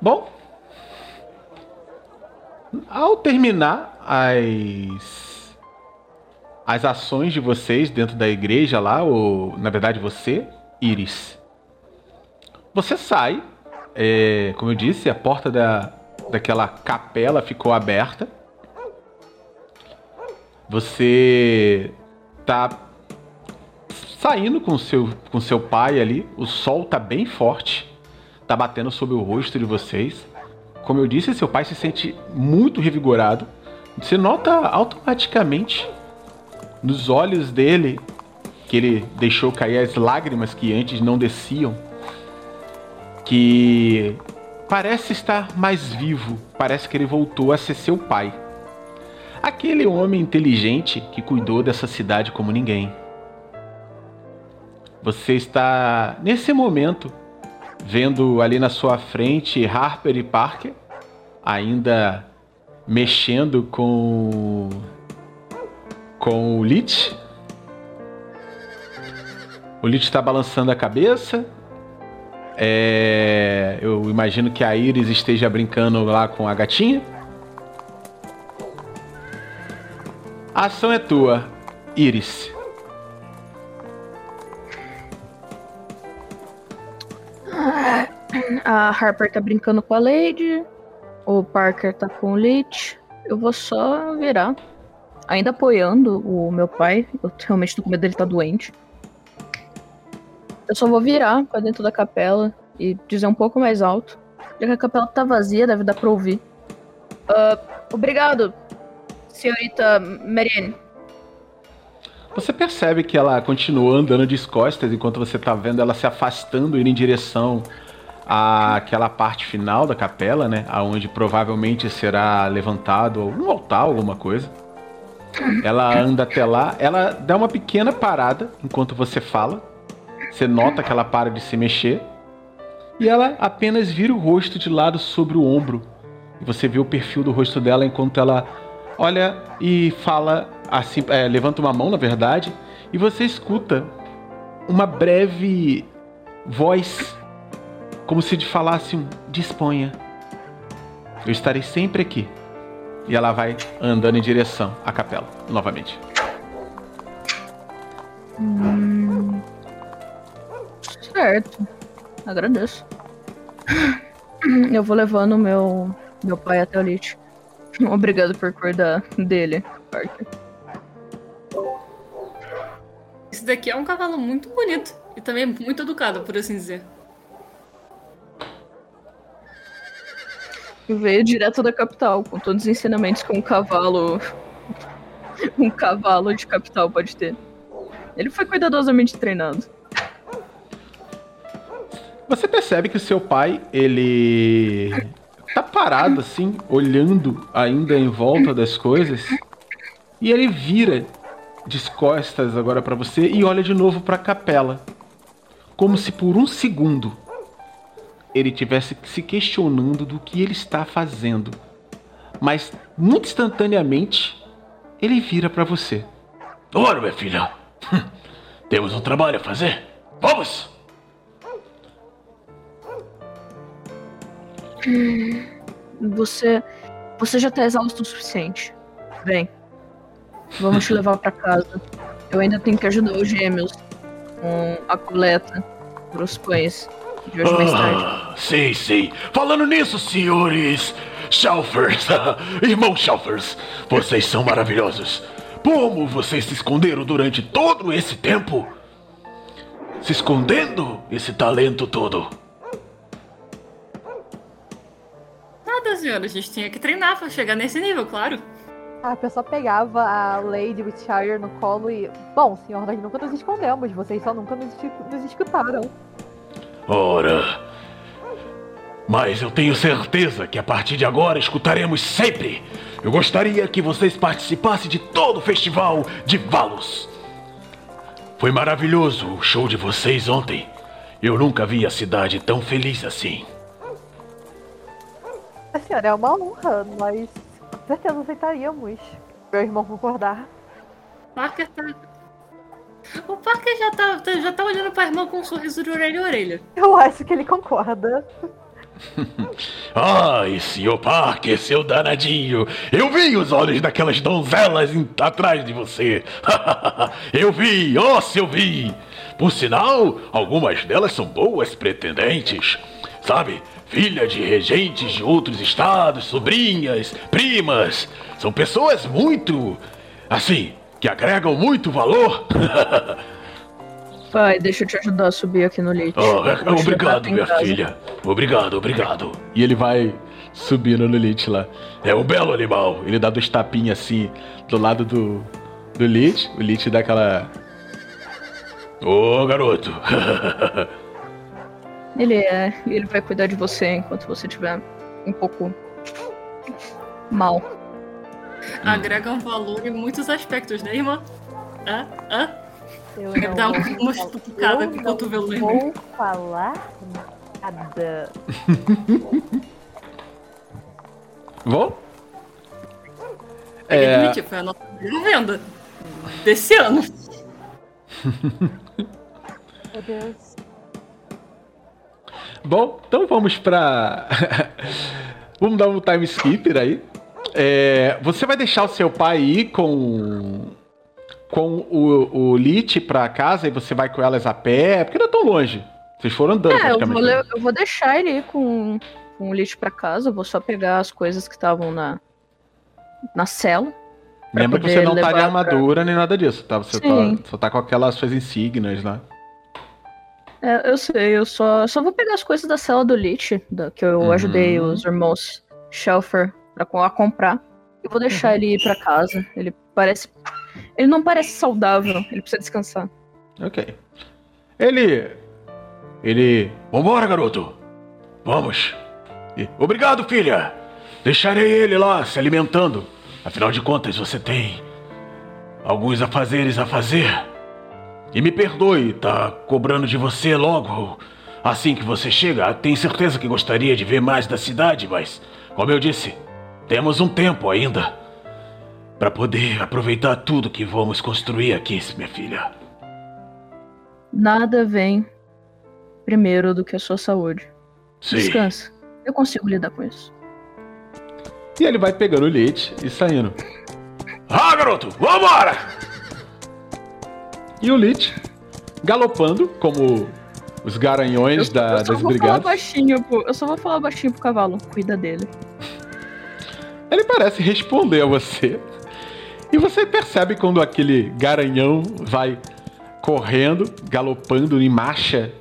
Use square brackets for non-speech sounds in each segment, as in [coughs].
Bom, ao terminar as as ações de vocês dentro da igreja lá, ou na verdade você, Iris, você sai, é, como eu disse, a porta da, daquela capela ficou aberta. Você tá saindo com seu com seu pai ali. O sol tá bem forte, tá batendo sobre o rosto de vocês. Como eu disse, seu pai se sente muito revigorado. Você nota automaticamente nos olhos dele que ele deixou cair as lágrimas que antes não desciam, que parece estar mais vivo, parece que ele voltou a ser seu pai. Aquele homem inteligente que cuidou dessa cidade como ninguém. Você está nesse momento vendo ali na sua frente Harper e Parker ainda mexendo com com o Lich. O Lich está balançando a cabeça. É, eu imagino que a Iris esteja brincando lá com a gatinha. A ação é tua, Iris. A Harper tá brincando com a Lady. O Parker tá com o Lich. Eu vou só virar. Ainda apoiando o meu pai. Eu realmente tô com medo dele tá doente. Eu só vou virar pra dentro da capela e dizer um pouco mais alto. Já que a capela tá vazia, deve dar pra ouvir. Uh, obrigado, senhorita Marianne. Você percebe que ela continua andando de costas enquanto você tá vendo ela se afastando, indo em direção àquela parte final da capela, né? Aonde provavelmente será levantado um altar, alguma coisa. Ela anda até lá, ela dá uma pequena parada enquanto você fala. Você nota que ela para de se mexer. E ela apenas vira o rosto de lado sobre o ombro. E você vê o perfil do rosto dela enquanto ela olha e fala assim, é, levanta uma mão, na verdade, e você escuta uma breve voz, como se falasse um disponha. Eu estarei sempre aqui. E ela vai andando em direção à capela, novamente. Hum, certo. Agradeço. Eu vou levando meu, meu pai até o Lich. [laughs] Obrigado por cuidar dele, Parker. Esse daqui é um cavalo muito bonito e também muito educado, por assim dizer. Veio direto da capital, com todos os ensinamentos que um cavalo. [laughs] um cavalo de capital pode ter. Ele foi cuidadosamente treinado. Você percebe que o seu pai, ele tá parado assim, olhando ainda em volta das coisas, e ele vira de costas agora para você e olha de novo para a capela, como se por um segundo ele tivesse se questionando do que ele está fazendo. Mas muito instantaneamente ele vira para você. Ora, minha filha, temos um trabalho a fazer. Vamos! Você, você já está exausto o suficiente. Vem, vamos te levar para casa. Eu ainda tenho que ajudar os gêmeos com a coleta para os pães de hoje ah, mais tarde. Sim, sim. Falando nisso, senhores Shelfers, [laughs] irmão Shelfers, vocês são maravilhosos. Como vocês se esconderam durante todo esse tempo? Se escondendo esse talento todo. Nada, senhora. A gente tinha que treinar para chegar nesse nível, claro. A pessoa pegava a Lady Witchire no colo e. Bom, senhor, nós nunca nos escondemos, vocês só nunca nos, nos escutaram. Ora. Mas eu tenho certeza que a partir de agora escutaremos sempre. Eu gostaria que vocês participassem de todo o festival de Valos. Foi maravilhoso o show de vocês ontem. Eu nunca vi a cidade tão feliz assim. A senhora é uma honra, nós certeza aceitaríamos. Meu irmão concordar. Parker tá o Parker já tá, tá, já tá olhando pra irmã com um sorriso de orelha a orelha. Eu acho que ele concorda. [laughs] Ai, senhor Parker, seu danadinho. Eu vi os olhos daquelas donzelas em- atrás de você. [laughs] eu vi, oh, se eu vi. Por sinal, algumas delas são boas pretendentes. Sabe, filha de regentes de outros estados, sobrinhas, primas. São pessoas muito. assim, que agregam muito valor. [laughs] Pai, deixa eu te ajudar a subir aqui no leite. Oh, obrigado, minha casa. filha. Obrigado, obrigado. E ele vai subindo no Lich lá. É um belo animal. Ele dá dois tapinhas assim do lado do, do Lich. O Lich dá aquela. Ô, garoto. [laughs] Ele é. E ele vai cuidar de você enquanto você estiver um pouco mal. Agrega um valor em muitos aspectos, né, irmã? Hã? Hã? Eu Dá não um- uma eu com o não cotovelo em Vou falar nada. [laughs] Vou? Ele É. admitiu, foi a nossa primeira venda desse ano. Meu Deus. Bom, então vamos pra. [laughs] vamos dar um time skipper aí. É, você vai deixar o seu pai ir com. com o, o Lich pra casa e você vai com elas a pé? Porque não é tão longe. Vocês foram andando É, eu vou, le- eu vou deixar ele ir com, com o lixo pra casa. Eu vou só pegar as coisas que estavam na, na cela. Lembra que você não tá de levar pra- armadura nem nada disso, tá? Você tá, só tá com aquelas suas insígnias lá. É, eu sei, eu só, só vou pegar as coisas da cela do Lich, da, que eu Uhum. ajudei os irmãos Shelfer pra, a comprar. E vou deixar ele ir pra casa. Ele parece. Ele não parece saudável, ele precisa descansar. Ok. Ele. Ele. Vambora, garoto. Vamos. E- Obrigado, filha. Deixarei ele lá se alimentando. Afinal de contas, você tem alguns afazeres a fazer. E me perdoe, tá cobrando de você logo assim que você chega. Tenho certeza que gostaria de ver mais da cidade, mas, como eu disse, temos um tempo ainda para poder aproveitar tudo que vamos construir aqui, minha filha. Nada vem primeiro do que a sua saúde. Sim. Descansa. Eu consigo lidar com isso. E ele vai pegando o leite e saindo. Ah, garoto, vambora! E o Lich, galopando, como os garanhões da- eu das brigadas. baixinho eu só vou falar baixinho pro cavalo. Cuida dele. Ele parece responder a você. E você percebe quando aquele garanhão vai correndo, galopando em marcha,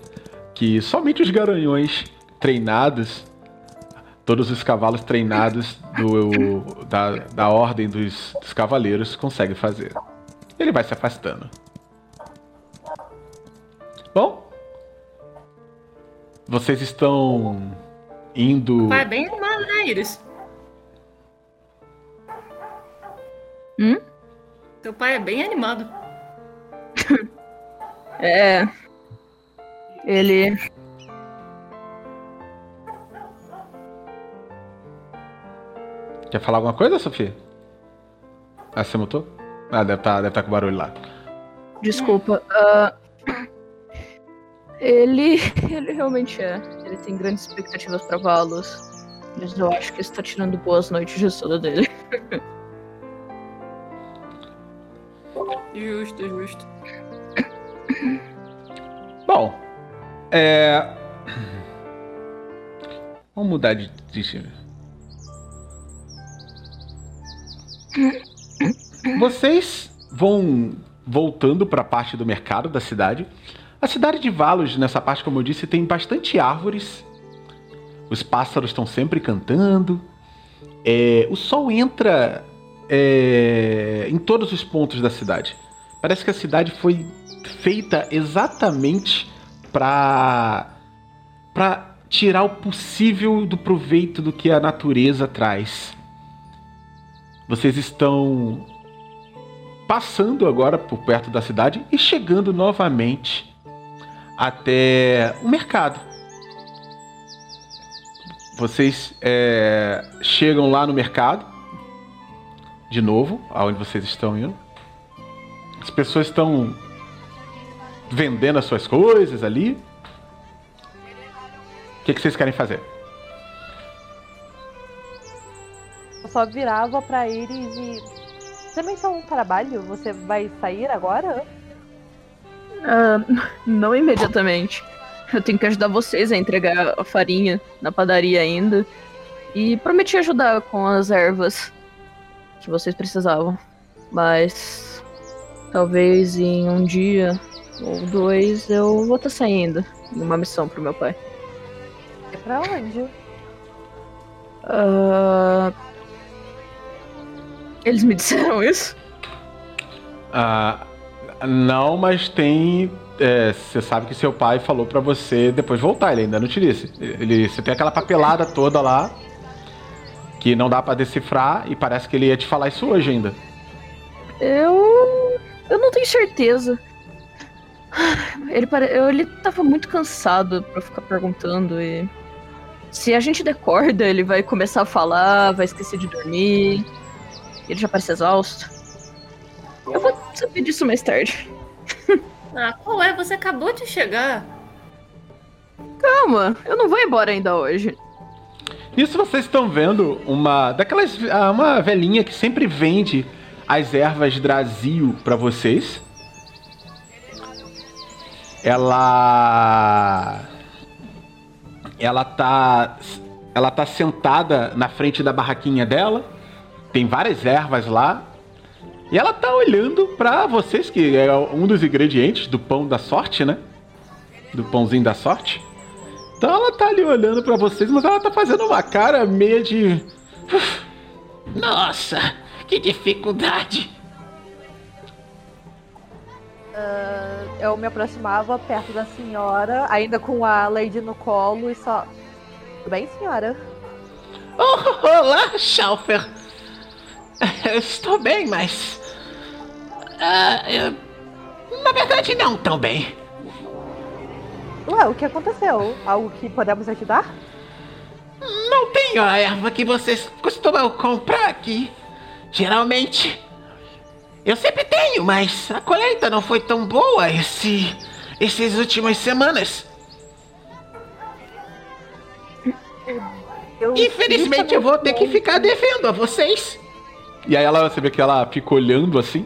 que somente os garanhões treinados, todos os cavalos treinados do, da, da ordem dos, dos cavaleiros conseguem fazer. Ele vai se afastando. Bom, vocês estão indo. Pai é bem animado, né, Iris? Hum? Teu pai é bem animado. [laughs] É. Ele. Quer falar alguma coisa, Sofia? Ah, você mutou? Ah, deve estar deve tá com barulho lá. Desculpa. ah, ele. [laughs] Ele realmente é. Ele tem grandes expectativas pra Valos. Mas eu acho que está tirando boas noites de sono dele. [laughs] Justo, justo. Bom, é. Vamos mudar de. de... Vocês vão voltando para a parte do mercado da cidade. A cidade de Valos, nessa parte, como eu disse, tem bastante árvores. Os pássaros estão sempre cantando. É, o sol entra é, em todos os pontos da cidade. Parece que a cidade foi feita exatamente para para tirar o possível do proveito do que a natureza traz. Vocês estão passando agora por perto da cidade e chegando novamente até o mercado. Vocês é, chegam lá no mercado, de novo, aonde vocês estão indo. As pessoas estão vendendo as suas coisas ali. O que, é que vocês querem fazer? Eu só virava para eles e. Também só um trabalho? Você vai sair agora? Ah, [laughs] não imediatamente. Eu tenho que ajudar vocês a entregar a farinha na padaria ainda. E prometi ajudar com as ervas que vocês precisavam. Mas talvez em um dia ou dois eu vou estar saindo numa missão pro meu pai. É pra onde? Ah, Eles me disseram isso? Ah, não, mas tem. é, Você sabe que seu pai falou pra você depois voltar, ele ainda não te disse. Ele, você tem aquela papelada toda lá que não dá pra decifrar e parece que ele ia te falar isso hoje ainda. Eu. Eu não tenho certeza. Ele, pare... ele tava muito cansado pra ficar perguntando e. Se a gente decorda, ele vai começar a falar, vai esquecer de dormir. Ele já parece exausto. Eu vou saber disso mais tarde. Ah, qual é? Você acabou de chegar. Calma, eu não vou embora ainda hoje. Nisso vocês estão vendo uma daquelas ah, uma velhinha que sempre vende as ervas Drazio pra vocês. Ela ela tá ela tá sentada na frente da barraquinha dela. Tem várias ervas lá. E ela tá olhando pra vocês que é um dos ingredientes do pão da sorte, né? Do pãozinho da sorte. Então ela tá ali olhando pra vocês, mas ela tá fazendo uma cara meio de. Nossa, que dificuldade. Eu me aproximava perto da senhora, ainda com a Lady no colo e só. Tudo bem, senhora? Oh, olá, Schaufer. [laughs] Eu estou bem, mas. ah, eu- Na verdade, não tão bem. Ué, o que aconteceu? Algo que podemos ajudar? Não tenho a erva que vocês costumam comprar aqui. Geralmente. Eu sempre tenho, mas a colheita não foi tão boa esse, essas últimas semanas. Eu Infelizmente, eu vou ter que ficar devendo a vocês. E aí ela, você vê que ela fica olhando assim,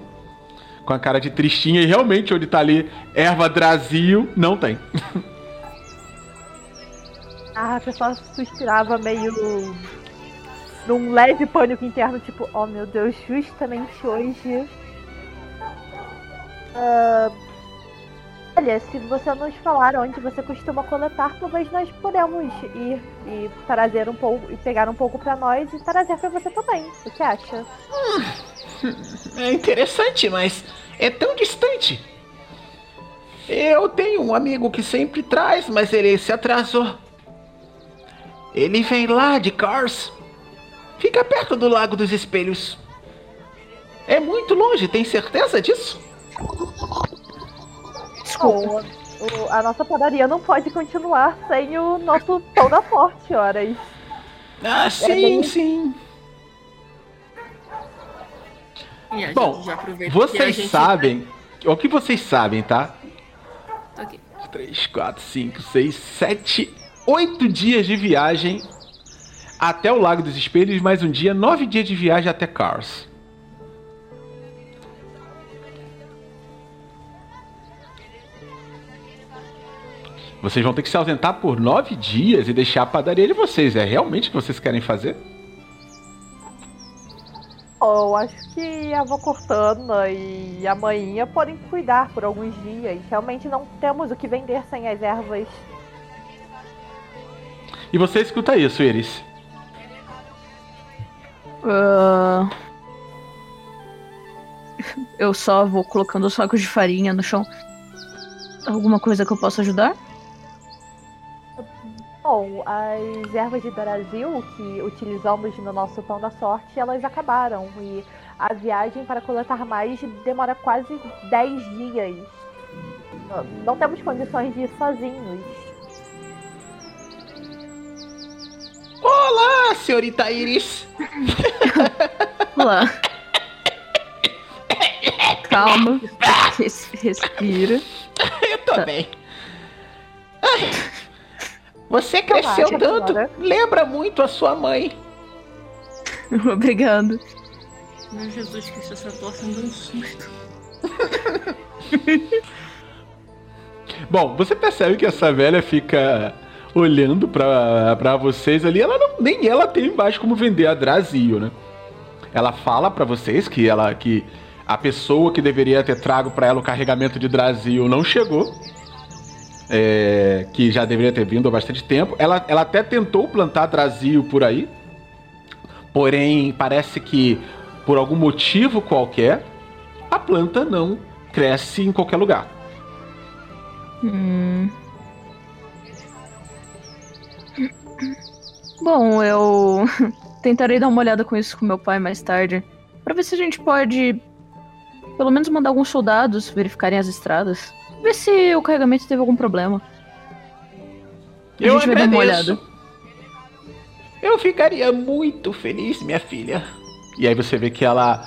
com a cara de tristinha, e realmente onde tá ali erva Drazio, não tem. [laughs] Ah, a pessoa suspirava meio. num leve pânico interno, tipo, oh meu Deus, justamente hoje. Ah, olha, se você nos falar onde você costuma coletar, talvez nós podemos ir e trazer um pouco e pegar um pouco pra nós e trazer pra você também. O que acha? É interessante, mas é tão distante. Eu tenho um amigo que sempre traz, mas ele se atrasou. Ele vem lá de Cars. Fica perto do Lago dos Espelhos. É muito longe, tem certeza disso? Bom, o- a nossa padaria não pode continuar sem o nosso pão da sorte, horas. Ah, sim, bem- sim. E Bom, gente já aproveita que a vocês gente- sabem. O que vocês sabem, tá? Ok. 3, 4, 5, 6, 7, 8 dias de viagem até o Lago dos Espelhos, mais um dia, 9 dias de viagem até Cars. Vocês vão ter que se ausentar por nove dias e deixar a padaria de vocês. É realmente o que vocês querem fazer? Eu acho que a avó Cortana e a manhinha podem cuidar por alguns dias. Realmente não temos o que vender sem as ervas. E você escuta isso, Iris. Ah, Eu só vou colocando os sacos de farinha no chão. Alguma coisa que eu possa ajudar? Bom, as ervas de Brasil que utilizamos no nosso pão da sorte, elas acabaram. E a viagem para coletar mais demora quase 10 dias. Não- temos condições de ir sozinhos. Olá, senhorita Iris. [laughs] Olá. Calma. [laughs] Res- respira. Eu tô bem. Ai, você cresceu tanto. senhora. Lembra muito a sua mãe. [laughs] Obrigado. Meu Jesus Cristo, essa tosse me deu um susto. [laughs] Bom, você percebe que essa velha fica olhando pra, pra vocês ali. Ela não, nem ela tem mais como vender a Drazio, né? Ela fala pra vocês que ela que a pessoa que deveria ter trago pra ela o carregamento de Drazio não chegou. É, que já deveria ter vindo há bastante tempo. Ela, ela até tentou plantar Drazio por aí. Porém, parece que por algum motivo qualquer, a planta não cresce em qualquer lugar. Hum. Bom, eu [laughs] tentarei dar uma olhada com isso com meu pai mais tarde. Pra ver se a gente pode. Pelo menos mandar alguns soldados verificarem as estradas. Ver se o carregamento teve algum problema. A Eu gente vai dar uma agradeço. olhada. Eu ficaria muito feliz, minha filha. E aí você vê que ela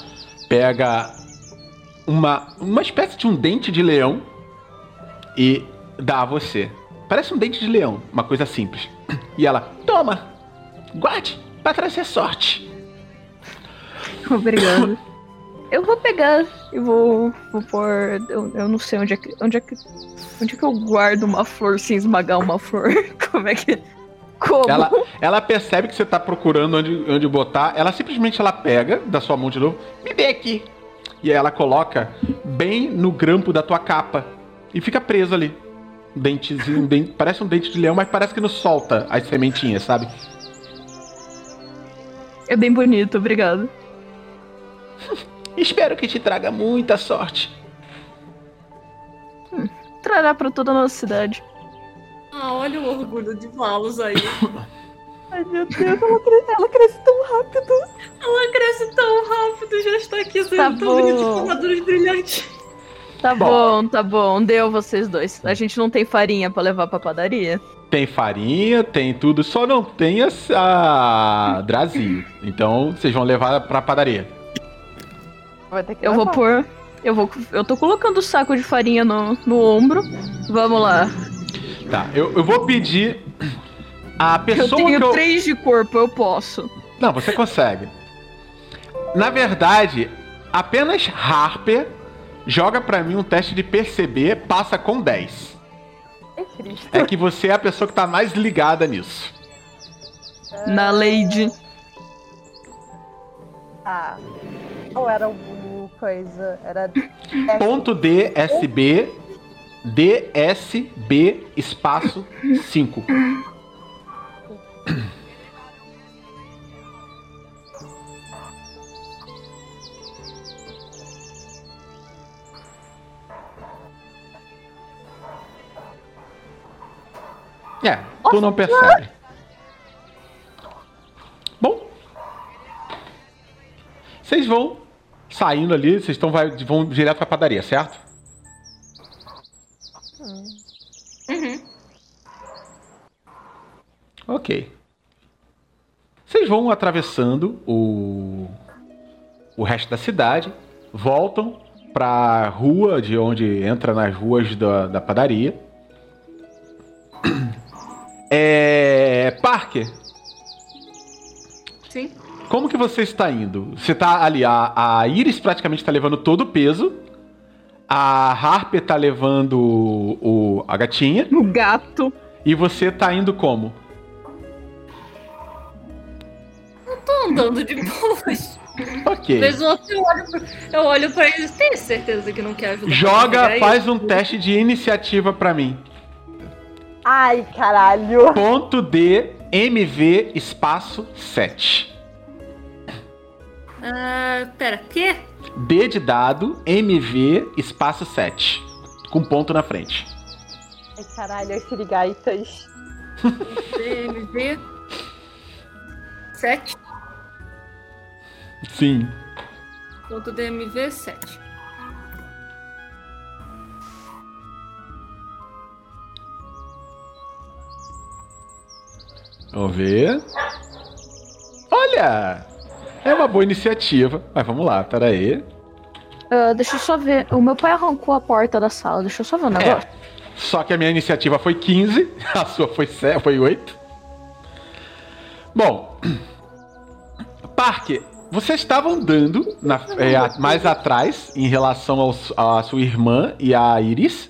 pega uma, uma espécie de um dente de leão e dá a você. Parece um dente de leão, uma coisa simples. E ela, toma, guarde pra trazer sorte. Obrigado. [laughs] Eu vou pegar e vou, vou pôr. Eu, eu não sei onde é, que, onde é que. Onde é que eu guardo uma flor sem esmagar uma flor? [laughs] Como é que. Como? Ela, ela percebe que você tá procurando onde, onde botar. Ela simplesmente ela pega da sua mão de novo. Me dê aqui. E aí ela coloca bem no grampo da tua capa. E fica preso ali. Dentezinho, [laughs] dente- parece um dente de leão, mas parece que não solta as sementinhas, sabe? É bem bonito, obrigado. [laughs] Espero que te traga muita sorte. Trará pra toda a nossa cidade. Ah, olha o orgulho de Valos aí. [laughs] Ai, meu Deus, ela, cre- ela cresce tão rápido. Ela cresce tão rápido, já está aqui sendo Tá tão bom. bonita com brilhantes. Tá Bom. bom. tá bom. Deu vocês dois. A gente não tem farinha pra levar pra padaria. Tem farinha, tem tudo, só não tem a, a. Então vocês vão levar pra padaria. Vai ter que Eu vou levar. pôr. Eu vou. Eu tô colocando o saco de farinha no, no ombro. Vamos lá. Tá, eu, eu vou pedir a Eu pessoa tenho que eu... três de corpo, eu posso. Não, você consegue. Na verdade, apenas Harper joga pra mim um teste de perceber, passa com 10. Ai, Cristo. É que você é a pessoa que tá mais ligada nisso. Na Lady. Ah. Ou era o coisa. Era. [coughs] Ponto DSB DSB espaço 5. É, tu não percebe. Bom. Vocês vão saindo ali, vocês estão vai, vão direto pra padaria, certo? Ok. Vocês vão atravessando o, o resto da cidade, voltam pra rua de onde entra nas ruas da, da padaria. É. Parker. Como que você está indo? Você tá ali, a, a Iris praticamente está levando todo o peso. A Harper tá levando o, o- a gatinha. O gato. E você tá indo como? Tô andando de boas. Ok. Outra eu olho, pra, eu olho pra eles. Tem certeza que não quer ajudar? Joga, faz um teste de iniciativa pra mim. Ai, caralho. Ponto D, MV, espaço 7. Ah, pera, quê? D de dado, MV, espaço 7. Com ponto na frente. Ai, caralho, as sirigaitas. DMV 7. Sim. Ponto DMV 7. Vamos ver. Olha! É uma boa iniciativa. Mas vamos lá, peraí. Ah, deixa eu só ver. O meu pai arrancou a porta da sala. Deixa eu só ver um negócio. É. Só que a minha iniciativa foi 15, [laughs] a sua foi, 7, foi 8. Bom, [clears throat] Parker, vocês estavam andando na- é, a- mais atrás em relação à sua irmã e a Iris.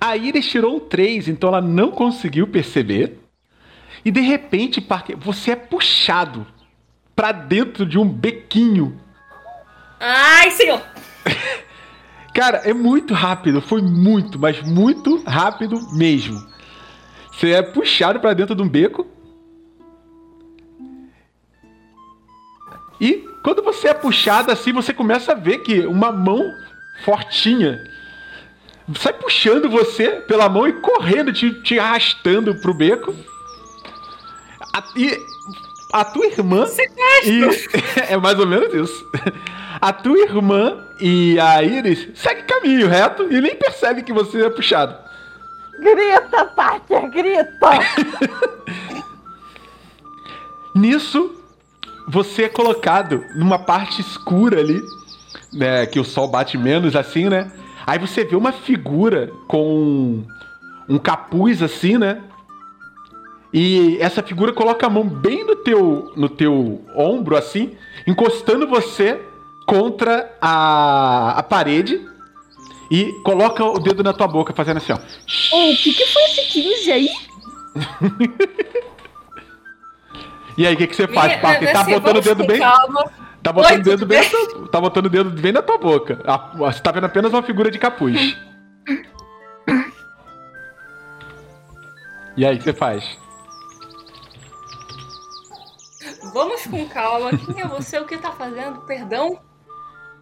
A Iris tirou um 3, então ela não conseguiu perceber. E de repente, Parker, você é puxado pra dentro de um bequinho. Ai, senhor! [laughs] Cara, é muito rápido, foi muito, mas muito rápido mesmo. Você é puxado pra dentro de um beco. E quando você é puxado assim, você começa a ver que uma mão fortinha sai puxando você pela mão e correndo, te, te arrastando pro beco. E a tua irmã. E, [laughs] é mais ou menos isso. A tua irmã e a Iris seguem caminho reto e nem percebe que você é puxado. Grita, Parker, grita! [laughs] Nisso, você é colocado numa parte escura ali, né? Que o sol bate menos assim, né? Aí você vê uma figura com um capuz assim, né? E essa figura coloca a mão bem no teu, no teu ombro, assim, encostando você contra a, a parede e coloca o dedo na tua boca, fazendo assim, ó. O que, que foi esse 15 aí? [laughs] E aí, o que, que você faz, Parker? Tá assim, botando o dedo bem. Calma. Tá botando Oi, o dedo bem, tá botando o dedo bem na tua boca. Você tá vendo apenas uma figura de capuz. [laughs] E aí, o que você faz? Vamos com calma. Quem é você? O que tá fazendo? Perdão?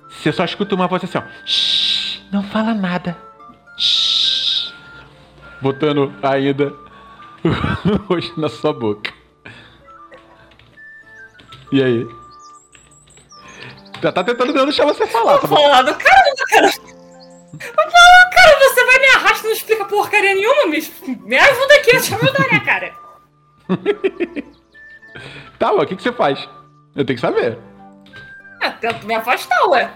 Você só escuta uma voz assim, ó. Shhh, não fala nada. Shhh. Botando ainda o rosto na sua boca. E aí? Já tá tentando deixar você falar, tá bom? Vou falar do caramba, cara. Vou falar, cara, você vai me arrastar, não explica porcaria nenhuma, me, me ajuda aqui, deixa eu ajudar, né, cara? [laughs] Tá, mas o que, que você faz? Eu tenho que saber. É, tento me afastar, ué.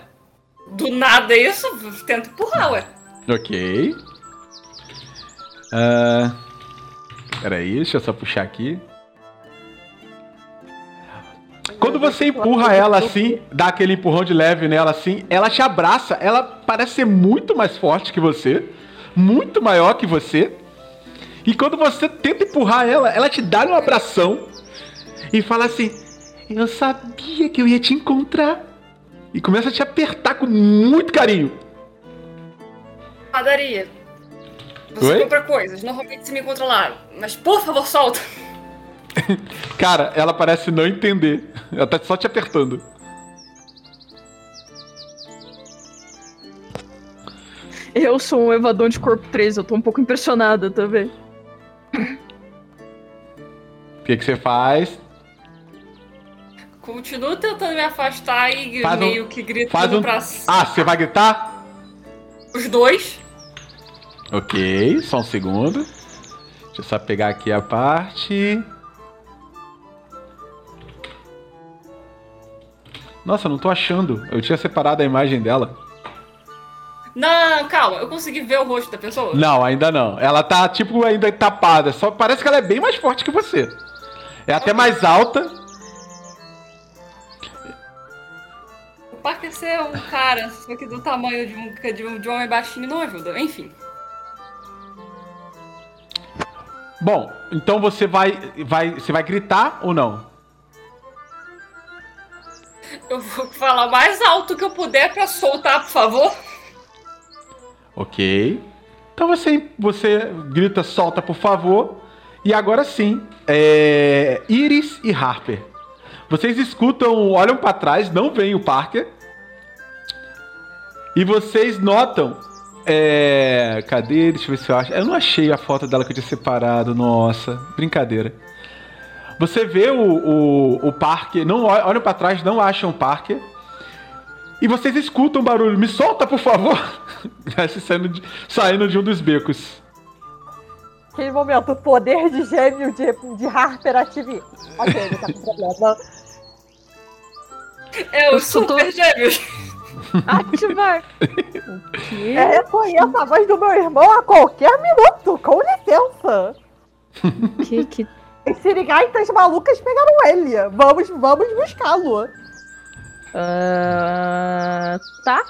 Do nada isso, tento empurrar, ué. Ok. Ah, peraí, deixa eu só puxar aqui. Quando você empurra ela assim, dá aquele empurrão de leve nela assim, ela te abraça. Ela parece ser muito mais forte que você, muito maior que você. E quando você tenta empurrar ela, ela te dá um abração e fala assim: Eu sabia que eu ia te encontrar. E começa a te apertar com muito carinho. Padaria. Você Oi? compra coisas, normalmente você me encontra lá. Mas por favor, solta. [laughs] Cara, ela parece não entender. Ela tá só te apertando. Eu sou um evador de corpo 13, eu tô um pouco impressionada também. O que, que você faz? Continuo tentando me afastar e Faz um- meio que gritando um. pra Ah, você vai gritar? os dois. Ok, só um segundo. Deixa eu só pegar aqui a parte. Nossa, não tô achando. Eu tinha separado a imagem dela. Não, calma, eu consegui ver o rosto da pessoa. Não, ainda não. Ela tá, tipo, ainda tapada. Só parece que ela é bem mais forte que você. É até mais alta. Parker ser um cara, só que do tamanho de um, de um, de um homem baixinho não ajuda. Enfim. Bom, então você vai, vai, você vai gritar ou não? Eu vou falar o mais alto que eu puder pra soltar, por favor. Ok. Então você, você grita, solta, por favor. E agora sim, é... Iris e Harper. Vocês escutam, olham pra trás, não veem o Parker. E vocês notam. É... Cadê? Deixa eu ver se eu acho. Eu não achei a foto dela que eu tinha separado. Nossa, brincadeira. Você vê o, o, o Parker, não ol- olham pra trás, não acham o Parker. E vocês escutam um barulho. Me solta, por favor. [laughs] Saindo de, saindo de um dos becos. Aquele momento, o poder de gêmeo de, de Harper ativo. Ok, ele tá com problema. É o tô- Super Gêmeos. [laughs] Ativar. quê? Eu reconheço a voz do meu irmão a qualquer minuto, com licença. Que que As sirigaitas malucas pegaram ele. Vamos, vamos buscá-lo. Ah, tá.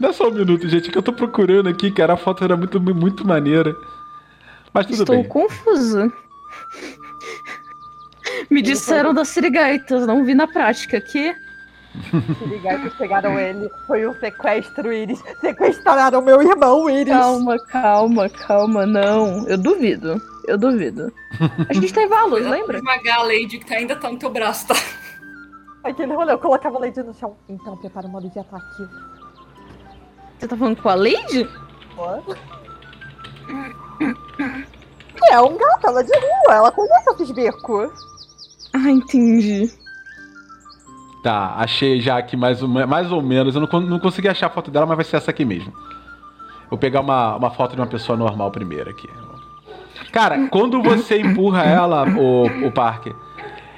Dá só um minuto, gente, que eu tô procurando aqui, cara. A foto era muito, muito maneira. Mas tudo Estou bem. confusa. Me disseram das sirigaitas, não vi na prática aqui. Sirigaitas pegaram ele. Foi um sequestro, Iris. Sequestraram meu irmão, Iris. Calma, calma, calma, não. Eu duvido. Eu duvido. A gente tá em Valos, lembra? Esmagar a Lady que tá- ainda tá no teu braço, tá? Aquele rolê, eu colocava a Lady no chão. Então, prepara o modo de ataque. Você tá falando com a Lady? É um gato, ela é de rua. Ela conhece esses becos. Ah, entendi. Tá, achei já aqui mais ou, mais ou menos. Eu não, não consegui achar a foto dela, mas vai ser essa aqui mesmo. Vou pegar uma, uma foto de uma pessoa normal primeiro aqui. Cara, quando você [coughs] empurra ela, o, o Parker,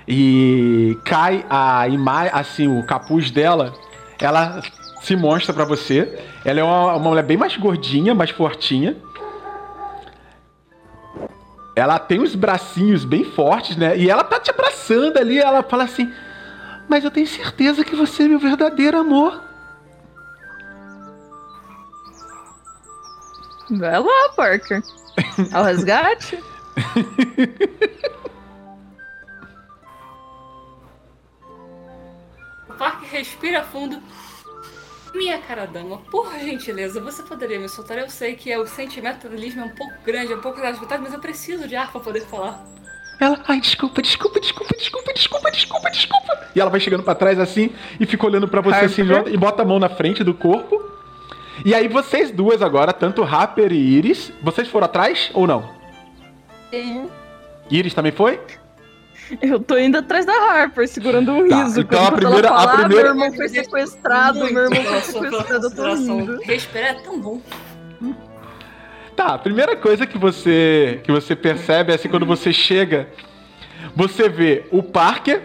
e cai a imagem, assim, o capuz dela, ela se mostra pra você. Ela é uma, uma mulher bem mais gordinha, mais fortinha. Ela tem os bracinhos bem fortes, né? E ela tá te abraçando ali. Ela fala assim: Mas eu tenho certeza que você é meu verdadeiro amor. Vai lá, Parker. [laughs] Ao resgate? O Parker respira fundo. Minha cara dama, por gentileza, você poderia me soltar? Eu sei que é o sentimentalismo é um pouco grande, é um pouco exagerado, mas eu preciso de ar pra poder falar. Ela, ai, desculpa, desculpa, desculpa, desculpa, desculpa, desculpa, desculpa. E ela vai chegando pra trás assim e fica olhando pra você assim Harper. e bota a mão na frente do corpo. E aí vocês duas agora, tanto Harper e Iris, vocês foram atrás ou não? Sim. Iris também foi? Eu tô indo atrás da Harper, segurando um Tá, riso. então a Enquanto primeira- ela a fala, "Ah, primeira- Meu irmão foi sequestrado, meu irmão foi sequestrado, eu tô rindo. Respirar é tão bom. Tá, a primeira coisa que você que você percebe é assim quando você chega, você vê o Parker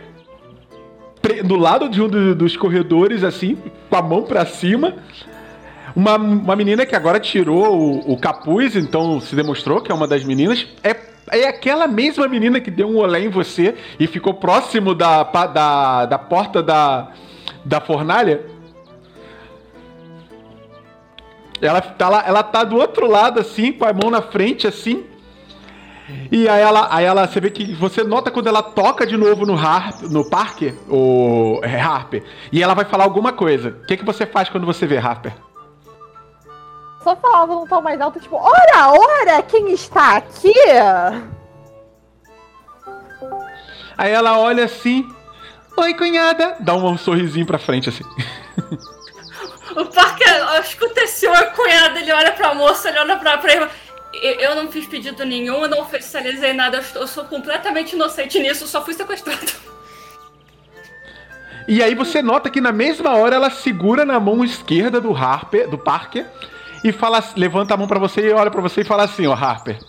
do lado de um do- dos corredores assim, com a mão pra cima. Uma, uma menina que agora tirou o, o capuz, então se demonstrou que é uma das meninas. É, é aquela mesma menina que deu um olé em você e ficou próximo da, da, da porta da, da fornalha. Ela tá, lá, ela tá do outro lado, assim, com a mão na frente, assim. E aí ela, aí ela, você vê que você nota quando ela toca de novo no Harp, no Parker, o é, Harper, e ela vai falar alguma coisa. O que, que você faz quando você vê Harper? Só falava num tom mais alto, tipo, ora, ora, quem está aqui? Aí ela olha assim, oi cunhada, dá um sorrisinho pra frente assim. [laughs] O Parker escuta esse oi cunhado, ele olha pra moça, ele olha pra, pra irmã. Eu não fiz pedido nenhum, eu não oficializei nada, eu, estou- eu sou completamente inocente nisso, eu só fui sequestrado. E aí você nota que na mesma hora ela segura na mão esquerda do Harper, do Parker, e fala, levanta a mão pra você e olha pra você e fala assim, ó, Harper.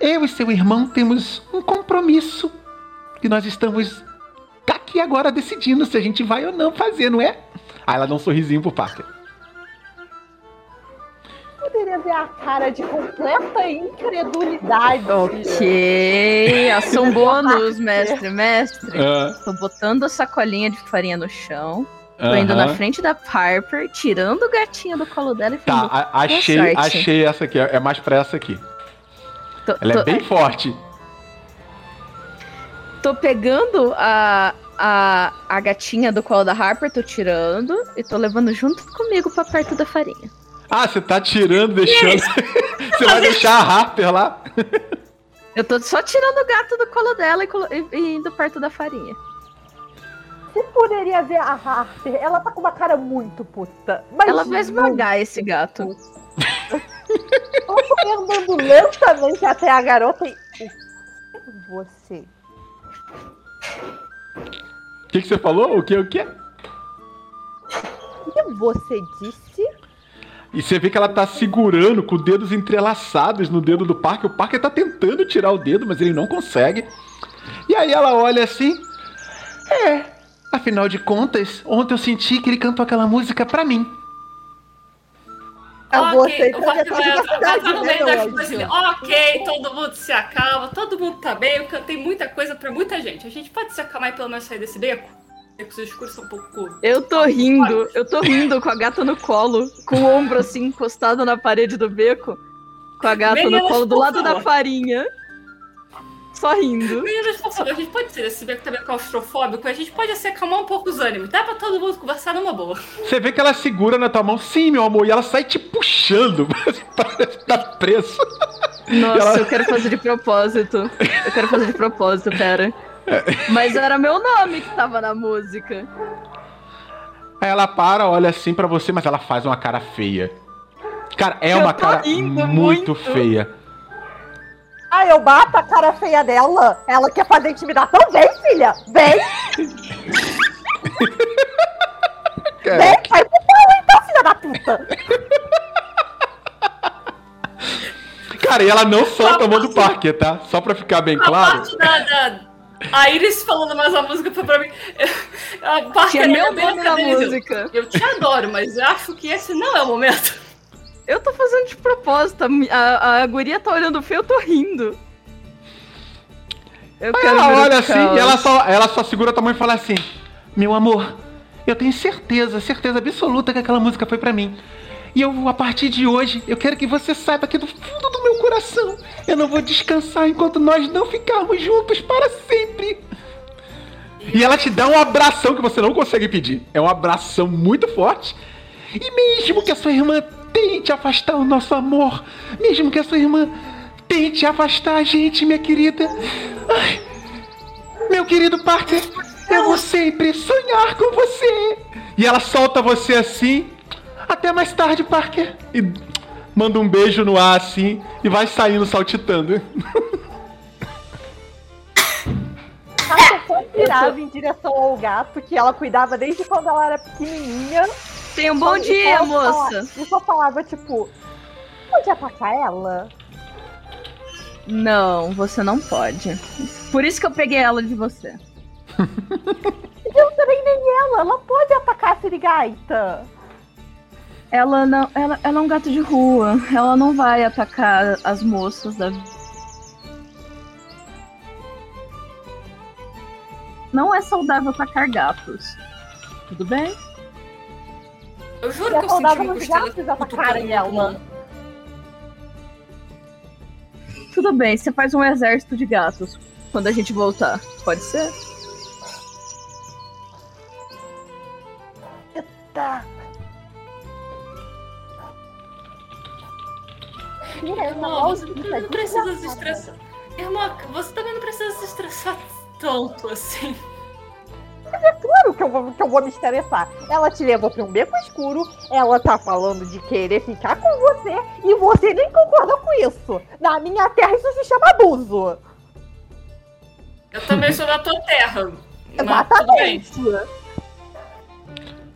Eu e seu irmão temos um compromisso que nós estamos aqui agora decidindo se a gente vai ou não fazer, não é? Aí ela dá um sorrisinho pro Parker. Poderia ver a cara de completa incredulidade. Ok, [laughs] ação bônus, mestre, mestre. Ah, Tô botando a sacolinha de farinha no chão. Tô indo na frente da Harper, tirando o gatinho do colo dela e Tá, falando. a- achei, sorte. achei essa aqui, é mais pra essa aqui. tô, Ela tô- é bem forte. tô pegando a, a, a gatinha do colo da Harper, tô tirando e tô levando junto comigo pra perto da farinha. Ah, você tá tirando, deixando. [laughs] você vai deixar a Harper lá? Eu tô só tirando o gato do colo dela e, colo- e- indo perto da farinha. Você poderia ver a Harper, ela tá com uma cara muito puta. Mas Ela vai esmagar esse gato. Eu [laughs] tô andando lentamente até a garota e. Você? O que, que você falou? O que? O que? O que você disse? E você vê que ela tá segurando com dedos entrelaçados no dedo do Parker. O Parker tá tentando tirar o dedo, mas ele não consegue. E aí ela olha assim. É, afinal de contas, ontem eu senti que ele cantou aquela música pra mim. Acabou, ok, sei, o cidade, né, Ok, todo mundo se acalma, todo mundo tá bem. Eu cantei muita coisa pra muita gente. A gente pode se acalmar e pelo menos sair desse beco? Becos escuros são um pouco. Eu tô rindo, eu tô rindo com a gata no colo, com o ombro assim encostado na parede do beco, com a gata no colo do lado da farinha, rindo. Meninas, por favor, a gente pode ser esse beco também claustrofóbico? A gente pode se acalmar um pouco os ânimos. Dá pra todo mundo conversar numa boa. Você vê que ela segura na tua mão, sim, meu amor, e ela sai te puxando. [laughs] Parece que tá preso. Nossa, Ela- eu quero fazer de propósito. Eu quero fazer de propósito, pera. Mas era meu nome que tava na música. Aí ela para, olha assim pra você, mas ela faz uma cara feia. Cara, é Eu uma cara muito, muito. feia. Ah, eu bato a cara feia dela. Ela quer fazer intimidação? Vem, filha! Vem! Vem! Vai pro pau então, filha da puta! cara, e ela não solta a mão do Assim, Parker, tá? Só pra ficar bem A claro. parte da, da- A Iris falando mais a música foi pra mim. [laughs] A Parker Tinha meu nome na e dizendo, música. Eu te adoro, mas eu acho que esse não é o momento. Eu tô fazendo de propósito. A, a, a guria tá olhando feio, eu tô rindo. Eu Aí quero ela olha assim caos. e ela só, ela só segura a tua mão e fala assim: Meu amor, eu tenho certeza, certeza absoluta que aquela música foi pra mim. E eu, a partir de hoje, eu quero que você saiba que do fundo do meu coração, eu não vou descansar enquanto nós não ficarmos juntos para sempre. E ela te dá um abração que você não consegue pedir. É um abração muito forte. E mesmo que a sua irmã tente afastar o nosso amor, mesmo que a sua irmã tente afastar a gente, minha querida. Ai, meu querido Parker, eu vou sempre sonhar com você. E ela solta você assim. Até mais tarde, Parker. E manda um beijo no ar assim e vai saindo saltitando. Ela só virava em direção ao gato, que ela cuidava desde quando ela era pequenininha. Tenha um bom E dia, só moça. E só falava, tipo, pode atacar ela? Não, você não pode. Por isso que eu peguei ela de você. [laughs] Eu também nem ela, ela pode atacar a Sirigaita. Ela não, ela, ela é um gato de rua. Ela não vai atacar as moças da. Não é saudável atacar gatos. Tudo bem? Eu juro E é que eu senti uma os costela atacarem ela. Tudo bem, você faz um exército de gatos quando a gente voltar. Pode ser? Tá. Tira essa Irmão, você maldita não precisa se estressar. Irmã, você também não precisa se estressar tanto assim. Claro que eu, vou, que eu vou me estressar. Ela te levou pra um beco escuro, ela tá falando de querer ficar com você e você nem concorda com isso. Na minha terra isso se chama abuso. Eu também sou da tua terra. Mas. Exatamente.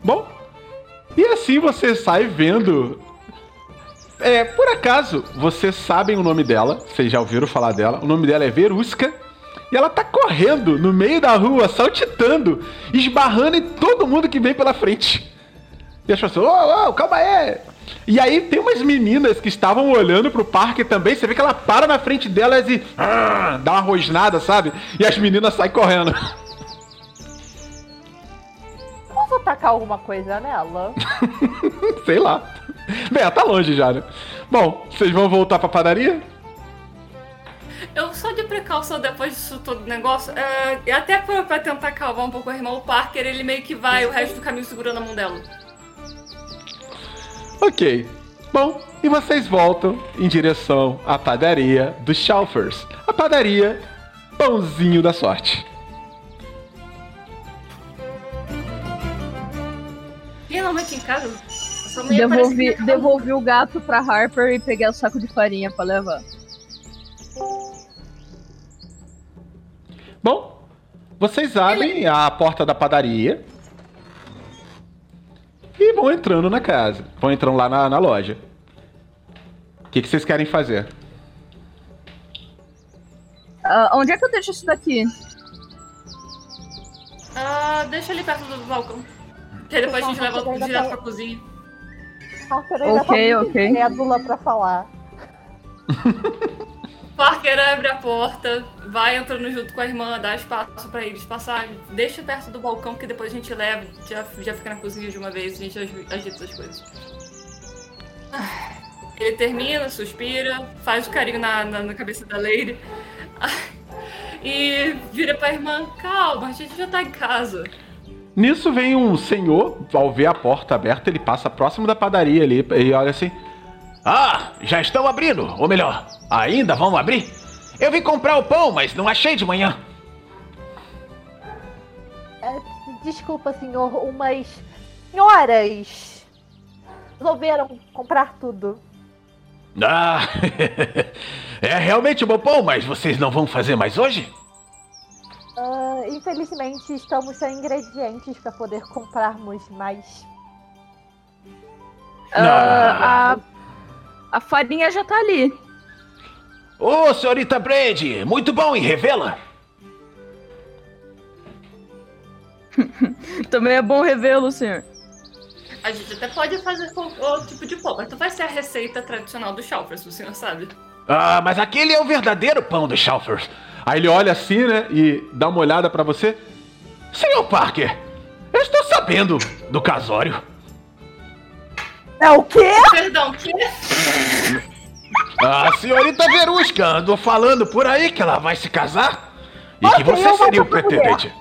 Bom, e assim você sai vendo. É, por acaso, vocês sabem o nome dela, vocês já ouviram falar dela. O nome dela é Verusca. E ela tá correndo no meio da rua, saltitando, esbarrando em todo mundo que vem pela frente. E as pessoas, ô, ô, calma aí. E aí tem umas meninas que estavam olhando pro parque também. Você vê que ela para na frente delas e ah, dá uma rosnada, sabe? E as meninas saem correndo. Posso atacar alguma coisa nela? [laughs] Sei lá. Bem, ela tá longe já, né? Bom, vocês vão voltar pra padaria? Eu só de precaução depois disso todo negócio, é, e até pra, pra tentar acalmar um pouco o irmão Parker, ele meio que vai o resto do caminho segurando a mão dela. Ok. Bom, e vocês voltam em direção à padaria dos Schaufers. A padaria Pãozinho da Sorte. Finalmente em casa. Devolvi, devolvi o gato pra Harper e peguei o saco de farinha pra levar. Bom, vocês abrem a porta da padaria e vão entrando na casa. Vão entrando lá na, na loja. O que, que vocês querem fazer? Ah, onde é que eu deixo isso daqui? Ah, deixa ali perto do balcão. Que aí depois a gente leva direto tá- pra cozinha. Harper ainda Ok, tá muito ok. incrédula pra falar. Parker abre a porta, vai entrando junto com a irmã, dá espaço pra eles passarem, deixa perto do balcão que depois a gente leva, já, já fica na cozinha de uma vez, a gente ajeita as coisas. Ah, Ele termina, suspira, faz o carinho na, na, na cabeça da Lady ah, e vira pra irmã: calma, a gente já tá em casa. Nisso vem um senhor, ao ver a porta aberta, ele passa próximo da padaria ali e olha assim. Ah, já estão abrindo. Ou melhor, ainda vão abrir? Eu vim comprar o pão, mas não achei de manhã. É, desculpa, senhor, umas senhoras resolveram comprar tudo. Ah, [laughs] é realmente um bom pão, mas vocês não vão fazer mais hoje? Ah, infelizmente, estamos sem ingredientes para poder comprarmos mais. Ah, a, a farinha já tá ali. Ô, senhorita Brady, muito bom e revela. [laughs] Também é bom revê-lo, senhor. A gente até pode fazer com outro tipo de pão, mas não vai ser a receita tradicional do Schaufers, o senhor sabe. Ah, mas aquele é o verdadeiro pão do Schaufers. Aí ele olha assim, né, e dá uma olhada pra você. Senhor Parker, eu estou sabendo do casório. É o quê? Perdão, que? A senhorita Verusca andou falando por aí que ela vai se casar e que Ok, você seria o pretendente.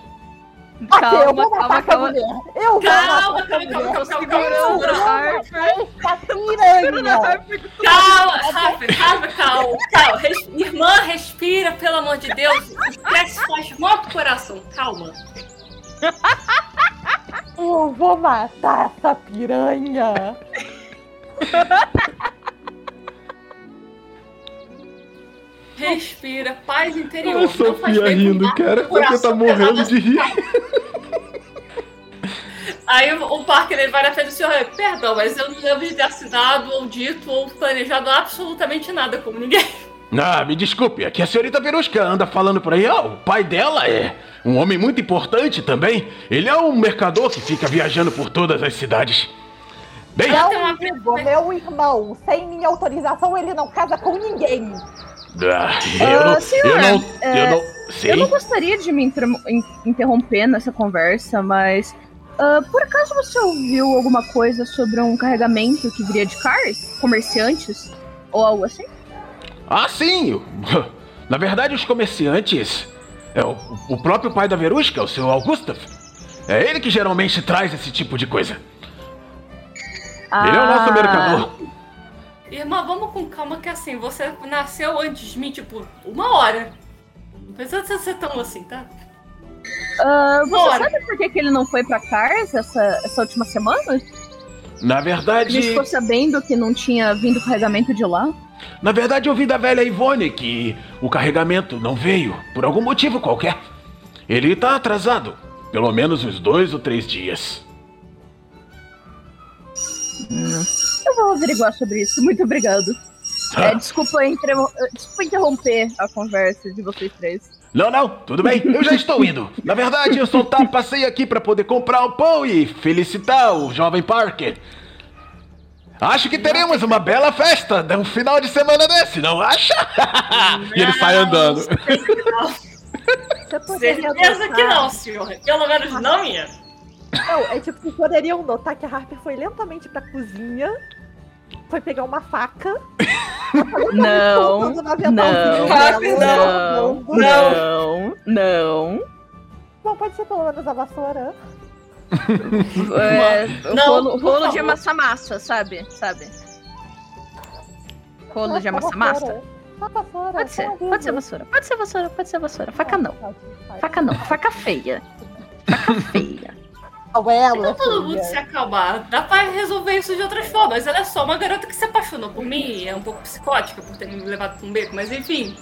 Eu Calma, calma, essa calma. mulher. Eu vou Calma, matar calma, essa calma, mulher. calma, calma, calma. Calma, Rafa, calma, calma, calma. Res- Irmã, respira, pelo amor de Deus. O estresse faz mal pro coração. Calma. [laughs] Eu vou matar essa piranha. [laughs] Respira, paz interior. Olha a Não faz Sofia rindo, cara. Coração tá morrendo de rir. [laughs] Aí o o Parker ele vai na frente do senhor, perdão, mas eu não lembro de ter assinado, ou dito, ou planejado absolutamente nada com ninguém. Ah, me desculpe, é que a senhorita Verusca anda falando por aí. Ah, o pai dela é um homem muito importante também. Ele é um mercador que fica viajando por todas as cidades. Bem, Ela Meu irmão, sem minha autorização, ele não casa com ninguém. ah, eu, não, senhor, eu não. é, eu não. Sim. Eu não gostaria de me inter- in- interromper nessa conversa, mas. ah, por acaso você ouviu alguma coisa sobre um carregamento que viria de cars? Comerciantes? Ou algo assim? Ah, sim! [laughs] Na verdade, os comerciantes. É o, o próprio pai da Verusca, o seu Augustaf. É ele que geralmente traz esse tipo de coisa. Ele é o nosso Ah, mercador. Irmã, vamos com calma que assim, você nasceu antes de mim, tipo, uma hora. Não precisa ser tão assim, tá? ah, você Bora. sabe por que, que ele não foi pra Cars essa, essa última semana? Na verdade. ficou sabendo que não tinha vindo carregamento de lá? Na verdade, eu vi da velha Ivone que o carregamento não veio, por algum motivo qualquer. Ele tá atrasado. Pelo menos uns dois ou três dias. Eu vou averiguar sobre isso. Muito obrigado. É, desculpa, entre- desculpa interromper a conversa de vocês três. Não, não, tudo bem, eu já estou indo. Na verdade, eu só tá, passei aqui para poder comprar o pão e felicitar o jovem Parker. Acho que teremos uma bela festa no final de semana desse, não acha? e ele sai andando. Certeza que não, senhor. Pelo menos não minha. Não, é tipo, vocês poderiam notar que a Harper foi lentamente pra cozinha, foi pegar uma faca. Não, não, dela, não, colocando- não, não. Bom, pode ser pelo menos a vassoura. É, o Não, rolo, de favor. amassa-massa, sabe? Sabe? Rolo de Nossa, a amassa-massa? vassoura. A vassoura. Pode ser, pode ser vassoura, pode ser vassoura, pode ser vassoura. Faca não, faca não, faca feia. Faca [laughs] feia. Então todo mundo se acalmar. Dá pra resolver isso de outras formas. Ela é só uma garota que se apaixonou por mim é um pouco psicótica por ter me levado pra um beco, mas enfim.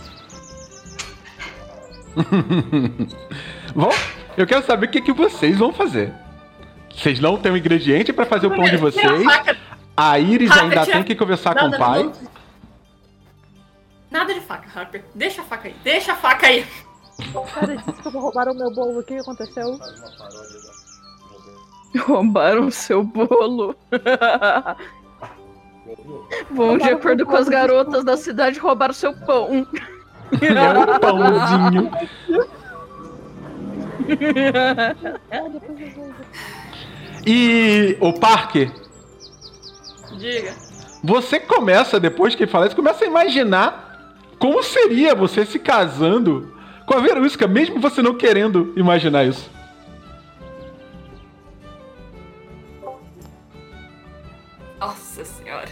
[laughs] Bom, eu quero saber o que, que vocês vão fazer. Vocês não têm o ingrediente pra fazer o pão de vocês. A Iris Harper, ainda tira- tem que conversar com o Nada, pai. não- Nada de faca, Harper. Deixa a faca aí. Deixa a faca aí. Cara, desculpa, roubaram meu bolo. O que aconteceu? [laughs] Roubaram seu bolo. [laughs] Bom, de acordo com as garotas da cidade, roubaram seu pão. [laughs] É um pãozinho. E o Parker, Diga. você começa, depois que ele fala isso, começa a imaginar como seria você se casando com a Verusca, mesmo você não querendo imaginar isso. Nossa senhora.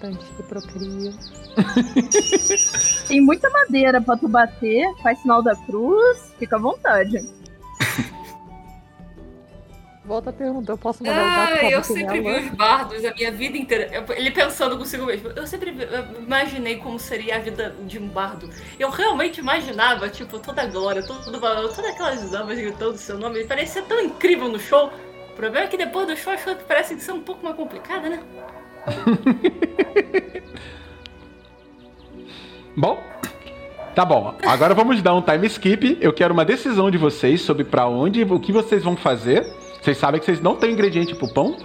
Tantos que procria. [laughs] Tem muita madeira pra tu bater, faz sinal da cruz, fica à vontade. [laughs] Volta a pergunta, eu posso mandar o gato Ah, eu sempre vi os bardos a minha vida inteira. Eu- Ele pensando consigo mesmo. Eu sempre imaginei como seria a vida de um bardo. Eu realmente imaginava, tipo, toda a glória, todo, todas aquelas damas gritando seu nome. Parecia tão incrível no show. O problema é que depois do show as coisas parecem ser um pouco mais complicadas, né? [laughs] Bom, tá bom. Agora vamos dar um time skip. Eu quero uma decisão de vocês sobre pra onde, o que vocês vão fazer. Vocês sabem que vocês não têm ingrediente pro pão.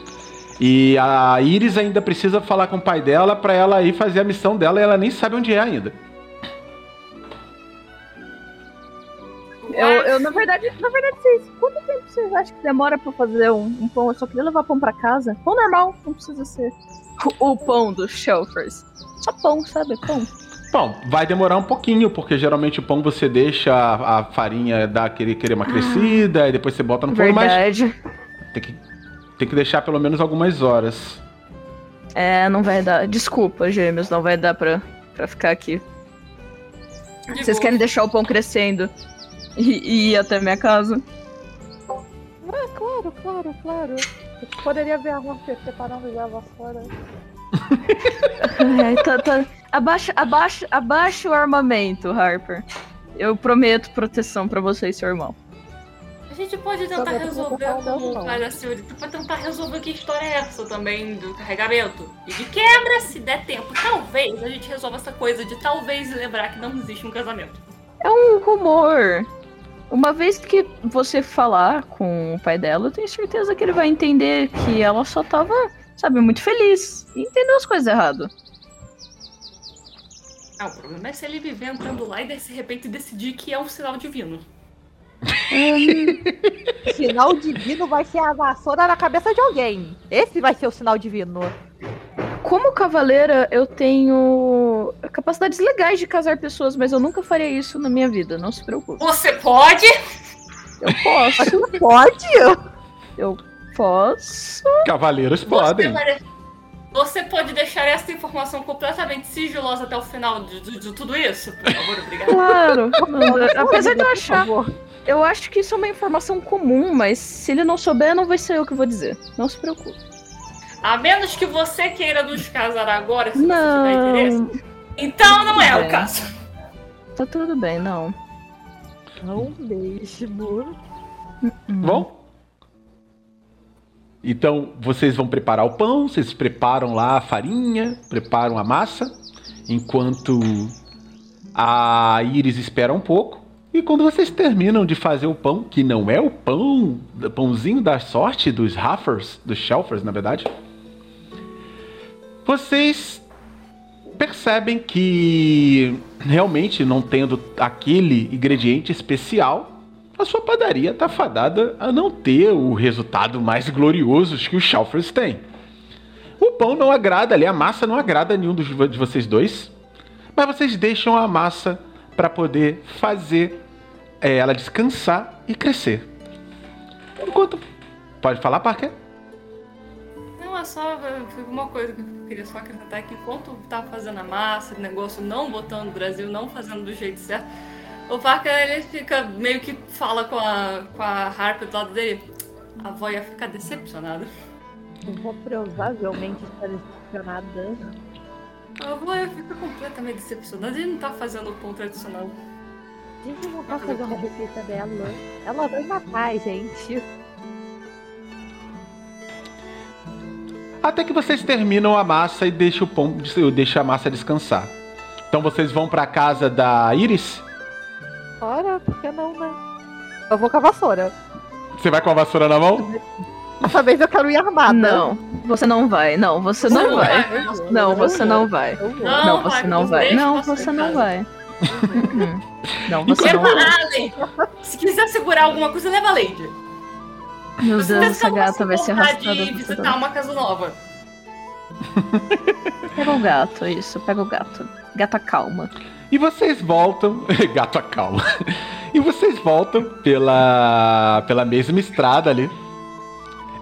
E a Iris ainda precisa falar com o pai dela pra ela ir fazer a missão dela e ela nem sabe onde é ainda. Eu, eu, na verdade, na verdade, vocês. Quanto tempo vocês acham que demora pra fazer um, um pão? Eu só queria levar pão pra casa. Pão normal, não precisa ser. O, o pão dos shelfers. Só pão, sabe? Pão. Bom, vai demorar um pouquinho, porque geralmente o pão você deixa a, a farinha dar aquele querer uma crescida, e depois você bota no forno, mas Verdade. tem que, tem que deixar pelo menos algumas horas. É, não vai dar. Desculpa, gêmeos, não vai dar pra, pra ficar aqui. De Vocês boa. querem deixar o pão crescendo e, e ir até minha casa? Ah, claro, claro, claro. Eu poderia ver a Morphe preparando já a vassoura. [laughs] Ai, tá, tá. Abaixa, abaixa, abaixa o armamento, Harper. Eu prometo proteção pra você e seu irmão. A gente pode tentar Talvez resolver como falar faz a Silvia. Pode tentar resolver que história é essa também do carregamento. E de quebra, se der tempo. Talvez a gente resolva essa coisa de talvez lembrar que não existe um casamento. É um rumor. Uma vez que você falar com o pai dela, eu tenho certeza que ele vai entender que ela só tava, sabe, muito feliz. E entendeu as coisas errado. Ah, o problema é se ele viver entrando lá e de repente decidir que é um sinal divino. [laughs] Sinal divino vai ser a vassoura na cabeça de alguém. Esse vai ser o sinal divino. Como cavaleira, eu tenho capacidades legais de casar pessoas, mas eu nunca faria isso na minha vida, não se preocupe. Você pode? Eu posso, Não [laughs] pode? eu posso. Cavaleiros Você, podem. vai- você pode deixar essa informação completamente sigilosa até o final de, de- de tudo isso? Por favor, obrigada. [laughs] Claro. Apesar de eu Por achar, favor. eu acho que isso é uma informação comum, mas se ele não souber, não vai ser eu que vou dizer. Não se preocupe. A menos que você queira nos casar agora, se você tiver interesse. Não, Então não é o Bem. caso. tá tudo bem, não. Não mesmo. Bom? Então, vocês vão preparar o pão, vocês preparam lá a farinha, preparam a massa, enquanto a Iris espera um pouco. E quando vocês terminam de fazer o pão, que não é o pão, pãozinho da sorte dos Raffers, dos Shelfers, na verdade, vocês percebem que realmente não tendo aquele ingrediente especial, a sua padaria está fadada a não ter o resultado mais glorioso que os Shelfers têm. O pão não agrada ali, a massa não agrada a nenhum dos, de vocês dois, mas vocês deixam a massa para poder fazer é, ela descansar e crescer. Enquanto. Pode falar, Parker? Não, é só uma coisa que eu queria só acrescentar que enquanto tá fazendo a massa, o negócio não botando no Brasil, não fazendo do jeito certo, o Parker ele fica meio que fala com a, com a Harper do lado dele. A avó ia ficar decepcionada. Eu vou provavelmente estar decepcionada. A avó ia ficar completamente decepcionada. Ele não tá fazendo o pão tradicional. A gente não tá fazendo a receita dela. Ela vai matar a gente. Até que vocês terminam a massa e deixam o pão, deixa a massa descansar. Então vocês vão para casa da Iris. Ora, por que não, né? Eu vou com a vassoura. Você vai com a vassoura na mão? Dessa vez eu quero ir armada. Não. Você não vai, não, você não vai. Não, você não vai. Não, você não vai. Não, você não vai. Não, você não vai. Se quiser segurar alguma coisa, leva a Lady. Meu Deus, essa gata vai ser arrastada. de visitar toda- uma casa nova. Pega o gato, isso, pega o gato. Gata calma. E vocês voltam. [laughs] Gato calma. E vocês voltam pela, pela mesma estrada ali.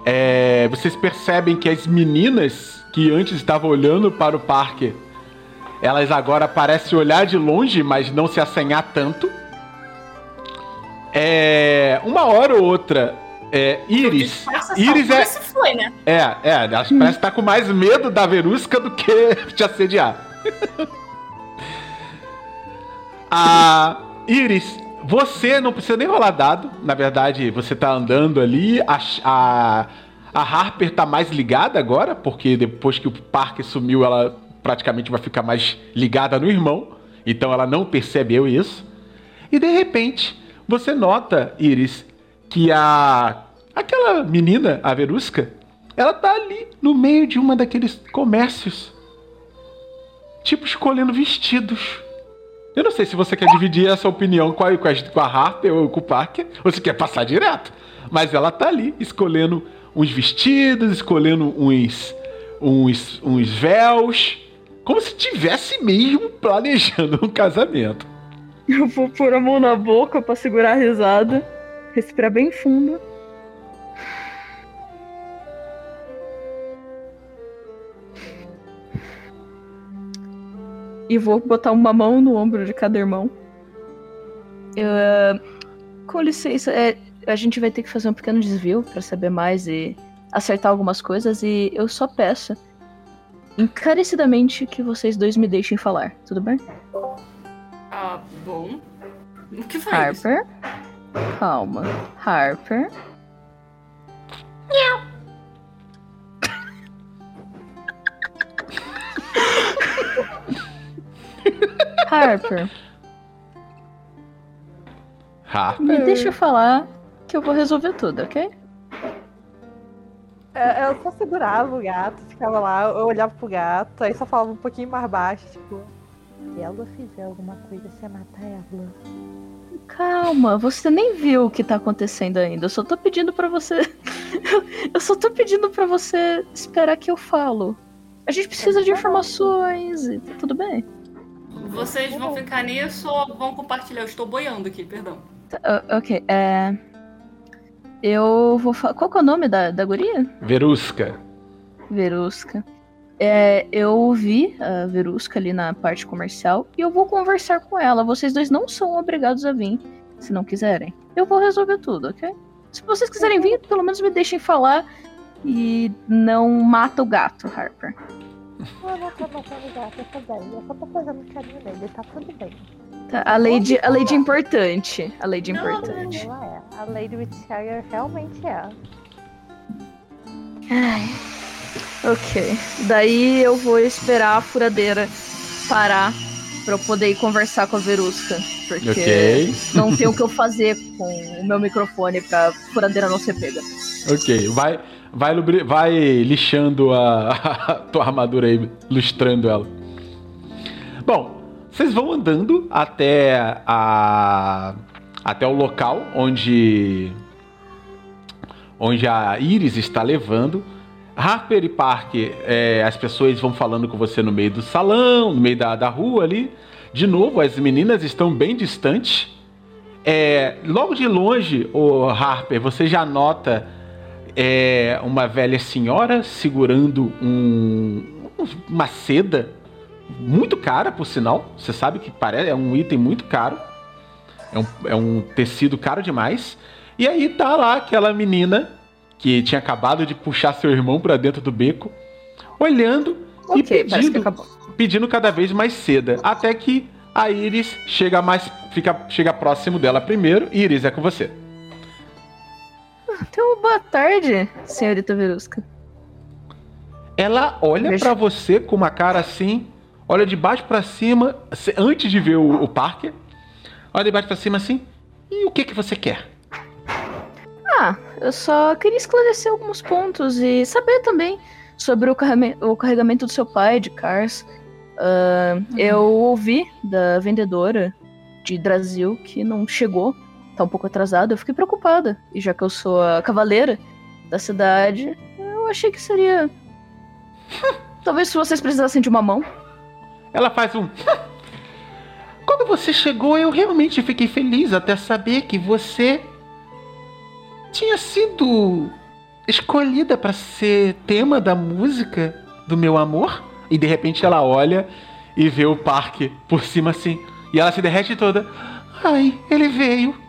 É, vocês percebem que as meninas que antes estavam olhando para o parque, elas agora parecem olhar de longe, mas não se assanhar tanto. É, uma hora ou outra, é, Iris. Iris é, foi, né? é, é, elas parecem estar com mais medo da Verusca do que [laughs] te assediar. [laughs] A Iris, você não precisa nem rolar dado. Na verdade, você tá andando ali. A, a, a Harper tá mais ligada agora, porque depois que o parque sumiu, ela praticamente vai ficar mais ligada no irmão. Então ela não percebeu isso. E de repente, você nota, Iris, que a. aquela menina, a Verusca, ela tá ali no meio de uma daqueles comércios. Tipo, escolhendo vestidos. Eu não sei se você quer dividir essa opinião com a, com a, com a Harper ou com o Parker, ou se quer passar direto. Mas ela tá ali, escolhendo uns vestidos, escolhendo uns, uns, uns véus. Como se tivesse mesmo planejando um casamento. Eu vou pôr a mão na boca pra segurar a risada. Respirar bem fundo. E vou botar uma mão no ombro de cada irmão. Eu, com licença, é, a gente vai ter que fazer um pequeno desvio pra saber mais e acertar algumas coisas. E eu só peço encarecidamente que vocês dois me deixem falar, tudo bem? Ah, bom. O que foi isso? Harper. Calma. Harper. [laughs] Harper, Harper. me deixa falar que eu vou resolver tudo, ok? É, Eu só segurava o gato, ficava lá, eu olhava pro gato, aí só falava um pouquinho mais baixo, tipo. Se ela fizer alguma coisa, você mata ela. Calma, você nem viu o que tá acontecendo ainda. Eu só tô pedindo pra você. [laughs] eu só tô pedindo pra você esperar que eu falo. A gente precisa de informações e tá tudo bem. Vocês vão ficar nisso ou vão compartilhar? Eu estou boiando aqui, perdão. Tá, ok, é. Eu vou falar. Qual que é o nome da, da guria? Verusca. Verusca. É, eu vi a Verusca ali na parte comercial e eu vou conversar com ela. Vocês dois não são obrigados a vir, se não quiserem. Eu vou resolver tudo, ok? Se vocês quiserem vir, pelo menos me deixem falar e não mata o gato, Harper. Eu não tô matando gato, eu tô bem. Eu só tô fazendo carinho nele, tá tudo bem. Tá, a Lady, a Lady importante. A Lady é Não, importante. Ela é. A Lady Witchire realmente é. Ai. Ok. Daí eu vou esperar a furadeira parar pra eu poder ir conversar com a Verusca. Porque Ok. não tem o que eu fazer com o meu microfone pra furadeira não ser pega. Ok. Vai, vai, vai lixando a, [laughs] a tua armadura aí, lustrando ela. Bom, vocês vão andando até a até o local onde onde a Iris está levando. Harper e Parker, é, as pessoas vão falando com você no meio do salão, no meio da, da rua ali. De novo, as meninas estão bem distantes. É, logo de longe, o Harper, você já nota é, uma velha senhora segurando um, uma seda muito cara, por sinal. Você sabe que parece é um item muito caro. É um, é um tecido caro demais. E aí tá lá aquela menina que tinha acabado de puxar seu irmão pra dentro do beco, olhando e Ok, parece que pedindo, pedindo cada vez mais seda, até que a Iris chega mais, fica, chega próximo dela primeiro. Iris é com você. Então, boa tarde, senhorita Verusca. Ela olha Veja- pra você com uma cara assim, olha de baixo pra cima, antes de ver o, o Parker. Olha de baixo pra cima assim. E o que que você quer? Ah, eu só queria esclarecer alguns pontos e saber também sobre o, o carregamento do seu pai, de Cars. Ah, Eu ouvi da vendedora de Brasil que não chegou, tá um pouco atrasada. Eu fiquei preocupada. E já que eu sou a cavaleira da cidade, eu achei que seria. [laughs] Talvez se vocês precisassem de uma mão. Ela faz um. [laughs] Quando você chegou, eu realmente fiquei feliz até saber que você tinha sido escolhida para ser tema da música do meu amor. E de repente ela olha e vê o parque por cima assim. E ela se derrete toda. Ai, ele veio.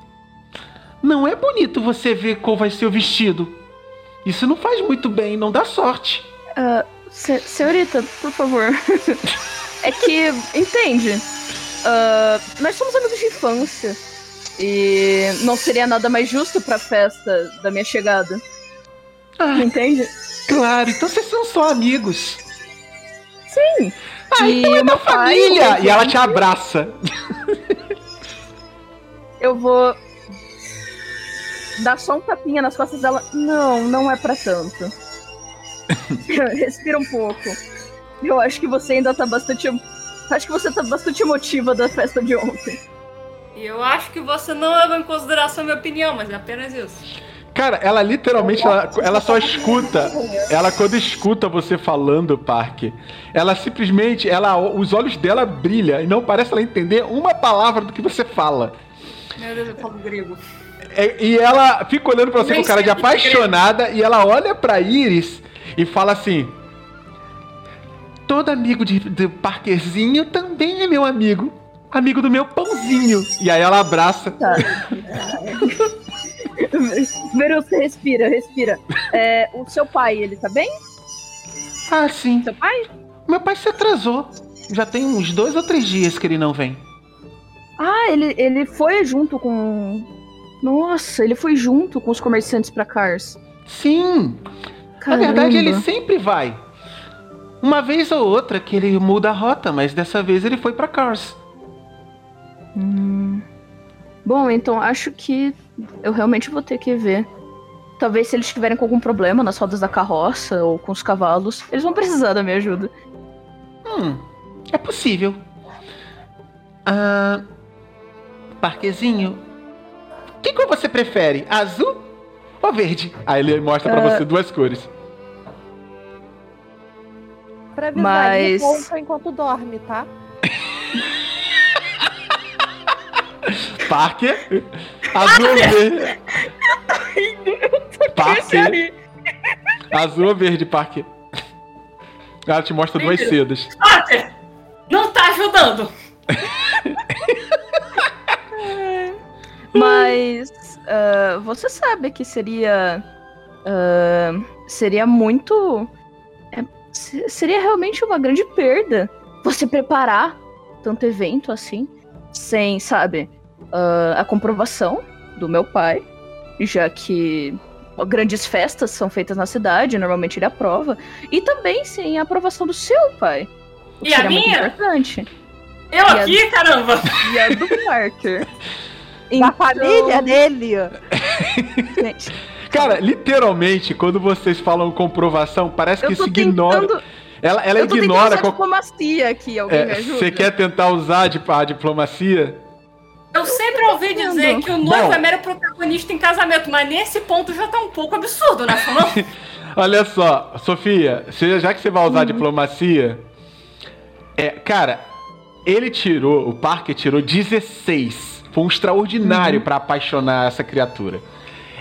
Não é bonito você ver qual vai ser o vestido. Isso não faz muito bem, não dá sorte. Se- senhorita, por favor. [laughs] é que, entende? Ah, nós somos amigos de infância. E não seria nada mais justo pra festa da minha chegada. Ah, Entende? claro, então vocês são só amigos. Sim. Ah, E então é da meu pai, família! E ela te abraça. Eu vou dar só um tapinha nas costas dela. Não, não é pra tanto. [laughs] Respira um pouco. Eu acho que você ainda tá bastante. Acho que você tá bastante emotiva da festa de ontem. E eu acho que você não leva em consideração a minha opinião, mas é apenas isso. Cara, ela literalmente, ela, ela só escuta. Ela quando escuta você falando, Parque, ela simplesmente, ela, os olhos dela brilham e não parece ela entender uma palavra do que você fala. Meu Deus, eu falo grego. É, e ela fica olhando pra você Nem com cara de apaixonada e ela olha pra Iris e fala assim: Todo amigo de, de Parquezinho também é meu amigo. Amigo do meu pãozinho. E aí ela abraça. Tá. Veru, você respira, respira. É, o seu pai, ele tá bem? Ah, sim. Seu pai? Meu pai se atrasou. Já tem uns dois ou três dias que ele não vem. Ah, ele, ele foi junto com. Nossa, ele foi junto com os comerciantes pra Cars. Sim. Na Caramba. verdade, ele sempre vai. Uma vez ou outra que ele muda a rota, mas dessa vez ele foi pra Cars. Hum. Bom, então acho que eu realmente vou ter que ver. Talvez se eles estiverem com algum problema nas rodas da carroça ou com os cavalos, eles vão precisar da minha ajuda. Hum, é possível. Ah, Parquezinho, que cor você prefere? Azul ou verde? Aí ele mostra pra Ah. você duas cores. Pra avisar, Mas- ele conta enquanto dorme, tá? [laughs] Parker, azul ou verde? Parker, azul ou verde, Parker? Ela te mostra duas sedas. Potter, não tá ajudando. [laughs] Mas ah, você sabe que seria. ah, seria muito. é, se- seria realmente uma grande perda você preparar tanto evento assim, sem, sabe, ah, a comprovação do meu pai, já que grandes festas são feitas na cidade, normalmente ele aprova, e também sem a aprovação do seu pai. E a minha? importante. Eu E a- aqui, caramba. E a do Parker. [laughs] Da Então, família dele. [laughs] gente, Cara, literalmente, quando vocês falam comprovação, parece que eu se ignora. tentando. Ela, ela eu tô ignora. usar qual- diplomacia aqui, alguém me É, ajuda? Você quer tentar usar de- a diplomacia? Eu sempre ouvi dizer que o noivo Bom. é mero protagonista em casamento, mas nesse ponto já tá um pouco absurdo, né? [laughs] Olha só, Sofia, já que você vai usar a Uhum. diplomacia. É, cara, ele tirou, o Parker tirou 16. Foi um Uhum. extraordinário pra apaixonar essa criatura.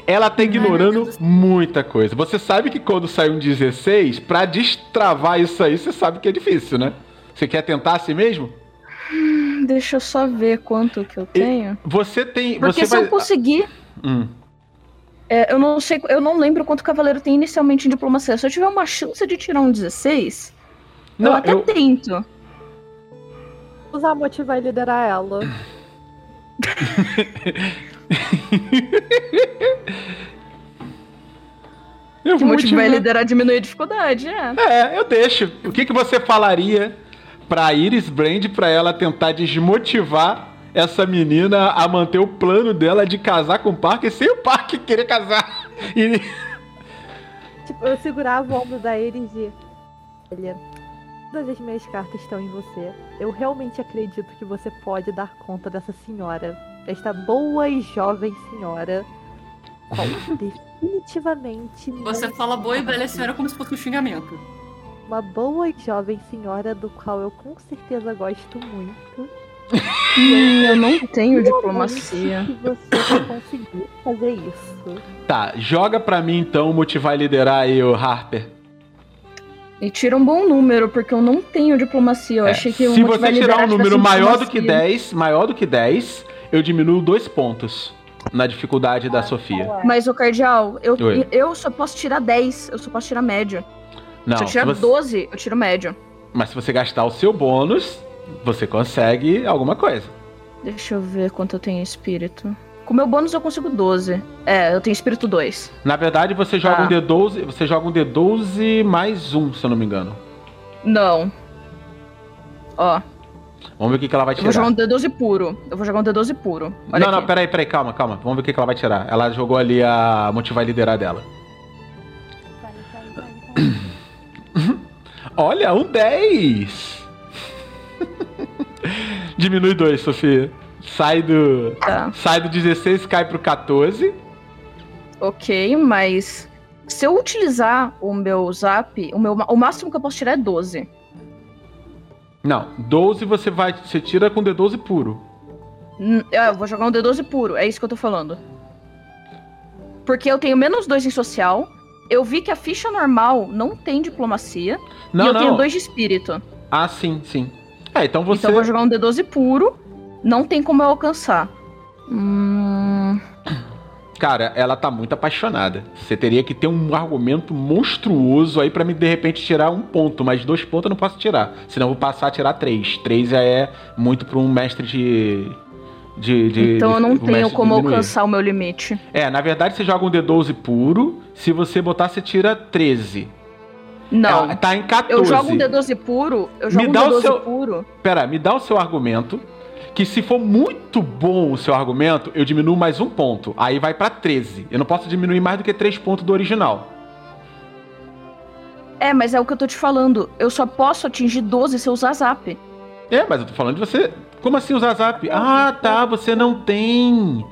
Ela tá ignorando muita coisa. Você sabe que quando sai um 16, pra destravar isso aí, você sabe que é difícil, né? Você quer tentar assim mesmo? Deixa eu só ver quanto que eu tenho. Você tem. Porque você se vai... eu conseguir. Hum. é, eu não sei, eu não lembro quanto o cavaleiro tem inicialmente em diplomacia. Se eu tiver uma chance de tirar um 16, eu Não, até eu, tento. O Zamoti vai liderar ela. Eu vou motivo te- vai liderar diminuir a dificuldade, é. É, eu deixo. O que, que você falaria pra Iris Brand pra ela tentar desmotivar essa menina a manter o plano dela de casar com o Parker sem o Parker querer casar? [laughs] E Tipo tipo, eu segurava o ombro da Iris e. Olha, todas as minhas cartas estão em você. Eu realmente acredito que você pode dar conta dessa senhora. Esta boa e jovem senhora. Qual [laughs] definitivamente. Você fala boa e velha senhora como se fosse um xingamento. Uma boa e jovem senhora do qual eu com certeza gosto muito. [laughs] Hum, eu não tenho diplomacia. Que você vai conseguir fazer isso. Tá, joga pra mim então motivar e liderar aí o Harper. E tira um bom número, porque eu não tenho diplomacia. Eu É, achei que o Se você tirar um número maior do que diplomacia. 10, maior do que 10, eu diminuo dois pontos na dificuldade da Sofia. Mas o cardeal, eu, Oi. eu só posso tirar 10, eu só posso tirar médio. Não, se eu se tirar você- 12, eu tiro médio. mas se você gastar o seu bônus, você consegue alguma coisa. Deixa eu ver quanto eu tenho espírito. Com meu bônus eu consigo 12. É, eu tenho espírito 2. Na verdade, você joga Ah. um D12, você joga um D12 mais um, se eu não me engano. Não. Ó, Vamos ver o que, que ela vai eu vou tirar. jogar um D12 puro. Eu vou jogar um D12 puro. Olha não, não, aqui. peraí, peraí, calma, calma. Vamos ver o que, que ela vai tirar. Ela jogou ali a motivar e liderar dela. Vai, vai, vai, vai. Olha, um 10! [laughs] Diminui dois, Sofia. Sai do. Tá. Sai do 16 cai pro 14. Ok, mas se eu utilizar o meu zap, o, meu, o máximo que eu posso tirar é 12. Não, 12 você vai. Você tira com D12 puro. Hum, é, Eu vou jogar um D12 puro, é isso que eu tô falando. Porque eu tenho menos 2 em social. Eu vi que a ficha normal não tem diplomacia. Não, e eu não. tenho 2 de espírito. Ah, sim, sim. É, então você. Então eu vou jogar um D12 puro. Não tem como eu alcançar. Hum, Cara, ela tá muito apaixonada. Você teria que ter um argumento monstruoso aí pra me de repente tirar um ponto, mas dois pontos eu não posso tirar. Senão eu vou passar a tirar três. Três já é muito pra um mestre de. de, de então eu não um tenho como diminuir. alcançar o meu limite. É, na verdade você joga um D12 puro. Se você botar, você tira 13. Não. Tá em 14. Eu jogo um D12 puro. Eu Me jogo um dá o D12 seu- puro. Pera, me dá o seu argumento. Que se for muito bom o seu argumento, eu diminuo mais um ponto. Aí vai pra 13. Eu não posso diminuir mais do que 3 pontos do original. É, mas é o que eu tô te falando. Eu só posso atingir 12 se eu usar zap. É, mas eu tô falando de você. Como assim usar zap? Ah, tá, você não tem.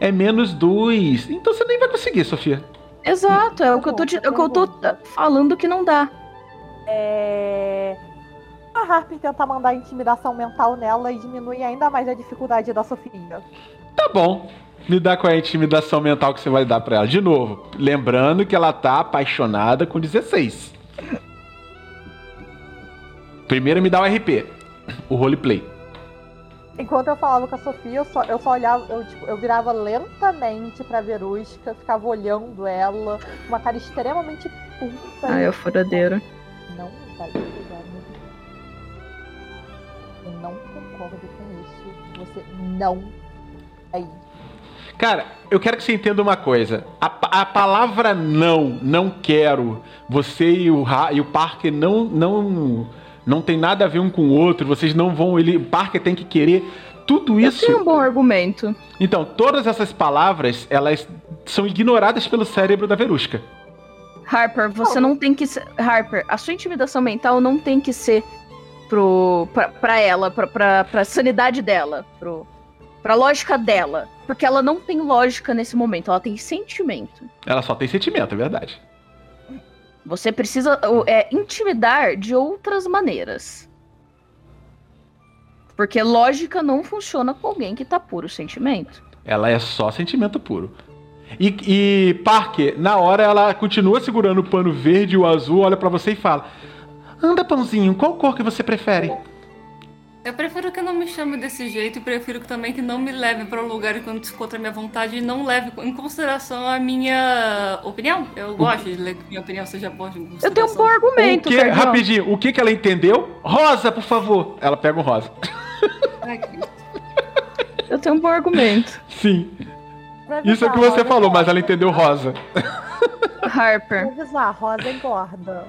É menos 2. Então você nem vai conseguir, Sofia. Exato, é o que eu tô, te- é o que eu tô falando que não dá. É... A Harper tenta mandar intimidação mental nela e diminui ainda mais a dificuldade da Sofia. Tá bom. Me dá qual é a intimidação mental que você vai dar pra ela. De novo, lembrando que ela tá apaixonada com 16. Primeiro me dá o RP, o roleplay. Enquanto eu falava com a Sofia, eu só, eu só olhava, eu, tipo, eu virava lentamente pra Verusca, ficava olhando ela, com uma cara extremamente puta. Ai, é o furadeiro. Não vai não com isso. Você não vai. Cara, eu quero que você entenda uma coisa. A, a palavra não, não quero, você e o, Ra- e o Parker não, não, não tem nada a ver um com o outro, vocês não vão. Ele, o Parker tem que querer. Tudo Eu isso. tenho um bom argumento. Então, todas essas palavras, elas são ignoradas pelo cérebro da Verusca. Harper, você não tem que ser. Harper, a sua intimidação mental não tem que ser pro, pra, pra ela, pra, pra, pra sanidade dela, pro, pra lógica dela. Porque ela não tem lógica nesse momento, ela tem sentimento. Ela só tem sentimento, é verdade. Você precisa é, intimidar de outras maneiras. Porque lógica não funciona com alguém que tá puro sentimento. Ela é só sentimento puro. E, e Parker, na hora, ela continua segurando o pano verde e o azul, olha pra você e fala: Anda, pãozinho, qual cor que você prefere? Eu prefiro que não me chame desse jeito e prefiro que também que não me leve para um lugar quando se contra a minha vontade e não leve em consideração a minha opinião. Eu gosto de ler que minha opinião seja boa em consideração. Eu tenho um bom argumento, o que, rapidinho, o que, que ela entendeu? Rosa, por favor. Ela pega um rosa. Eu tenho um bom argumento. Sim. Isso é o que você falou, mas ela entendeu rosa. Harper. Pra avisar, Rosa engorda.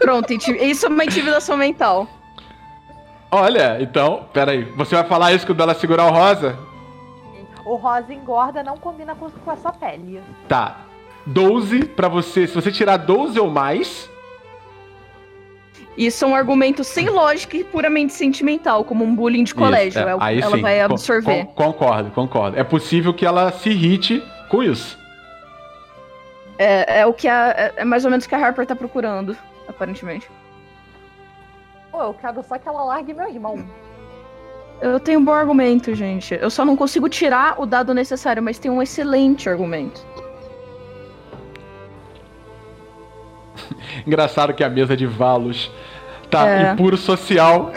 Pronto, isso é uma intimidação mental. Olha, então, peraí. Você vai falar isso quando ela segurar o rosa? O rosa engorda não combina com, com a sua pele. Tá. 12 pra você. Se você tirar 12 ou mais, Isso é um argumento sem lógica e puramente sentimental, como um bullying de colégio. Isso, É o que aí ela sim, vai absorver. con- concordo, concordo. É possível que ela se irrite com isso. É, é o que a, é- mais ou menos o que a Harper tá procurando, aparentemente. Pô, eu quero só que ela largue meu irmão. Eu tenho um bom argumento, gente. Eu só não consigo tirar o dado necessário, mas tem um excelente argumento. [laughs] Engraçado que a mesa de Valos tá É. em puro social.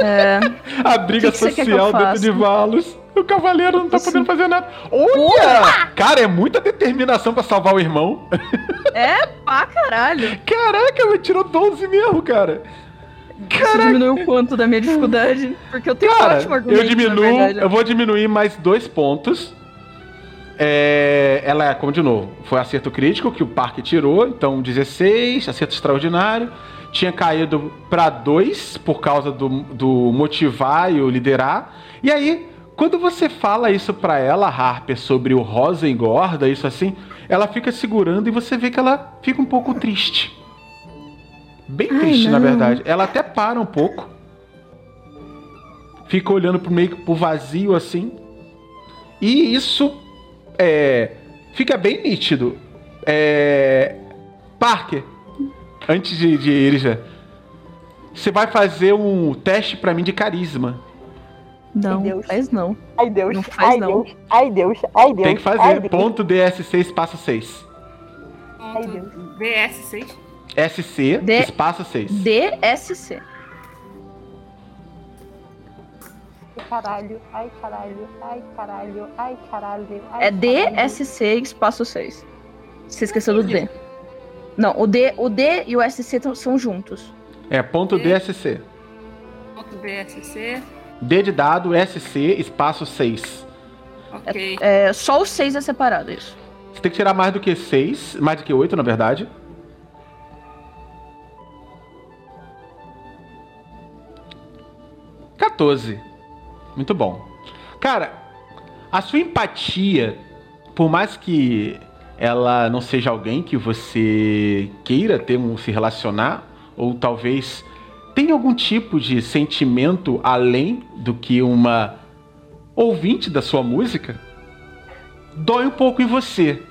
É, [laughs] A briga Que que social dentro de Valos. O cavaleiro não tá podendo fazer nada. Olha! Cara, é muita determinação pra salvar o irmão. [laughs] pá, caralho. Caraca, mas tirou 12 mesmo, cara. Isso diminuiu o quanto da minha dificuldade? Porque eu tenho um Cara, ótimo argumento, eu diminuo, eu vou diminuir mais dois pontos. É, ela, como de novo, foi acerto crítico que o Parque tirou, então 16, acerto extraordinário. Tinha caído pra 2 por causa do, do motivar e o liderar. E aí, quando você fala isso pra ela, Harper, sobre o rosa engorda, isso assim, ela fica segurando e você vê que ela fica um pouco triste. Bem Ai, triste, na verdade. Ela até para um pouco fica olhando pro meio que pro vazio assim. E isso é, fica bem nítido. É, Parker, antes de, de Irja, você vai fazer um teste pra mim de carisma. Não, Deus. faz não. Ai, Deus. Não faz, ai, não. Deus. Ai, Deus. Ai, Deus. Tem que Ai, fazer Deus. ponto DSC espaço 6. Ai, Deus. BS6. SC D- espaço 6. DSC. Ai, caralho. Ai, caralho. Ai, caralho. Ai, caralho. Ai, É. DSC espaço 6. Você esqueceu do D. Não, o D, o D e o SC são juntos. É ponto DSC. Ponto BSC. D de dado SC espaço 6. Ok. É, só o 6 é separado, isso. Você tem que tirar mais do que 6, mais do que 8, na verdade. Quatorze. Muito bom. Cara, a sua empatia, por mais que ela não seja alguém que você queira ter um se relacionar, ou talvez tenha algum tipo de sentimento além do que uma ouvinte da sua música, dói um pouco em você.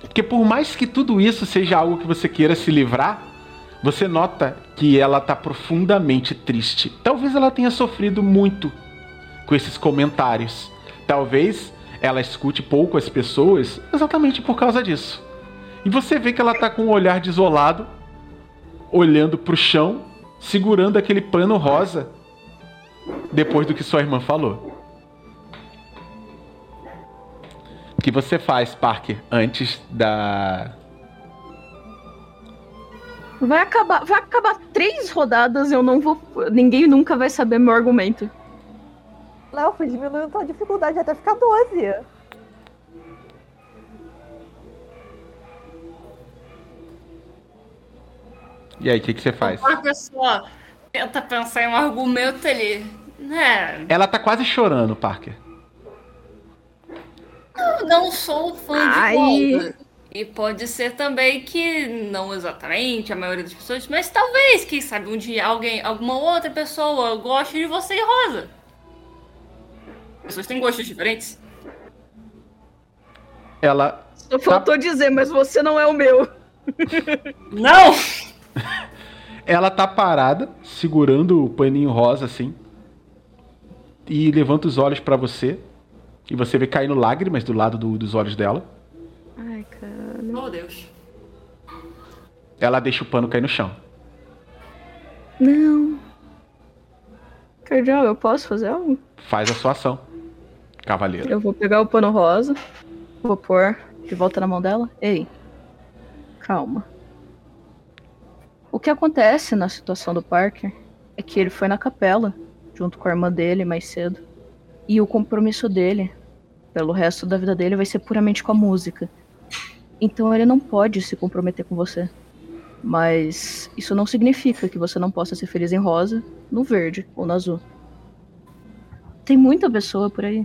Porque por mais que tudo isso seja algo que você queira se livrar, você nota que ela tá profundamente triste. Talvez ela tenha sofrido muito com esses comentários. Talvez ela escute pouco as pessoas exatamente por causa disso. E você vê que ela tá com um olhar desolado, olhando pro chão, segurando aquele pano rosa depois do que sua irmã falou. O que você faz, Parker, antes da. Vai acabar, vai acabar três rodadas, eu não vou. Ninguém nunca vai saber meu argumento. Léo, foi diminuindo tua dificuldade até ficar 12. E aí, o que, que você faz? A pessoa tenta pensar em um argumento, ele. Né, Ela tá quase chorando, Parker. eu não sou fã Ai. de Golda. E pode ser também que, não exatamente a maioria das pessoas, mas talvez, quem sabe, um dia alguém, alguma outra pessoa goste de você e rosa. Pessoas têm gostos diferentes. Ela. Só faltou dizer, mas você não é o meu. Não! Ela tá parada, segurando o paninho rosa assim. E levanta os olhos pra você. E você vê caindo lágrimas do lado do- dos olhos dela. Ai, cara. Oh, Deus. Ela deixa o pano cair no chão. Não. Cardial, eu posso fazer algo? Faz a sua ação, cavaleiro. Eu vou pegar o pano rosa, vou pôr de volta na mão dela. Ei, calma. O que acontece na situação do Parker é que ele foi na capela, junto com a irmã dele mais cedo. E o compromisso dele, pelo resto da vida dele, vai ser puramente com a música. Então ele não pode se comprometer com você. Mas isso não significa que você não possa ser feliz em rosa, no verde ou no azul. Tem muita pessoa por aí.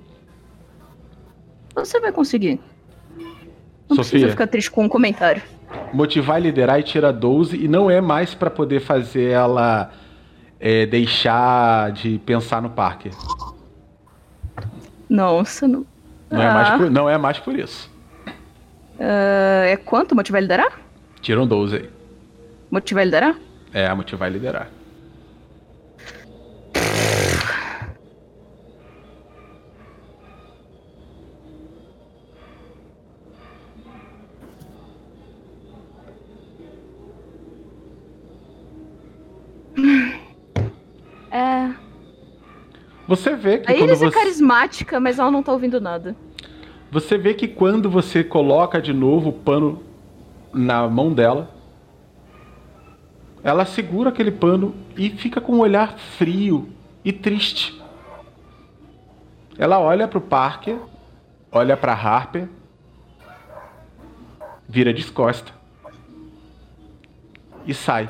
Você vai conseguir. Não Sofia. precisa ficar triste com um comentário. Motivar e liderar e tira 12 e não é mais pra poder fazer ela é, deixar de pensar no parque. Nossa, não. Não, é Ah. mais por, não é mais por isso. Ah, é quanto motivar e liderar? Tiram 12 aí. Motivar e liderar? É, motivar e liderar. Você vê que A quando Iris é você... carismática, mas ela não tá ouvindo nada. Você vê que quando você coloca de novo o pano na mão dela, ela segura aquele pano e fica com um olhar frio e triste. Ela olha pro Parker, olha pra Harper, vira de costa e sai.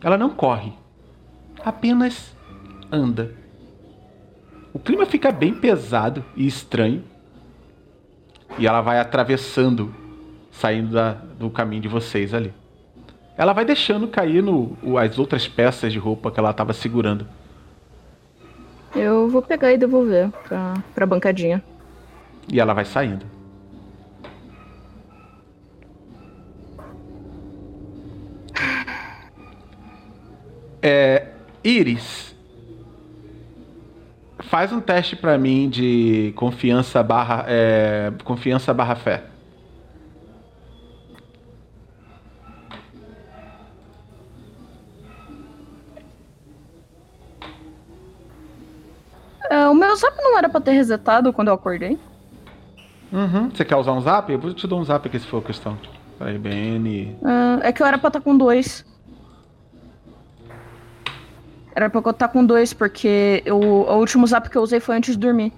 Ela não corre, apenas anda. O clima fica bem pesado e estranho. E ela vai atravessando, saindo da- do caminho de vocês ali. Ela vai deixando cair no, as outras peças de roupa que ela estava segurando. Eu vou pegar e devolver pra, pra bancadinha. E ela vai saindo. [sighs] É, Iris, faz um teste pra mim de confiança barra é, confiança barra fé. É, o meu zap não era pra ter resetado quando eu acordei. Uhum. Você quer usar um zap? Eu te dar um zap aqui se for a questão. Peraí, BN. Ah, é que eu era pra estar com dois. Era pra eu estar com dois, porque eu, o último zap que eu usei foi antes de dormir.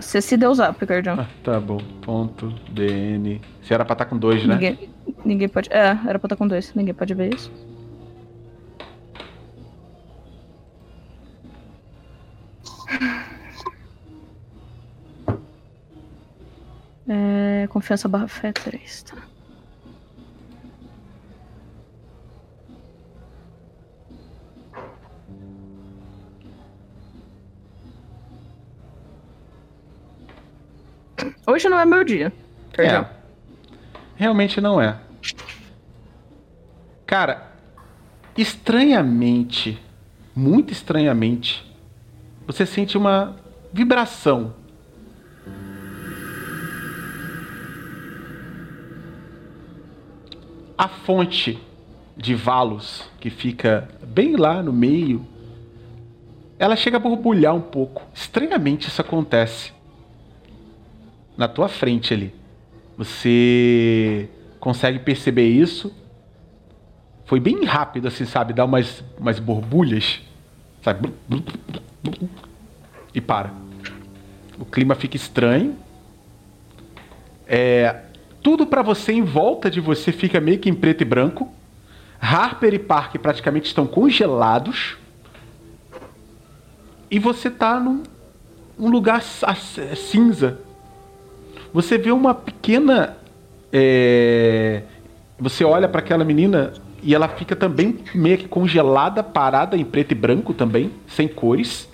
Você se deu zap, Guardião. Ah, tá bom. Ponto BN. Você era pra estar com dois, né? Ninguém, ninguém pode. É, era pra estar com dois. Ninguém pode ver isso. É, confiança barra fé 3, tá. Hoje não é meu dia. É. Realmente não é. Cara, estranhamente, muito estranhamente, você sente uma vibração. A fonte de Valos, que fica bem lá no meio, ela chega a borbulhar um pouco. Estranhamente isso acontece. Na tua frente ali. Você consegue perceber isso. Foi bem rápido, assim, sabe? Dá umas, umas borbulhas. Sabe? E para. O clima fica estranho. É, tudo pra você em volta de você fica meio que em preto e branco. Harper e Park praticamente estão congelados. E você tá num um lugar cinza. Você vê uma pequena. é, Você olha para aquela menina e ela fica também meio que congelada, parada em preto e branco também, sem cores.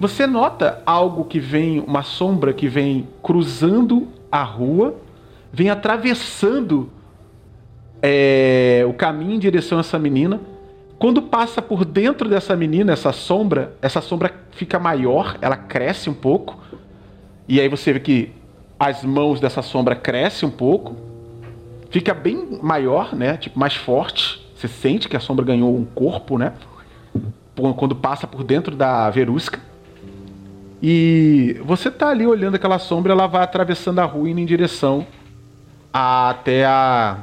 Você nota algo que vem, uma sombra que vem cruzando a rua, vem atravessando é, o caminho em direção a essa menina. Quando passa por dentro dessa menina, essa sombra, essa sombra fica maior, ela cresce um pouco. E aí você vê que as mãos dessa sombra crescem um pouco. Fica bem maior, né? Tipo, mais forte. Você sente que a sombra ganhou um corpo, né? Quando passa por dentro da Verusca. E você tá ali olhando aquela sombra, ela vai atravessando a rua em direção até a.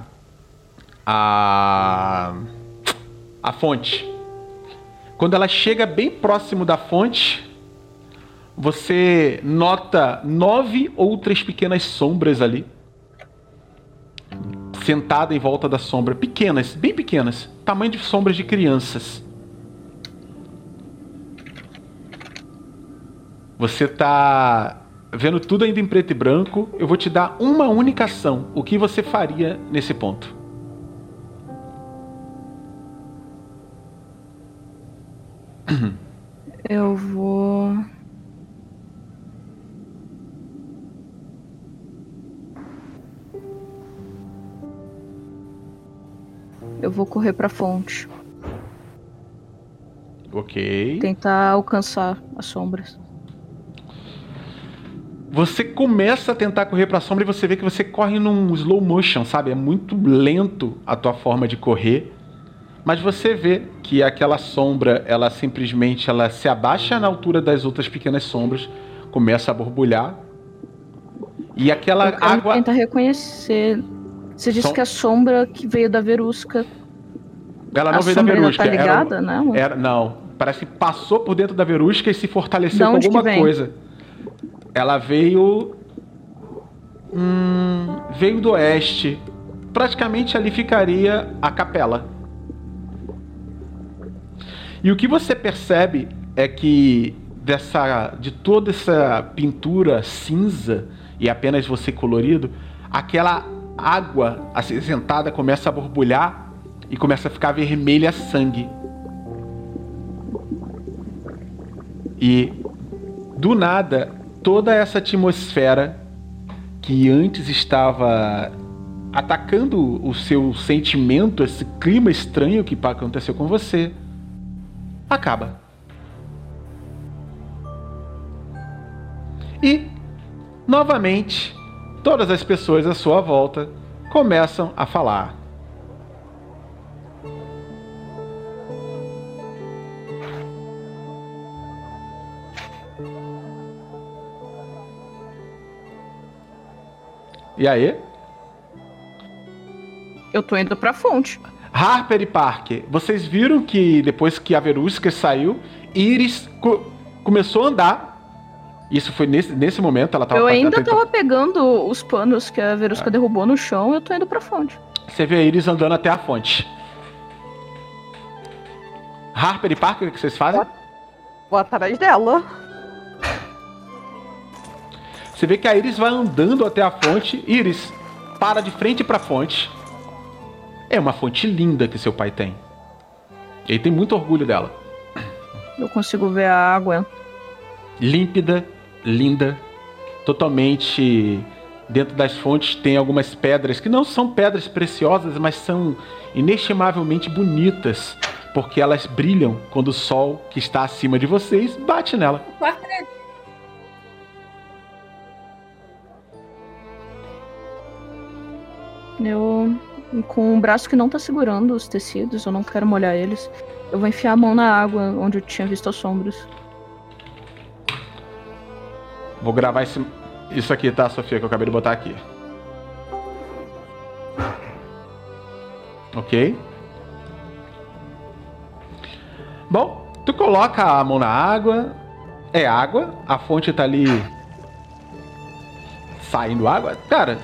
a. a fonte. Quando ela chega bem próximo da fonte, você nota nove outras pequenas sombras ali. Sentada em volta da sombra. Pequenas, bem pequenas. Tamanho de sombras de crianças. Você tá vendo tudo ainda em preto e branco. Eu vou te dar uma única ação. O que você faria nesse ponto? Eu vou. Eu vou correr pra fonte. Ok. Tentar alcançar as sombras. Você começa a tentar correr pra sombra e você vê que você corre num slow motion, sabe? É muito lento a tua forma de correr. Mas você vê que aquela sombra, ela simplesmente ela se abaixa na altura das outras pequenas sombras, começa a borbulhar. E aquela eu água. tentar reconhecer. Você disse Som- que a sombra que veio da Verusca. Ela não a veio da verusca. tá era- ligada, né? Era, não. Parece que passou por dentro da verusca e se fortaleceu com alguma coisa. Ela veio. Hum, veio do oeste. Praticamente ali ficaria a capela. E o que você percebe é que dessa, de toda essa pintura cinza e apenas você colorido, aquela água acinzentada começa a borbulhar e começa a ficar vermelha sangue. E do nada, toda essa atmosfera que antes estava atacando o seu sentimento, esse clima estranho que aconteceu com você, acaba. E, novamente, todas as pessoas à sua volta começam a falar. E aí? Eu tô indo pra fonte. Harper e Parker, vocês viram que depois que a Verusca saiu, Iris co- começou a andar. Isso foi nesse, nesse momento, ela tava eu ainda tentando- tava pegando os panos que a Verusca derrubou no chão eu tô indo pra fonte. Você vê a Iris andando até a fonte. Harper e Parker, o que vocês fazem? Vou atrás dela. Você vê que a Iris vai andando até a fonte. Iris, para de frente pra fonte. É uma fonte linda que seu pai tem. Ele tem muito orgulho dela. Eu consigo ver a água. límpida, linda, totalmente dentro das fontes tem algumas pedras que não são pedras preciosas, mas são inestimavelmente bonitas, porque elas brilham quando o sol que está acima de vocês bate nela. Eu, com o braço que não tá segurando os tecidos, eu não quero molhar eles. Eu vou enfiar a mão na água onde eu tinha visto as sombras. Vou gravar esse, isso aqui, tá, Sofia, que eu acabei de botar aqui. Ok? Bom, tu coloca a mão na água. É água, a fonte tá ali saindo água. Cara,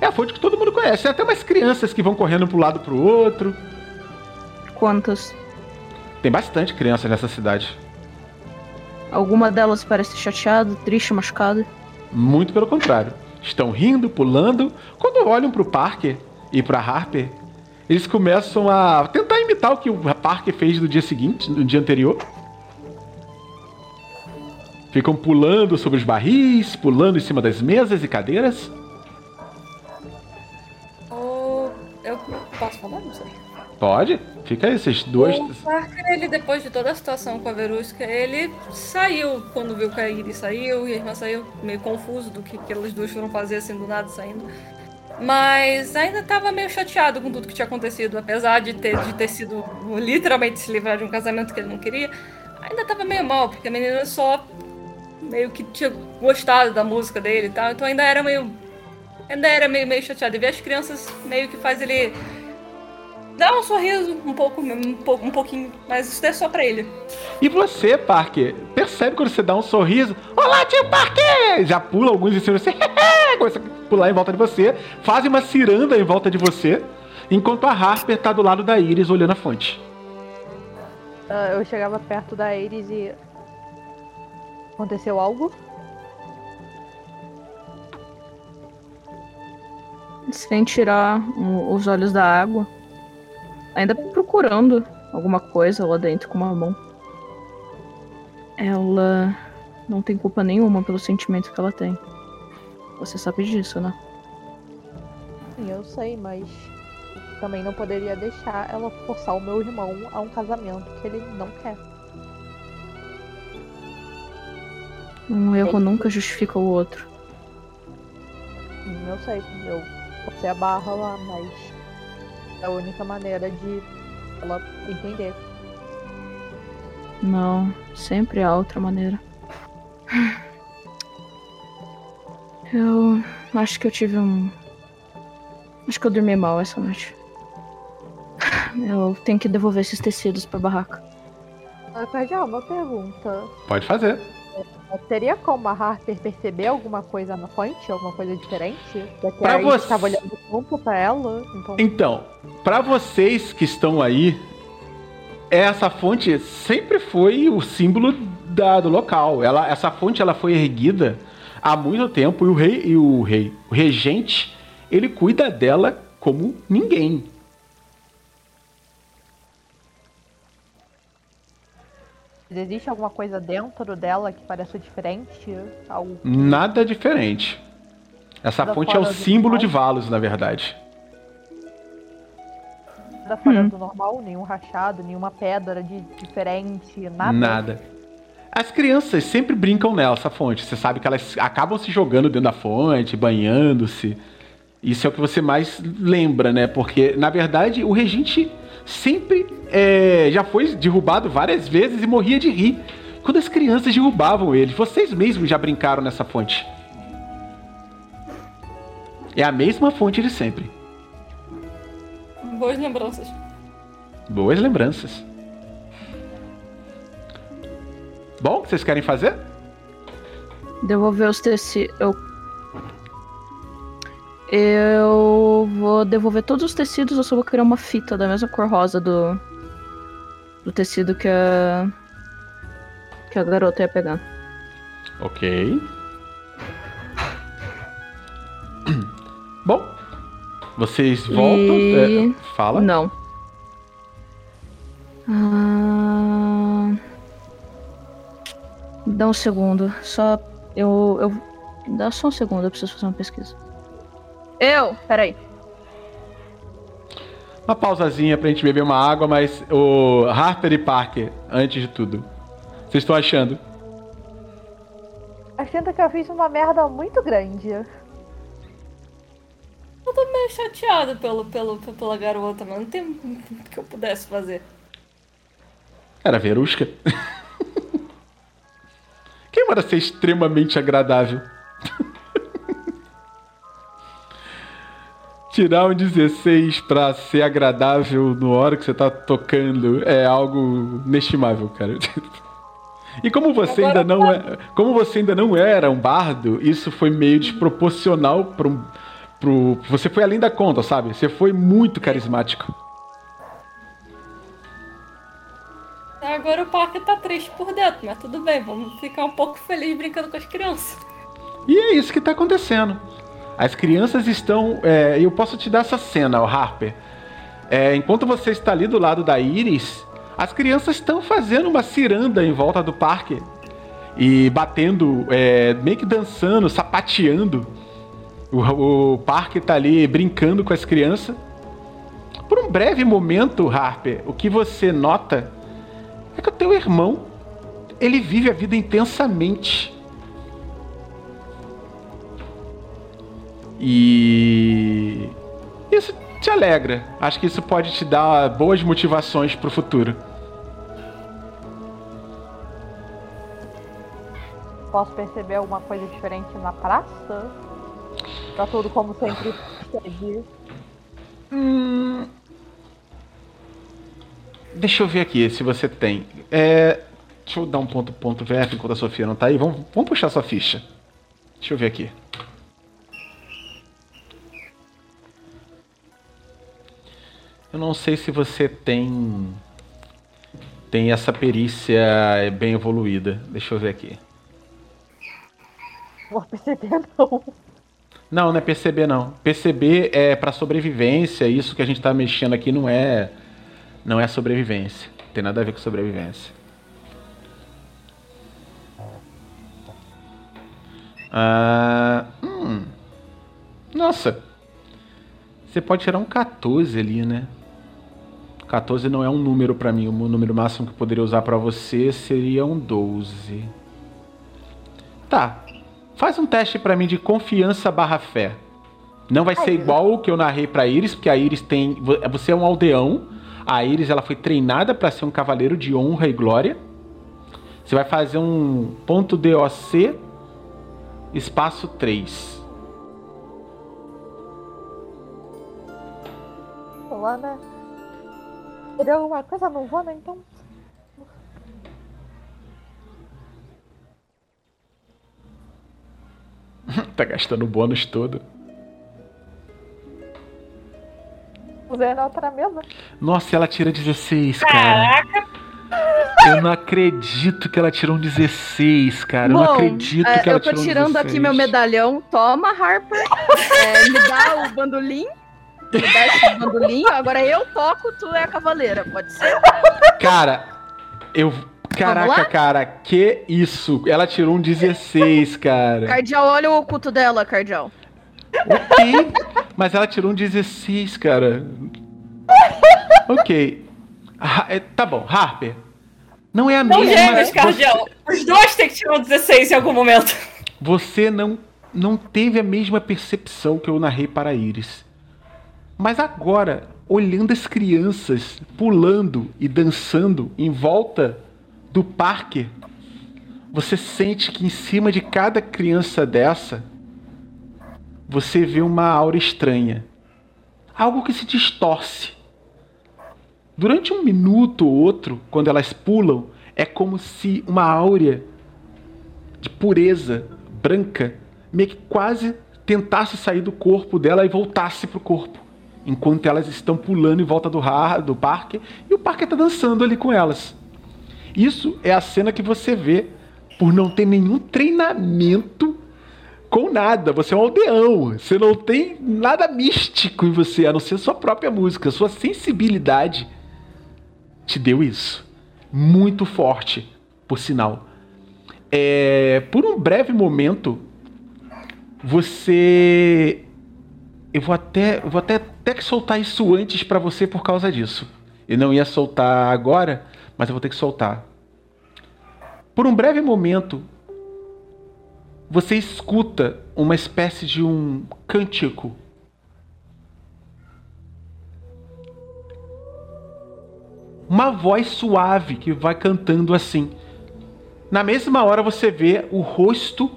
é a fonte que todo mundo conhece. Tem até umas crianças que vão correndo pro lado pro outro. Quantas? Tem bastante criança nessa cidade. Alguma delas parece chateada, triste, machucada. Muito pelo contrário. Estão rindo, pulando. Quando olham pro Parker e pra Harper, eles começam a tentar imitar o que o Parker fez no dia seguinte, no dia anterior. Ficam pulando sobre os barris, pulando em cima das mesas e cadeiras. o. Eu posso falar? Não sei. Pode? Fica aí, esses dois. O Parker, ele, depois de toda a situação com a Verusca, ele saiu quando viu que a Iris saiu e a irmã saiu, meio confuso do que, que duas foram fazer assim do nada saindo. Mas ainda tava meio chateado com tudo que tinha acontecido, apesar de ter, de ter sido literalmente se livrar de um casamento que ele não queria. Ainda tava meio mal, porque a menina só meio que tinha gostado da música dele e tal, então ainda era meio. Ainda era meio, meio chateado. E ver as crianças meio que faz ele dá um sorriso um pouco, um pouco, um pouquinho, mas isso é só pra ele. E você, Parker, percebe quando você dá um sorriso? Olá, tio Parker! Já pula alguns em cima de você, [laughs] começa a pular em volta de você, fazem uma ciranda em volta de você, enquanto a Harper tá do lado da Iris olhando a fonte. Ah, eu chegava perto da Iris e. Aconteceu algo? Sem tirar os olhos da água. Ainda procurando alguma coisa lá dentro com uma mão. Ela não tem culpa nenhuma pelo sentimento que ela tem. Você sabe disso, né? Sim, eu sei, mas também não poderia deixar ela forçar o meu irmão a um casamento que ele não quer. Um erro nunca justifica o outro. Sim, eu sei, eu forcei a barra lá, mas é a única maneira de ela entender. Não, sempre há outra maneira. Eu acho que eu tive um. Acho que eu dormi mal essa noite. Eu tenho que devolver esses tecidos pra barraca. Ah, Cardial, uma pergunta. Pode fazer. Teria como a Harper perceber alguma coisa na fonte? Alguma coisa diferente? Já que Pra a você- tava olhando tanto pra ela. Então, Então, pra vocês que estão aí, essa fonte sempre foi o símbolo da- do local. Ela, essa fonte ela foi erguida há muito tempo e o rei e o rei, o regente, ele cuida dela como ninguém. Existe alguma coisa dentro dela que pareça diferente? Algo Nada diferente. Essa Da fonte é o símbolo normal. de Valos, na verdade. nada fora Hum. do normal? Nenhum rachado, nenhuma pedra de diferente, nada? Nada. As crianças sempre brincam nessa fonte. Você sabe que elas acabam se jogando dentro da fonte, banhando-se. Isso é o que você mais lembra, né? Porque, na verdade, o regente sempre é, já foi derrubado várias vezes e morria de rir quando as crianças derrubavam ele. Vocês mesmos já brincaram nessa fonte. É a mesma fonte de sempre. Boas lembranças. Boas lembranças. Bom, o que vocês querem fazer? Devolver os tecidos. Eu. Eu vou devolver todos os tecidos, eu só vou criar uma fita da mesma cor rosa do. Do tecido que a. Que a garota ia pegar. Ok. Bom, vocês voltam. E- é, fala. Não. Ah... Dá um segundo. Só. Eu, eu. Dá só um segundo, eu preciso fazer uma pesquisa. Eu! Peraí. Uma pausazinha pra gente beber uma água, mas o Harper e Parker, antes de tudo. Vocês estão achando? Achando que eu fiz uma merda muito grande. Eu tô meio chateado pelo, pelo, pela garota, mas não tem o que eu pudesse fazer. Era Verusca. [laughs] Quem manda ser extremamente agradável? Tirar um 16 pra ser agradável na hora que você tá tocando é algo inestimável, cara. [laughs] E como você Agora ainda não é, como você ainda não era um bardo, isso foi meio desproporcional um, pro, você foi além da conta, sabe? Você foi muito carismático. Agora o Parker tá triste por dentro, mas tudo bem, vamos ficar um pouco feliz brincando com as crianças. E é isso que tá acontecendo. As crianças estão. É, eu posso te dar essa cena, o Harper. É, enquanto você está ali do lado da Iris, as crianças estão fazendo uma ciranda em volta do parque. E batendo, é, meio que dançando, sapateando. O, o parque tá ali brincando com as crianças. Por um breve momento, Harper, o que você nota é que o teu irmão ele vive a vida intensamente. E isso te alegra. Acho que isso pode te dar boas motivações pro futuro. Posso perceber alguma coisa diferente na praça? Tá tudo como sempre. Hum... Deixa eu ver aqui se você tem. É... Deixa eu dar um ponto ponto VF enquanto a Sofia não tá aí. Vamos, vamos puxar sua ficha. Deixa eu ver aqui. Eu não sei se você tem. Tem essa perícia bem evoluída. Deixa eu ver aqui. Por perceber, não. Não, não é perceber não. Perceber é para sobrevivência. Isso que a gente tá mexendo aqui não é não é sobrevivência. Não tem nada a ver com sobrevivência. Ah, hum. Nossa. Você pode tirar um 14 ali, né? 14 não é um número pra mim. O número máximo que eu poderia usar pra você seria um 12. Tá. Faz um teste pra mim de confiança barra fé. Não vai ser igual o que eu narrei pra Iris, porque a Iris tem. Você é um aldeão. A Iris ela foi treinada pra ser um cavaleiro de honra e glória. Você vai fazer um ponto DOC espaço 3. Lana. Deu alguma coisa não vou, né? Então. [laughs] tá gastando o bônus todo. Usei a outra mesa. Nossa, ela tira 16, cara. Caraca, Eu não acredito que ela tirou um 16, cara. eu não Bom, acredito é, que ela eu tô tirou um tirando 16. aqui meu medalhão. Toma, Harper. [laughs] É, me dá o bandolim. Me dá esse bandolim. Agora eu toco, tu é a cavaleira. Pode ser? Cara, eu. Caraca, cara, que isso? Ela tirou um 16, cara. Cardial, olha o oculto dela, Cardial. Ok. Mas ela tirou um 16, cara. Ok. Ha- é, tá bom, Harper. Não é a não mesma. gêmeos, você- Cardial. Os dois têm que tirar um 16 em algum momento. Você não, não teve a mesma percepção que eu narrei para a Iris. Mas agora, olhando as crianças pulando e dançando em volta do parque, você sente que em cima de cada criança dessa, você vê uma aura estranha. Algo que se distorce. Durante um minuto ou outro, quando elas pulam, é como se uma áurea de pureza branca meio que quase tentasse sair do corpo dela e voltasse pro corpo. Enquanto elas estão pulando em volta do, do parque e o parque está dançando ali com elas. Isso é a cena que você vê por não ter nenhum treinamento com nada. Você é um aldeão. Você não tem nada místico em você, a não ser sua própria música. Sua sensibilidade te deu isso. Muito forte, por sinal. É, por um breve momento, você. Eu vou até, vou até ter que soltar isso antes pra você por causa disso. Eu não ia soltar agora, mas eu vou ter que soltar. Por um breve momento, você escuta uma espécie de um cântico. Uma voz suave que vai cantando assim. Na mesma hora você vê o rosto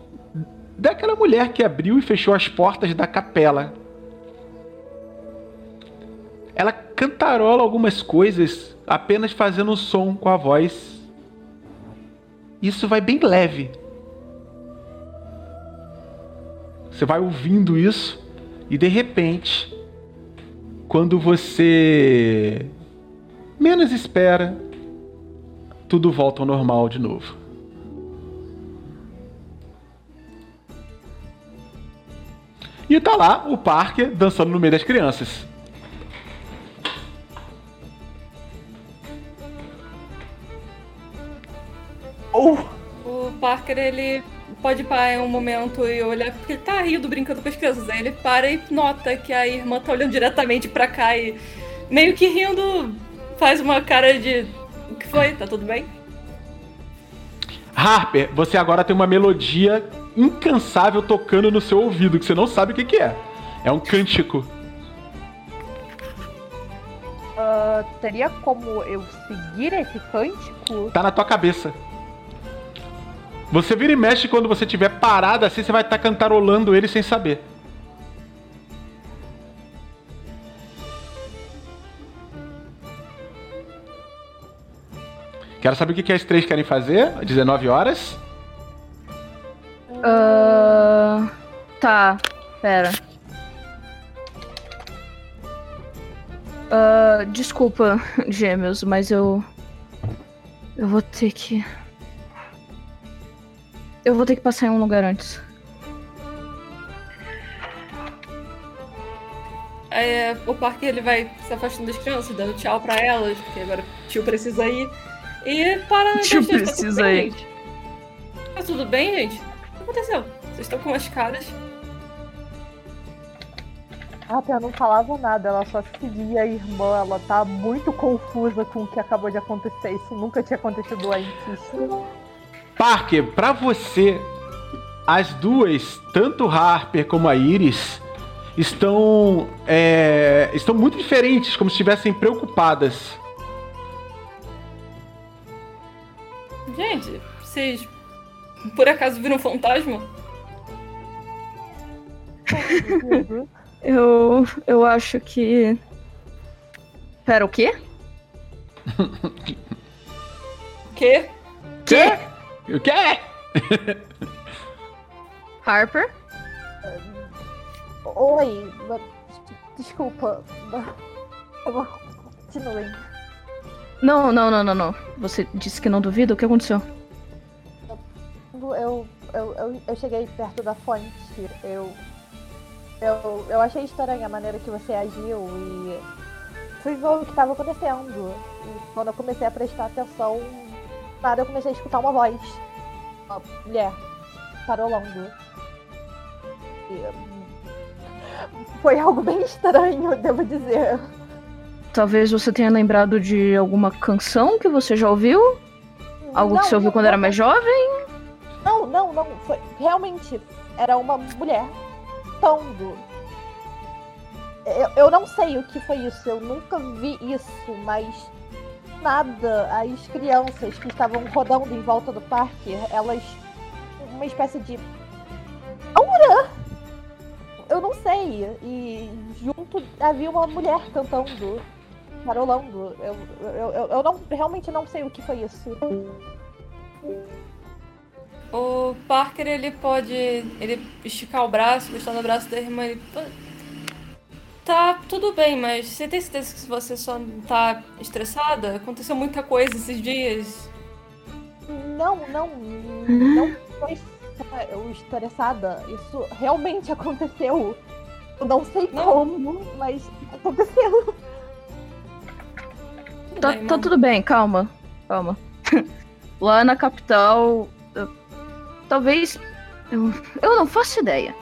daquela mulher que abriu e fechou as portas da capela. Ela cantarola algumas coisas, apenas fazendo um som com a voz. Isso vai bem leve. Você vai ouvindo isso e de repente, quando você menos espera, tudo volta ao normal de novo. E tá lá o Parker dançando no meio das crianças. O Parker, ele pode parar em um momento e olhar, porque ele tá rindo, brincando com as crianças. Aí ele para e nota que a irmã tá olhando diretamente pra cá e meio que rindo, faz uma cara de. O que foi? Tá tudo bem? Harper, você agora tem uma melodia incansável tocando no seu ouvido, que você não sabe o que, que é. É um cântico. Ah, teria como eu seguir esse cântico? Tá na tua cabeça. Você vira e mexe quando você estiver parada assim, você vai estar cantarolando ele sem saber. Quero saber o que que as três querem fazer. 19 horas. Ah, tá, pera. Ah, desculpa, [laughs] gêmeos, mas eu. Eu vou ter que. Eu vou ter que passar em um lugar antes. É, o parque ele vai se afastando das crianças, dando tchau para elas, porque agora o tio precisa ir. E para. Tio tá precisa ir. Tá tudo bem, gente? O que aconteceu? Vocês estão com as caras. A Pia não falava nada, ela só seguia a irmã, ela tá muito confusa com o que acabou de acontecer. Isso nunca tinha acontecido antes. Parker, pra você, as duas, tanto Harper como a Iris, estão é, estão muito diferentes, como se estivessem preocupadas. Gente, vocês por acaso viram um fantasma? [laughs] Eu, eu acho que. Pera, o quê? O quê? Quê? O quê? Harper? Oi, ma- desculpa. ma- Continuem. Não, não, não, não, não. Você disse que não duvida? O que aconteceu? Quando eu, eu, eu, eu cheguei perto da fonte, eu, eu, eu achei estranha a maneira que você agiu e fui ver o que estava acontecendo. E quando eu comecei a prestar atenção, nada, eu comecei a escutar uma voz. Uma mulher parolando. E, hum, foi algo bem estranho, devo dizer. Talvez você tenha lembrado de alguma canção que você já ouviu? Algo Não, que você ouviu não, quando era mais jovem? Não, não, não. Foi, realmente, era uma mulher cantando. Eu, eu não sei o que foi isso, eu nunca vi isso, mas nada. As crianças que estavam rodando em volta do parque, elas. Uma espécie de. aura! Eu não sei. E junto havia uma mulher cantando, parolando. Eu, eu, eu, eu não, realmente não sei o que foi isso. O Parker ele pode. ele esticar o braço, encostar no braço da irmã. Ele... Tá tudo bem, mas você tem certeza que você só tá estressada? Aconteceu muita coisa esses dias. Não, não, não foi estressada. Isso realmente aconteceu. Eu não sei Não. como, mas aconteceu. Tudo Tá, bem, tá tudo bem, calma. Calma. [laughs] Lá na capital. eu- talvez. Eu, eu não faço ideia.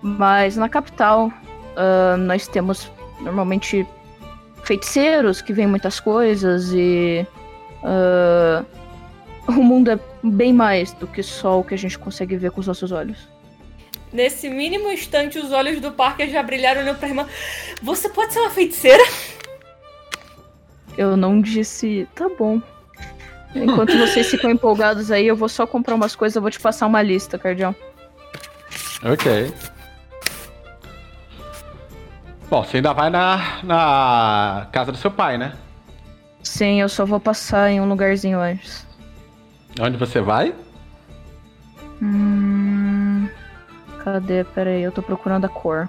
Mas na capital, ah, nós temos normalmente feiticeiros que veem muitas coisas e. ah, o mundo é bem mais do que só o que a gente consegue ver com os nossos olhos. Nesse mínimo instante, os olhos do Parker já brilharam olhando pra irmã. Você pode ser uma feiticeira? Eu não disse. Tá bom. Enquanto [laughs] vocês ficam empolgados aí, eu vou só comprar umas coisas, eu vou te passar uma lista, Cardião. Ok. Bom, você ainda vai na, na casa do seu pai, né? Sim, eu só vou passar em um lugarzinho antes. Onde você vai? Hum. Cadê? Pera aí, eu tô procurando a cor.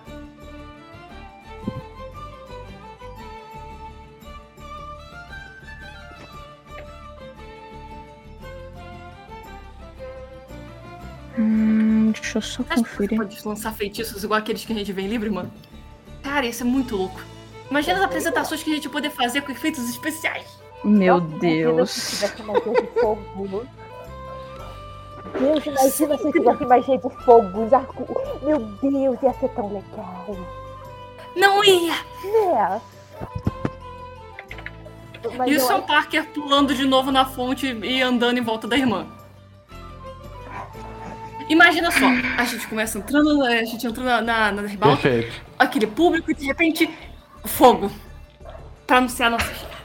Hum, deixa eu só conferir. pode lançar feitiços igual aqueles que a gente vê em livro, mano? Cara, isso é muito louco. Imagina as apresentações que a gente poder fazer com efeitos especiais. Meu Nossa, imagina Deus. Se tivesse magia de fogo. Deus, imagina se [laughs] tivesse magia de fogo. os arco- Meu Deus, ia ser tão legal. Não ia! Né? Mas é o Parker pulando de novo na fonte e andando em volta da irmã. Imagina só, a gente começa entrando, a gente entrou na, na, na ribalta, Perfeito. aquele público e de repente, fogo. Pra anunciar a nossa chegada.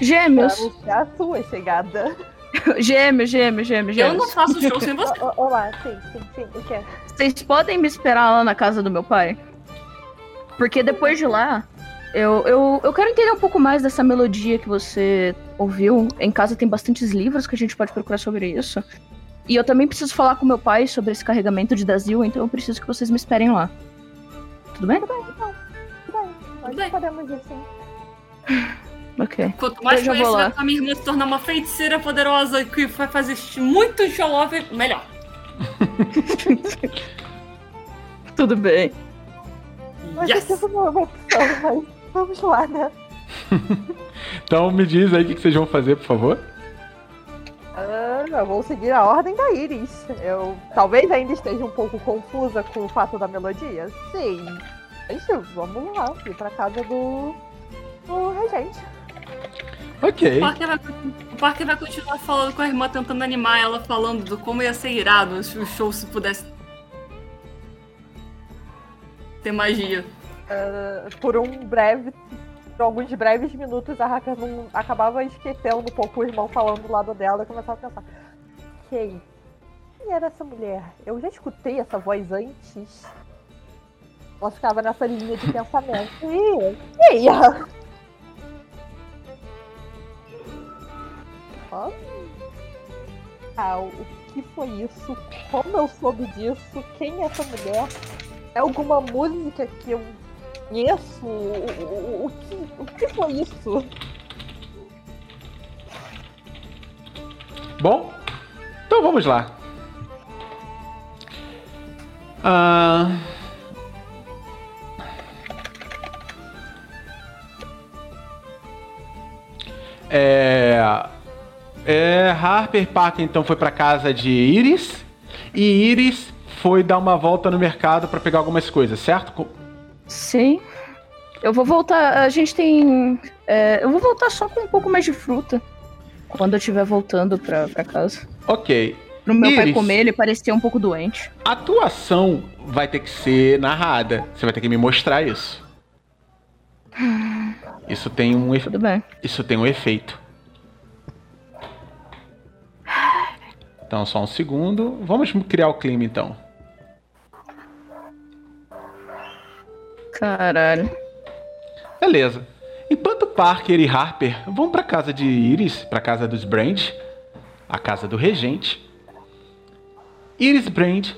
Gêmeos. Pra anunciar a sua chegada. [laughs] Gêmeos, gêmeos, gêmeos, Eu não gêmeos. faço show sem [laughs] você. Ó- Olá, sim, sim, sim. O que é? Vocês podem me esperar lá na casa do meu pai? Porque depois de lá, eu, eu, eu quero entender um pouco mais dessa melodia que você ouviu. Em casa tem bastantes livros que a gente pode procurar sobre isso. E eu também preciso falar com meu pai sobre esse carregamento de Dazil, então eu preciso que vocês me esperem lá. Tudo bem? Tudo bem, então. Tudo bem. Podemos ir sim. [laughs] Ok. Quanto mais Eu já vou conhecida a minha irmã se tornar uma feiticeira poderosa que vai fazer muito show off, melhor. [laughs] Tudo bem. Mas Yes! é uma opção, mas vamos lá, né? [laughs] Então me diz aí o que que vocês vão fazer, por favor. Ah, eu vou seguir a ordem da Iris. Eu talvez ainda esteja um pouco confusa com o fato da melodia. Sim. Mas vamos lá, ir pra casa do, do regente. Ok. O Parker, vai, o Parker vai continuar falando com a irmã, tentando animar ela, falando do como ia ser irado se o show se pudesse ter magia. Ah, por um breve. Por alguns breves minutos, a Haka não acabava esquecendo um pouco o irmão falando do lado dela e começava a pensar: Quem? Quem era essa mulher? Eu já escutei essa voz antes. Ela ficava nessa linha de pensamento. E quem? Ó. Ah, o que foi isso? Como eu soube disso? Quem é essa mulher? É alguma música que eu conheço? O, o, o, que, o que foi isso? Bom, então vamos lá. Ah, É, é, Harper Parker então foi pra casa de Iris e Iris foi dar uma volta no mercado pra pegar algumas coisas, certo? Sim. Eu vou voltar. A gente tem. é, eu vou voltar só com um pouco mais de fruta. Quando eu estiver voltando pra, pra casa. Ok. Pro meu pai Iris. comer, ele parecia um pouco doente. A atuação vai ter que ser narrada. Você vai ter que me mostrar isso. Isso tem um, efe- Tudo bem. isso tem um efeito. Então, só um segundo. Vamos criar o clima então. Caralho. Beleza. Enquanto Parker e Harper vão pra casa de Iris, pra casa dos Brand, a casa do regente, Iris Brand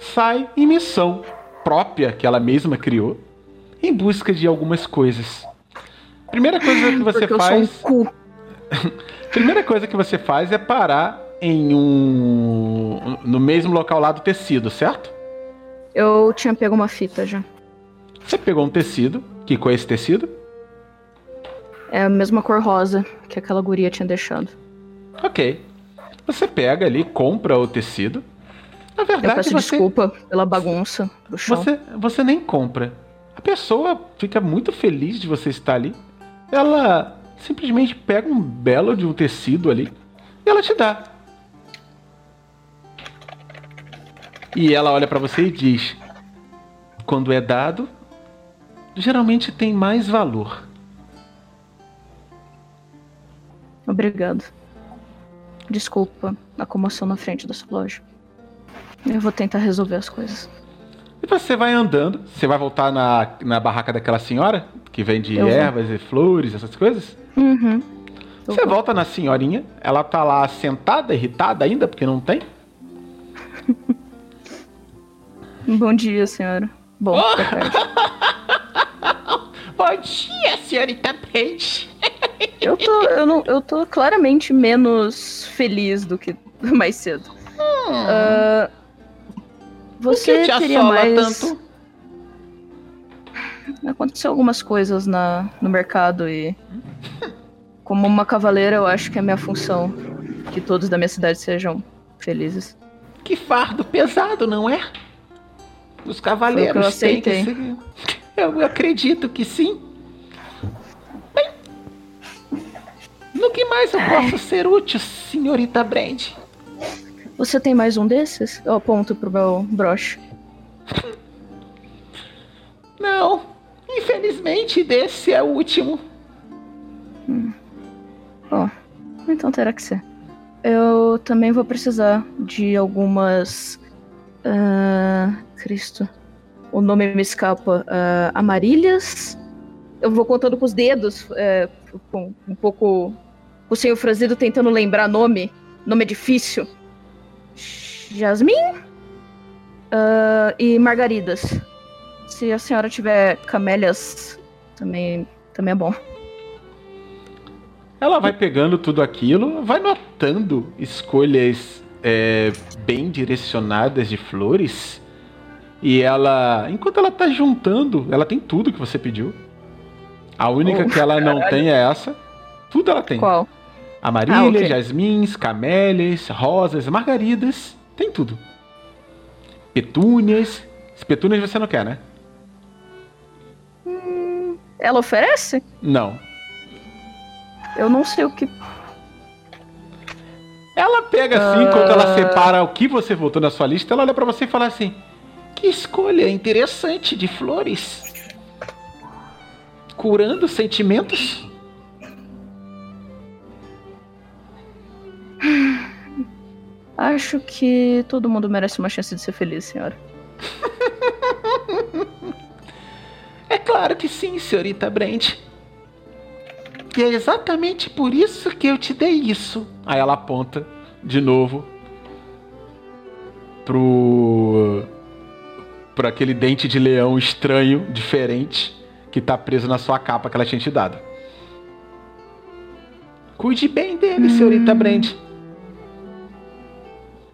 sai em missão própria que ela mesma criou em busca de algumas coisas. Primeira coisa que você Porque faz, um cu. [laughs] primeira coisa que você faz é parar em um no mesmo local lá do tecido, certo? Eu tinha pego uma fita já. Você pegou um tecido, que cor é esse tecido? É a mesma cor rosa que aquela guria tinha deixado. Ok. Você pega ali, compra o tecido. Na Eu verdade, peço você, desculpa pela bagunça do chão. você, você nem compra. A pessoa fica muito feliz de você estar ali. Ela simplesmente pega um belo de um tecido ali e ela te dá. E ela olha pra você e diz: Quando é dado, geralmente tem mais valor. Obrigado. Desculpa a comoção na frente dessa loja. Eu vou tentar resolver as coisas. E você vai andando, você vai voltar na, na barraca daquela senhora, que vende Eu vou. ervas e flores, essas coisas. Uhum. Eu Você vou. volta na senhorinha, ela tá lá sentada, irritada ainda, porque não tem. [laughs] Bom dia, senhora. Bom, [laughs] Oh! [laughs] Bom dia, senhorita Page. Eu tô, eu, não, eu tô claramente menos feliz do que mais cedo. Você Hum. o que te teria mais. tanto? Aconteceu algumas coisas na, no mercado e. Como uma cavaleira, eu acho que é minha função que todos da minha cidade sejam felizes. Que fardo pesado, não é? Os cavaleiros Foi o que eu ser... Eu acredito que sim. Bem, no que mais eu posso ser útil, senhorita Brand? Você tem mais um desses? Eu aponto pro meu broche. Não, infelizmente desse é o último. Ó, então terá que ser. Eu também vou precisar de algumas. ah, Cristo. O nome me escapa. ah, amarilhas. Eu vou contando com os dedos, é, com um pouco. O senhor franzido tentando lembrar nome. Nome é difícil. Jasmine? Ah, e margaridas. Se a senhora tiver camélias, também, também é bom. Ela vai pegando tudo aquilo, vai notando escolhas é, bem direcionadas de flores E ela, enquanto ela tá juntando, ela tem tudo que você pediu. A única Oh, que ela não tem é essa. Tudo ela tem. Qual? Amarília, Ah, ok. jasmins, camélias, rosas, margaridas. Tem tudo. Petúnias. As petúnias você não quer, né? Ela oferece? Não. Eu não sei o que. Ela pega assim, quando ela separa o que você voltou na sua lista, ela olha pra você e fala assim: Que escolha interessante de flores. Curando sentimentos? [sighs] Acho que todo mundo merece uma chance de ser feliz, senhora. [laughs] É claro que sim, senhorita Brent. E é exatamente por isso que eu te dei isso. Aí ela aponta de novo pro. Pro aquele dente de leão estranho, diferente, que tá preso na sua capa que ela tinha te dado. Cuide bem dele, senhorita Brent.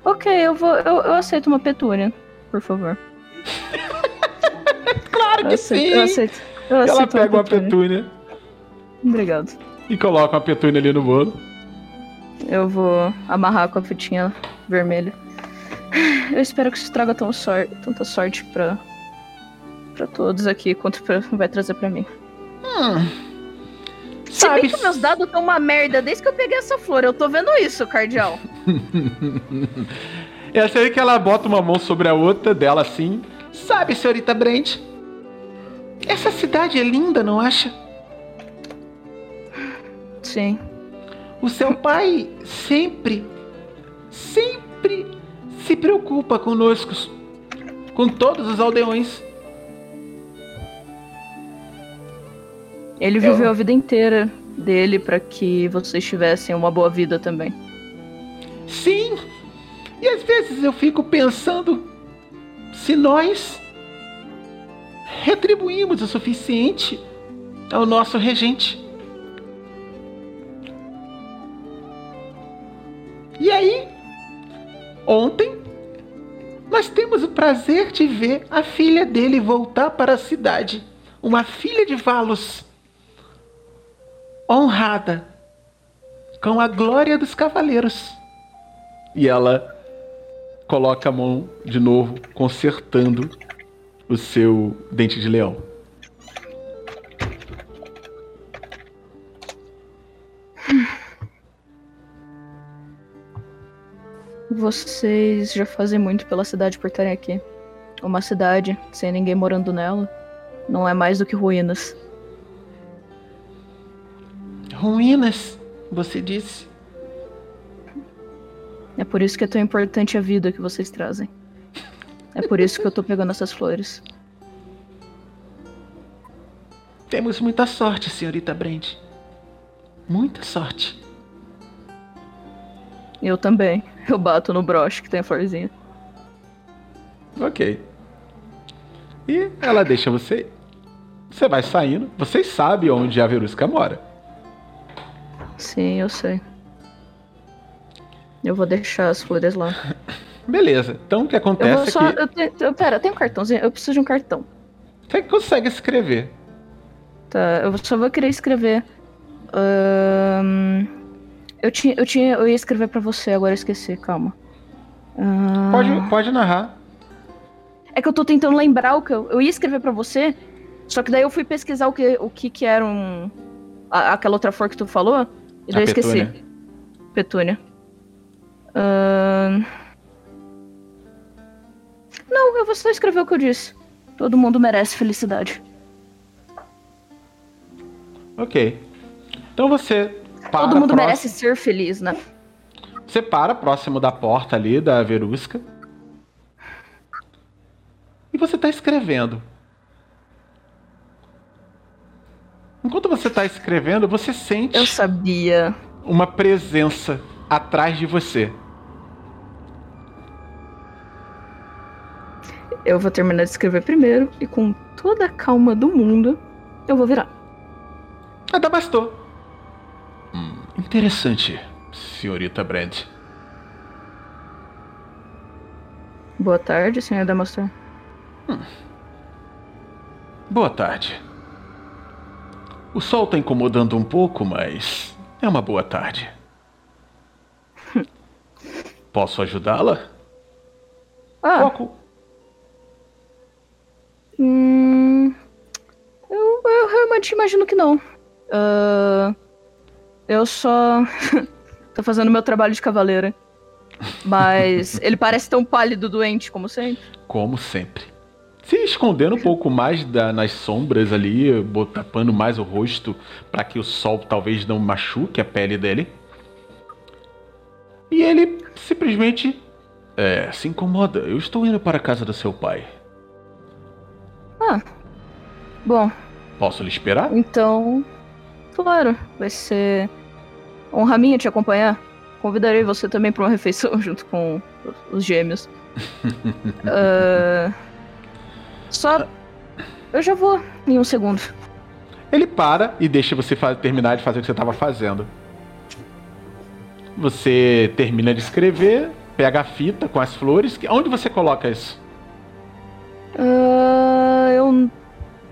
Ok, eu vou. Eu, eu aceito uma petúnia, por favor. [laughs] Claro Eu que aceito, sim! eu aceito. Eu Ela aceito pega uma petúnia. petúnia Obrigado. e coloca uma petúnia ali no bolo. Eu vou amarrar com a fitinha vermelha. [laughs] Eu espero que isso traga tão sor tanta sorte pra, pra todos aqui quanto pra- vai trazer pra mim. Se bem Sabe, que meus dados estão uma merda desde que eu peguei essa flor. Eu tô vendo isso, cardeal. [laughs] Eu sei que ela bota uma mão sobre a outra dela assim. Sabe, senhorita Brent? Essa cidade é linda, não acha? Sim. O seu pai sempre, sempre se preocupa conosco, com todos os aldeões. Ele viveu a vida inteira dele pra que vocês tivessem uma boa vida também. Sim, e às vezes eu fico pensando se nós retribuímos o suficiente ao nosso regente. Ontem, nós temos o prazer de ver a filha dele voltar para a cidade. Uma filha de Valos. Honrada. Com a glória dos cavaleiros. E ela coloca a mão de novo, consertando o seu dente de leão. Vocês já fazem muito pela cidade por estarem aqui. Uma cidade sem ninguém morando nela não é mais do que ruínas. Ruínas, você disse. É por isso que é tão importante a vida que vocês trazem. É por isso que eu tô pegando essas flores. Temos muita sorte, senhorita Brent. Muita sorte. Eu também. Eu bato no broche que tem a florzinha. Ok. E ela deixa você. Você vai saindo. Vocês sabem onde a Verusca mora. Sim, eu sei. Eu vou deixar as flores lá. Beleza. Então o que Eu acontece vou é só. que Eu eu, pera, tem um cartãozinho? Eu preciso de um cartão. você consegue escrever. Tá, eu só vou querer escrever. Ahn, eu, tinha, eu tinha. Eu ia escrever pra você, agora eu esqueci, calma. Ahn, Pode, pode narrar. É que eu tô tentando lembrar o que eu. Eu ia escrever pra você, só que daí eu fui pesquisar o que, o que, que era um. a- aquela outra flor que tu falou, e daí eu esqueci. petúnia. Petúnia. Ahn, Não, eu vou só escrever o que eu disse. Todo mundo merece felicidade. Ok. Então você para Todo mundo próximo- merece ser feliz, né? Você para próximo da porta ali da Verusca. E você tá escrevendo. Enquanto você tá escrevendo, você sente Eu sabia. uma presença atrás de você. Eu vou terminar de escrever primeiro e com toda a calma do mundo, eu vou virar. Adamastor. Hum, interessante, senhorita Brand. Boa tarde, senhor Damastor. Boa tarde. O sol tá incomodando um pouco, mas é uma boa tarde. [laughs] Posso ajudá-la? Ah, Foco. hum, eu, eu realmente imagino que não. Ah, eu só [laughs] tô fazendo meu trabalho de cavaleira. Mas ele parece tão pálido, doente, como sempre. Como sempre. Se escondendo um pouco mais da- nas sombras ali, tapando mais o rosto para que o sol talvez não machuque a pele dele. E ele simplesmente é, se incomoda. Eu estou indo para a casa do seu pai. Bom, Posso lhe esperar? então. Claro, vai ser honra minha te acompanhar. Convidarei você também para uma refeição [laughs] junto com os gêmeos. [laughs] Ah, só. Eu já vou em um segundo. Ele para e deixa você terminar de fazer o que você estava fazendo. Você termina de escrever, pega a fita com as flores. Onde você coloca isso? Ah, eu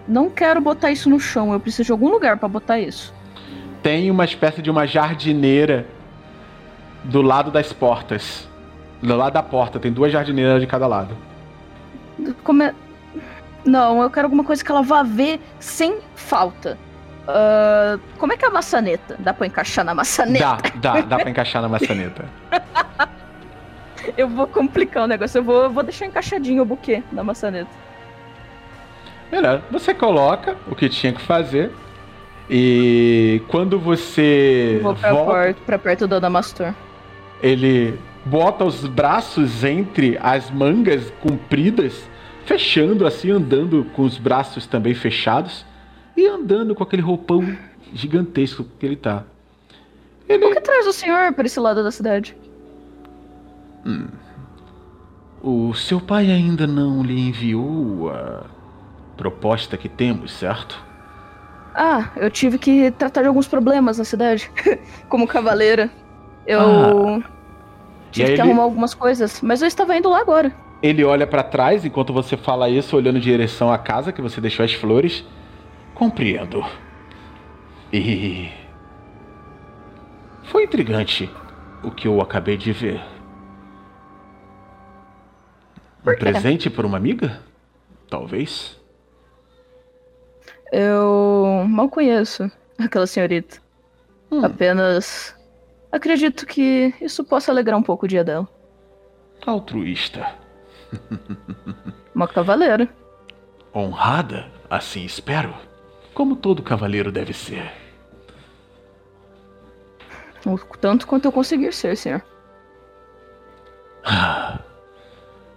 não quero botar isso no chão. Eu preciso de algum lugar para botar isso. Tem uma espécie de uma jardineira do lado das portas. Do lado da porta, tem duas jardineiras de cada lado. Como é... Não, eu quero alguma coisa que ela vá ver sem falta. Ah, como é que é a maçaneta? Dá pra encaixar na maçaneta? Dá, dá, dá pra encaixar na maçaneta. [laughs] Eu vou complicar o negócio. Eu vou, eu vou deixar encaixadinho o buquê na maçaneta. Melhor, você coloca o que tinha que fazer. E quando você Vou pra, volta, porta, pra perto do Adamastor. ele bota os braços entre as mangas compridas, fechando assim, andando com os braços também fechados e andando com aquele roupão gigantesco que ele tá. O Ele, que traz o senhor pra esse lado da cidade? o seu pai ainda não lhe enviou a proposta que temos, certo? Ah, eu tive que tratar de alguns problemas na cidade. [laughs] Como cavaleira. Eu Ah. tive que ele- arrumar algumas coisas. Mas eu estava indo lá agora. Ele olha pra trás enquanto você fala isso, olhando em direção à casa que você deixou as flores. Compreendo. E. Foi intrigante o que eu acabei de ver. Um presente por uma amiga? Talvez. Eu mal conheço aquela senhorita. Hum. Apenas acredito que isso possa alegrar um pouco o dia dela. Altruísta. Uma cavaleira. Honrada, assim espero. Como todo cavaleiro deve ser. O tanto quanto eu conseguir ser, senhor.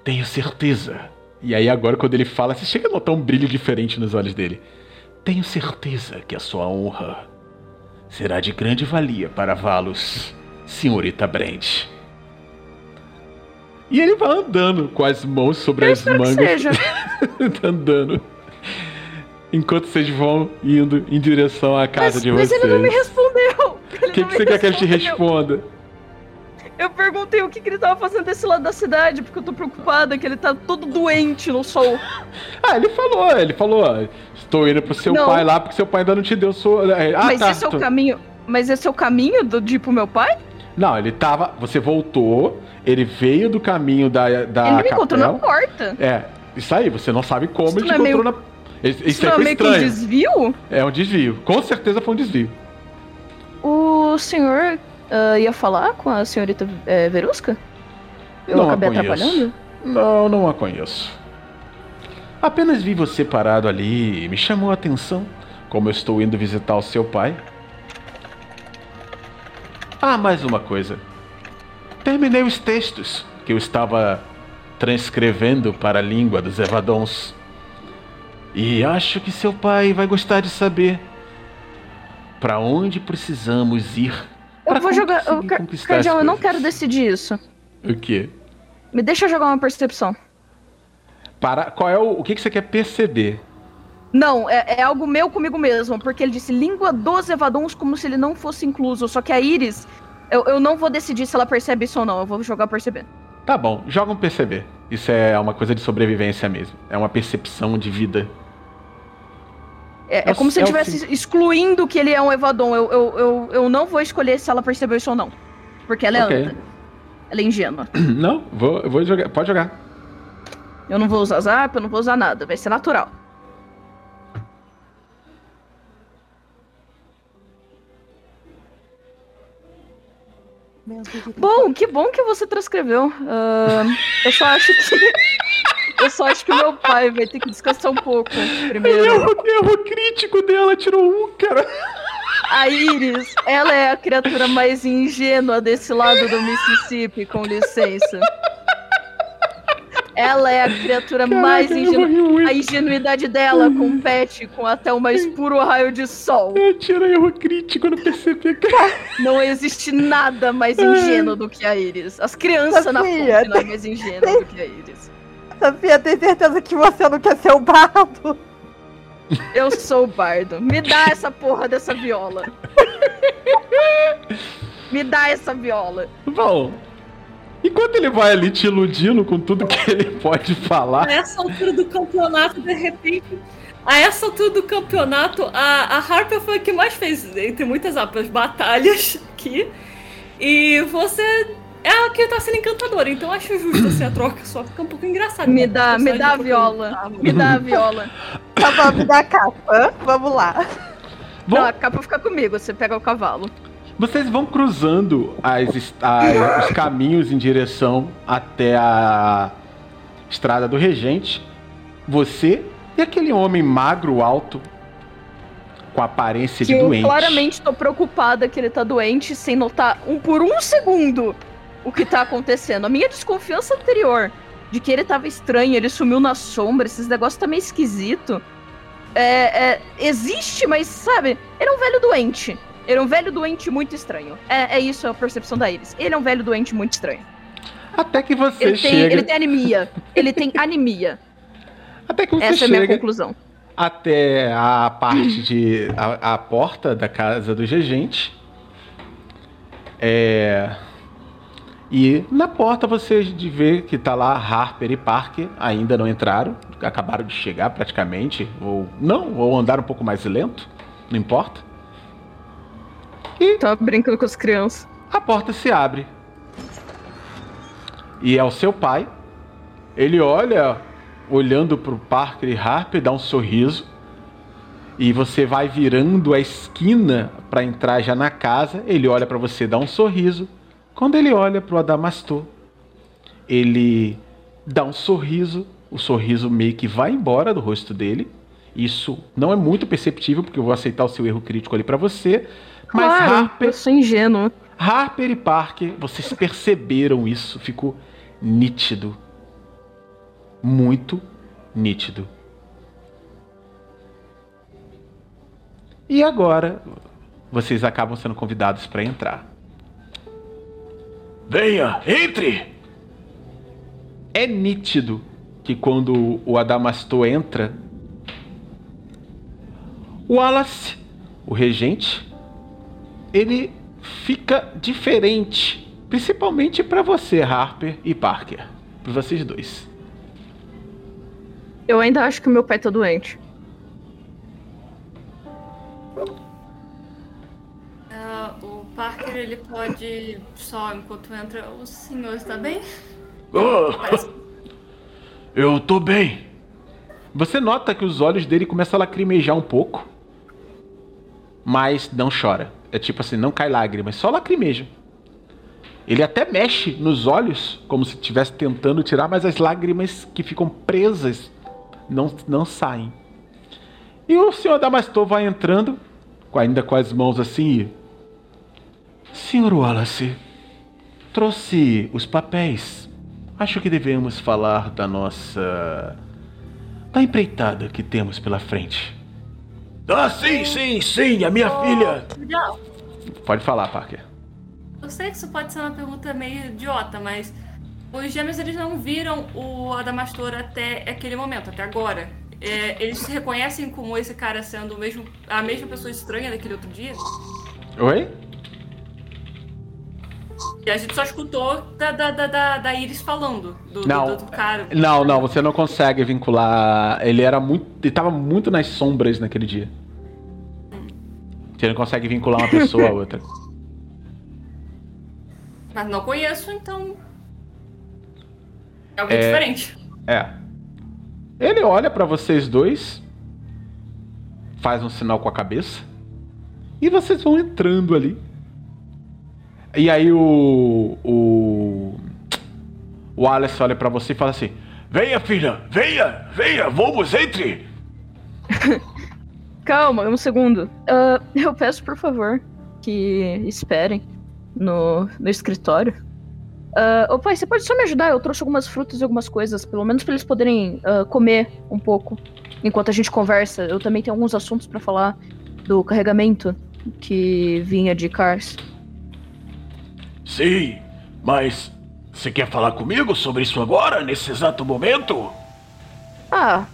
Tenho certeza. E aí agora quando ele fala, você chega a notar um brilho diferente nos olhos dele. Tenho certeza que a sua honra será de grande valia para Valos, senhorita Brent. E ele vai andando com as mãos sobre Eu as espero que mangas. seja. [laughs] tá andando. Enquanto vocês vão indo em direção à casa Mas, de mas vocês. ele não me respondeu. O que, que você quer que ele te respondeu. responda? Eu perguntei o que, que ele tava fazendo desse lado da cidade, porque eu tô preocupada que ele tá todo doente no sol. [gasps] Ah, ele falou, ele falou, ó, estou indo pro seu Não. pai lá porque seu pai ainda não te deu sua. é, Ah, mas tá. esse é o tô- caminho. Mas esse é o caminho do, de ir pro meu pai? Não, ele tava. Você voltou, ele veio do caminho da, da ele me capela. encontrou na porta. É, isso aí, você não sabe como Isso ele te é encontrou meio- na. Isso, Isso é meio que um estranho. desvio? É um desvio. Com certeza foi um desvio. O senhor ah, ia falar com a senhorita é, Verusca? Eu Não acabei atrapalhando? Não, não a conheço. Apenas vi você parado ali e me chamou a atenção, como eu estou indo visitar o seu pai. Ah, mais uma coisa. Terminei os textos que eu estava transcrevendo para a língua dos Evadons. E acho que seu pai vai gostar de saber para onde precisamos ir. Eu vou jogar. Eu, conseguir Car- conquistar as Cardial, eu não quero decidir isso. O quê? Me deixa jogar uma percepção. Para, qual é o, o que, que você quer perceber? Não, é, é algo meu comigo mesmo, porque ele disse língua dos Evadons como se ele não fosse incluso. Só que a Iris, eu, eu não vou decidir se ela percebe isso ou não, eu vou jogar perceber. Tá bom, joga um perceber. Isso é uma coisa de sobrevivência mesmo. É uma percepção de vida. É, é É como se é eu o estivesse excluindo que ele é um Evadon. Eu, eu, eu, eu não vou escolher se ela percebeu isso ou não. Porque ela é Ok. anta. Ela é ingênua. [clears throat] Não, vou, vou jogar. Pode jogar. Eu não vou usar zap, eu não vou usar nada. Vai ser natural. Menos de 30. Bom, que bom que você transcreveu. Ah, eu só acho que. [laughs] Eu só acho que o meu pai vai ter que descansar um pouco primeiro. Erro, erro crítico dela, tirou um, cara. A Iris, ela é a criatura mais ingênua desse lado do Mississippi, com licença. Ela é a criatura mais Caraca, eu ingênua. A ingenuidade dela compete com até o mais puro raio de sol. Eu tirei erro crítico, eu não percebi. cara. Não existe nada mais ingênuo do que a Iris. As crianças na Sofia, fonte não é mais ingênuo do que a Iris. Sofia, tem certeza que você não quer ser o bardo? Eu sou o bardo. Me dá essa porra dessa viola. [laughs] Me dá essa viola. Bom, enquanto ele vai ali te iludindo com tudo que ele pode falar. A essa altura do campeonato, de repente. A essa altura do campeonato, a, a Harper foi a que mais fez, entre muitas aspas, batalhas aqui. E você é a que tá sendo encantadora, então acho justo assim a troca, só fica um pouco engraçado. Me né? dá, me dá a viola. Me dá a viola. Tá bom, me dá a capa. Vamos lá. Bom, Não, a capa fica comigo, você pega o cavalo. vocês vão cruzando as as- os caminhos em direção até a estrada do regente. Você e aquele homem magro, alto, com aparência Que de eu doente. claramente tô preocupada que ele tá doente sem notar um por um segundo o que tá acontecendo. A minha desconfiança anterior de que ele tava estranho, ele sumiu na sombra, esses negócios tá meio esquisito. É, é, existe, mas sabe, ele é um velho doente. Ele é um velho doente muito estranho. É, é isso a percepção da Iris. Ele é um velho doente muito estranho. Até que você Ele tem, chega. ele tem anemia. Ele tem anemia. Até que você Essa é a minha chega conclusão. até a parte de. a, a porta da casa do regente. É. E na porta você vê que tá lá Harper e Parker, ainda não entraram, acabaram de chegar praticamente, ou não, ou andaram um pouco mais lento, não importa. Tava brincando com as crianças. A porta se abre. E é o seu pai. Ele olha, olhando pro Parker e Harper, dá um sorriso. E você vai virando a esquina para entrar já na casa. Ele olha para você, dá um sorriso. Quando ele olha pro Adamastor, ele dá um sorriso. O sorriso meio que vai embora do rosto dele. Isso não é muito perceptível, porque eu vou aceitar o seu erro crítico ali para você. Mas claro, Harper eu sou ingênuo. Harper e Parker, vocês perceberam isso? Ficou nítido. Muito nítido. E agora, vocês acabam sendo convidados para entrar. Venha, entre! É nítido que quando o Adamastor entra, o Wallace, o regente, ele fica diferente, principalmente para você, Harper e Parker, para vocês dois. Eu ainda acho que o meu pai tá doente. Ah, o Parker, ele pode só, enquanto entra, o senhor está bem? Oh, [laughs] eu tô bem. Você nota que os olhos dele começam a lacrimejar um pouco, mas não chora. É tipo assim, não cai lágrimas, só lacrimeja. Ele até mexe nos olhos, como se estivesse tentando tirar, mas as lágrimas que ficam presas não, não saem. E o senhor Damastor vai entrando, ainda com as mãos assim. Senhor Wallace, trouxe os papéis. Acho que devemos falar da nossa. da empreitada que temos pela frente. Ah, sim, sim, sim, a minha filha. Não, Pode falar, Parker. eu sei que isso pode ser uma pergunta meio idiota, mas os gêmeos eles não viram o Adamastor até aquele momento, até agora. É, eles se reconhecem como esse cara sendo o mesmo, a mesma pessoa estranha daquele outro dia? Oi? E a gente só escutou da, da, da, da, Iris falando, do, Não. do, do cara. Não, não, você não consegue vincular. Ele era muito. Ele tava muito nas sombras naquele dia. Você não consegue vincular uma pessoa a outra. [laughs] Mas não conheço, então. É alguém É. diferente. É. Ele olha pra vocês dois, faz um sinal com a cabeça, e vocês vão entrando ali. E aí o. O. O Alice olha pra você e fala assim: Venha, filha, venha, venha, vamos, entre. [laughs] Calma, um segundo. Ah, eu peço, por favor, que esperem no, no escritório. Ô pai, você pode só me ajudar? Eu trouxe algumas frutas e algumas coisas, pelo menos pra eles poderem ah, comer um pouco enquanto a gente conversa. Eu também tenho alguns assuntos pra falar do carregamento que vinha de Cars. Sim, mas você quer falar comigo sobre isso agora, nesse exato momento? Ah,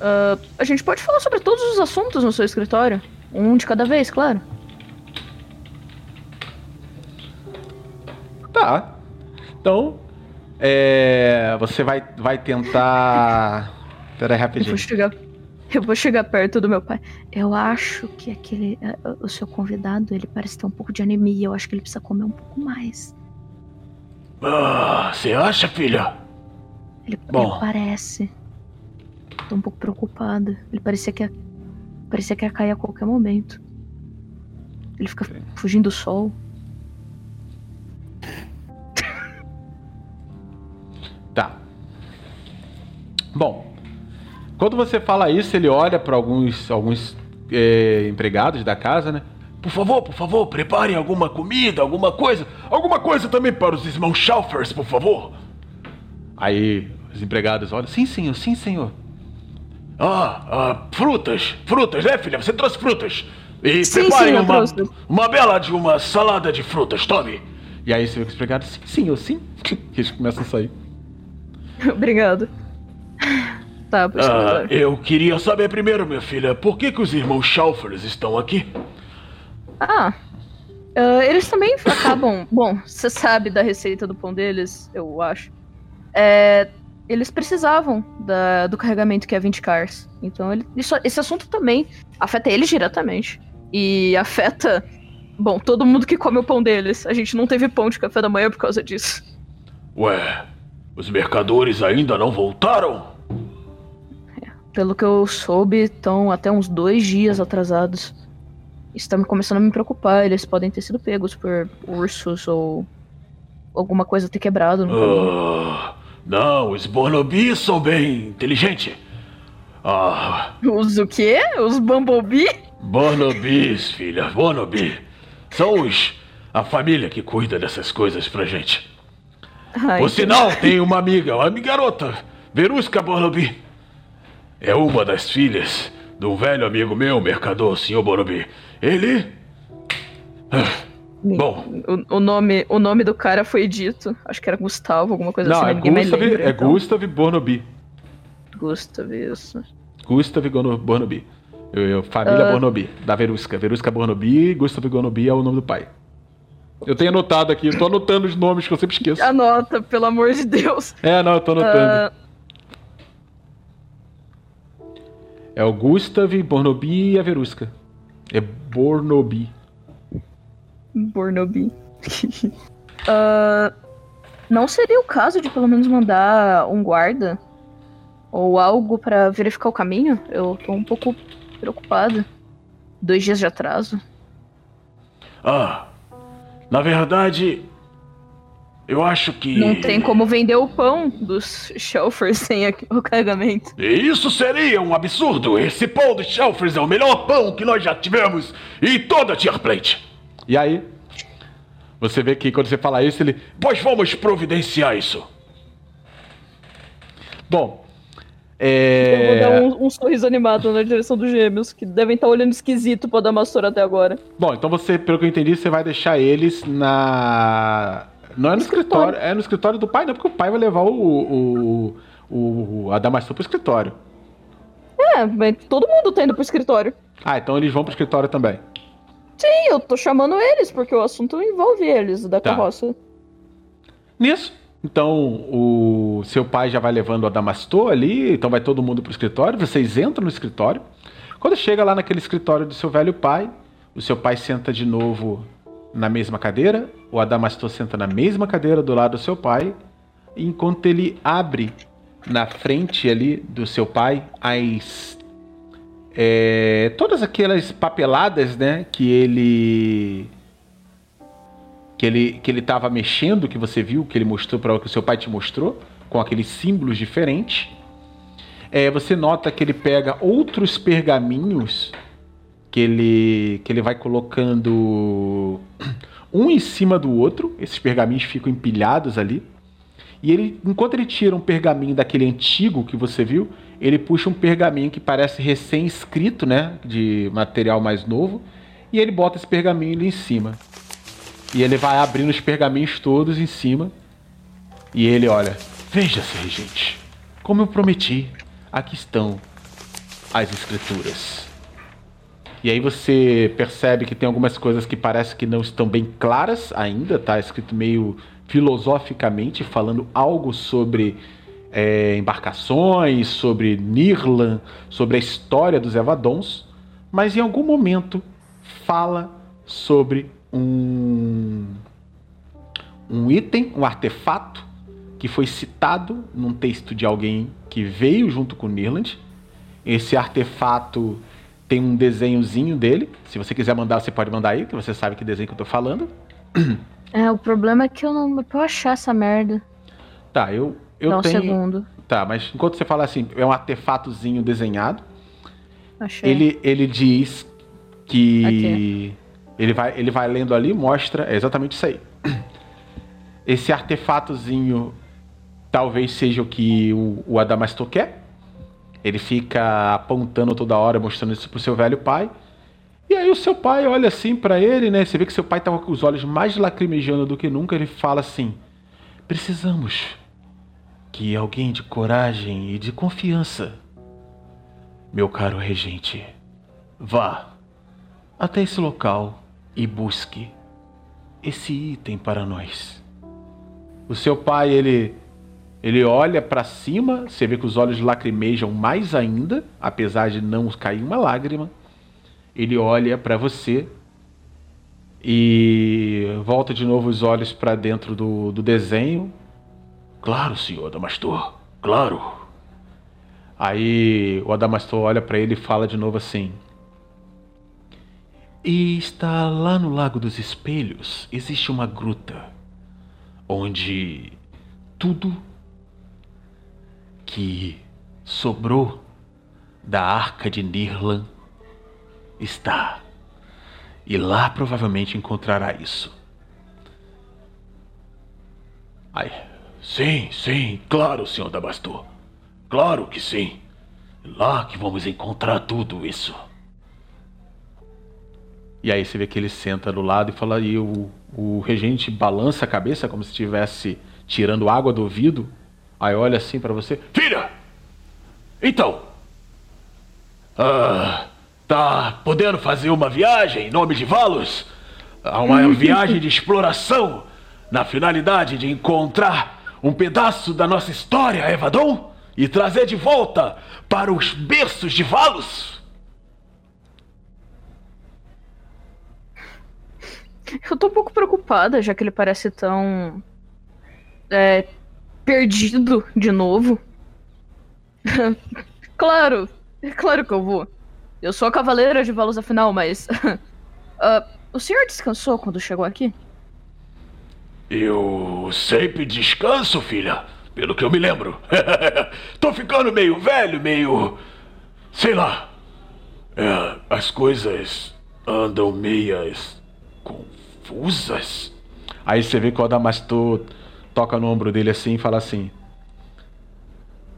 ah, a gente pode falar sobre todos os assuntos no seu escritório. Um de cada vez, claro. Tá. Então. É. Você vai, vai tentar. Pera aí Eu rapidinho. vou chegar. Eu vou chegar perto do meu pai. Eu acho que aquele. eh, O seu convidado, ele parece ter um pouco de anemia. Eu acho que ele precisa comer um pouco mais. Ah, você acha, filha? Ele, Bom. ele parece. Tô um pouco preocupada. Ele parecia que ia, parecia que ia cair a qualquer momento. Ele fica fugindo do sol. Tá. Bom, quando você fala isso, ele olha para alguns, alguns é, empregados da casa, né? Por favor, por favor, preparem alguma comida, alguma coisa. Alguma coisa também para os irmãos Schaufers, por favor. Aí os empregados olham: sim, senhor, sim, senhor. Ah, ah, frutas, frutas, né, filha? Você trouxe frutas. E Sim, preparem eu uma, trouxe. uma bela de uma salada de frutas, tome. E aí você vê que os empregados: sim, senhor, sim. [laughs] Eles começam a sair. Obrigado. Tá, Ah, eu queria saber primeiro, minha filha, por que, que os irmãos Schaufers estão aqui? Ah. ah, eles também acabam. [coughs] Bom, você sabe da receita do pão deles, eu acho. É, eles precisavam da- do carregamento que é 20 cars. Então, ele- isso- esse assunto também afeta eles diretamente. E afeta, bom, todo mundo que come o pão deles. A gente não teve pão de café da manhã por causa disso. Ué, os mercadores ainda não voltaram? Pelo que eu soube, estão até uns dois dias atrasados. Tá me começando a me preocupar. Eles podem ter sido pegos por ursos ou alguma coisa ter quebrado no caminho. Ah, não, os bonobis são bem inteligentes. Ah, Os o quê? Os Bumblebee? bonobis, filha, bonobi. São os... a família que cuida dessas coisas pra gente. Ai, Por sinal, tem uma amiga, uma garota, Verusca Bonobi. É uma das filhas de um velho amigo meu, mercador, senhor Bonobi. Ele... Ah, Bom, O, o nome, o nome do cara foi dito. Acho que era Gustavo, alguma coisa Não, assim. é Gustav, lembra, é então. Gustav Bornobi. Gustav, isso. Gustav Bornobi. Eu, eu- família Ah. Bornobi, da Verusca. Verusca Bornobi, Gustav Bornobi é o nome do pai. Eu tenho anotado aqui, eu tô anotando os nomes que eu sempre esqueço. Anota, pelo amor de Deus. É, não, eu tô anotando. Ah, É o Gustav, Bornobi e a Verusca. É Bornobi. Bornobi. [laughs] Ah, não seria o caso de pelo menos mandar um guarda ou algo pra verificar o caminho? Eu tô um pouco preocupada. Dois dias de atraso. ah, na verdade, eu acho que... Não tem como vender o pão dos shelfers sem o carregamento. Isso seria um absurdo. Esse pão de Shelfers é o melhor pão que nós já tivemos em toda a Tier Plate. E aí, você vê que quando você fala isso, ele. Pois vamos providenciar isso. Bom. Eu vou É. dar um, um sorriso animado na direção dos gêmeos, que devem estar olhando esquisito pra Damastor até agora. Bom, então você, pelo que eu entendi, você vai deixar eles na. Não é no escritório. escritório. é no escritório do pai, não, porque o pai vai levar o. o, o a Damastor pro escritório. É, mas todo mundo tá indo pro escritório. Ah, então eles vão pro escritório também. Sim, eu tô chamando eles, porque o assunto envolve eles, da Tá. carroça. Nisso, então o seu pai já vai levando o Adamastor ali, então vai todo mundo pro escritório, vocês entram no escritório. Quando chega lá naquele escritório do seu velho pai, o seu pai senta de novo na mesma cadeira, o Adamastor senta na mesma cadeira do lado do seu pai, enquanto ele abre na frente ali do seu pai as é, todas aquelas papeladas, né, que ele que ele que ele estava mexendo, que você viu, que ele mostrou para que o seu pai te mostrou, com aqueles símbolos diferentes. É, você nota que ele pega outros pergaminhos que ele que ele vai colocando um em cima do outro. Esses pergaminhos ficam empilhados ali. E ele, enquanto ele tira um pergaminho daquele antigo que você viu, ele puxa um pergaminho que parece recém-escrito, né, de material mais novo, e ele bota esse pergaminho ali em cima. E ele vai abrindo os pergaminhos todos em cima. E ele olha: Veja-se, regente. Como eu prometi, aqui estão as escrituras. E aí você percebe que tem algumas coisas que parece que não estão bem claras ainda, tá escrito meio filosoficamente, falando algo sobre é, embarcações, sobre Nirlan, sobre a história dos Evadons, mas em algum momento fala sobre um um item, um artefato que foi citado num texto de alguém que veio junto com Nirland. Esse artefato tem um desenhozinho dele. Se você quiser mandar, você pode mandar aí, que você sabe que desenho que eu tô falando. [clears throat] É, o problema é que eu não. Eu achar essa merda. Tá, eu, eu Dá um tenho. segundo. Tá, mas enquanto você fala assim, é um artefatozinho desenhado. Achei. Ele, ele diz que ele vai, ele vai lendo ali, mostra é exatamente isso aí. [clears throat] Esse artefatozinho talvez seja o que o, o Adamastor quer. Ele fica apontando toda hora, mostrando isso pro seu velho pai. E aí o seu pai olha assim pra ele, né? Você vê que seu pai tava com os olhos mais lacrimejando do que nunca. Ele fala assim: Precisamos que alguém de coragem e de confiança, meu caro regente, vá até esse local e busque esse item para nós. O seu pai, ele ele olha para cima, você vê que os olhos lacrimejam mais ainda, apesar de não cair uma lágrima. Ele olha para você e volta de novo os olhos para dentro do, do desenho. Claro, senhor Adamastor. Claro. Aí o Adamastor olha para ele e fala de novo assim: E está lá no Lago dos Espelhos, existe uma gruta onde tudo que sobrou da arca de Nirlan está. E lá provavelmente encontrará isso. Ai, sim, sim, claro, senhor Adamastor. Claro que sim. Lá que vamos encontrar tudo isso. E aí você vê que ele senta do lado e fala, e o, o regente balança a cabeça como se estivesse tirando água do ouvido. Aí olha assim para você. Filha! Então. Ah, tá podendo fazer uma viagem em nome de Valos? Ah, Uma [laughs] viagem de exploração na finalidade de encontrar um pedaço da nossa história, Evadon? E trazer de volta para os berços de Valos? Eu tô um pouco preocupada, já que ele parece tão. É, perdido de novo. [laughs] claro, é claro que eu vou. Eu sou a cavaleira de Valos afinal, mas. [laughs] Ah, o senhor descansou quando chegou aqui? Eu sempre descanso, filha. Pelo que eu me lembro. [laughs] Tô ficando meio velho, meio. Sei lá. É, as coisas andam meias confusas. Aí você vê que o Adamastor toca no ombro dele assim e fala assim: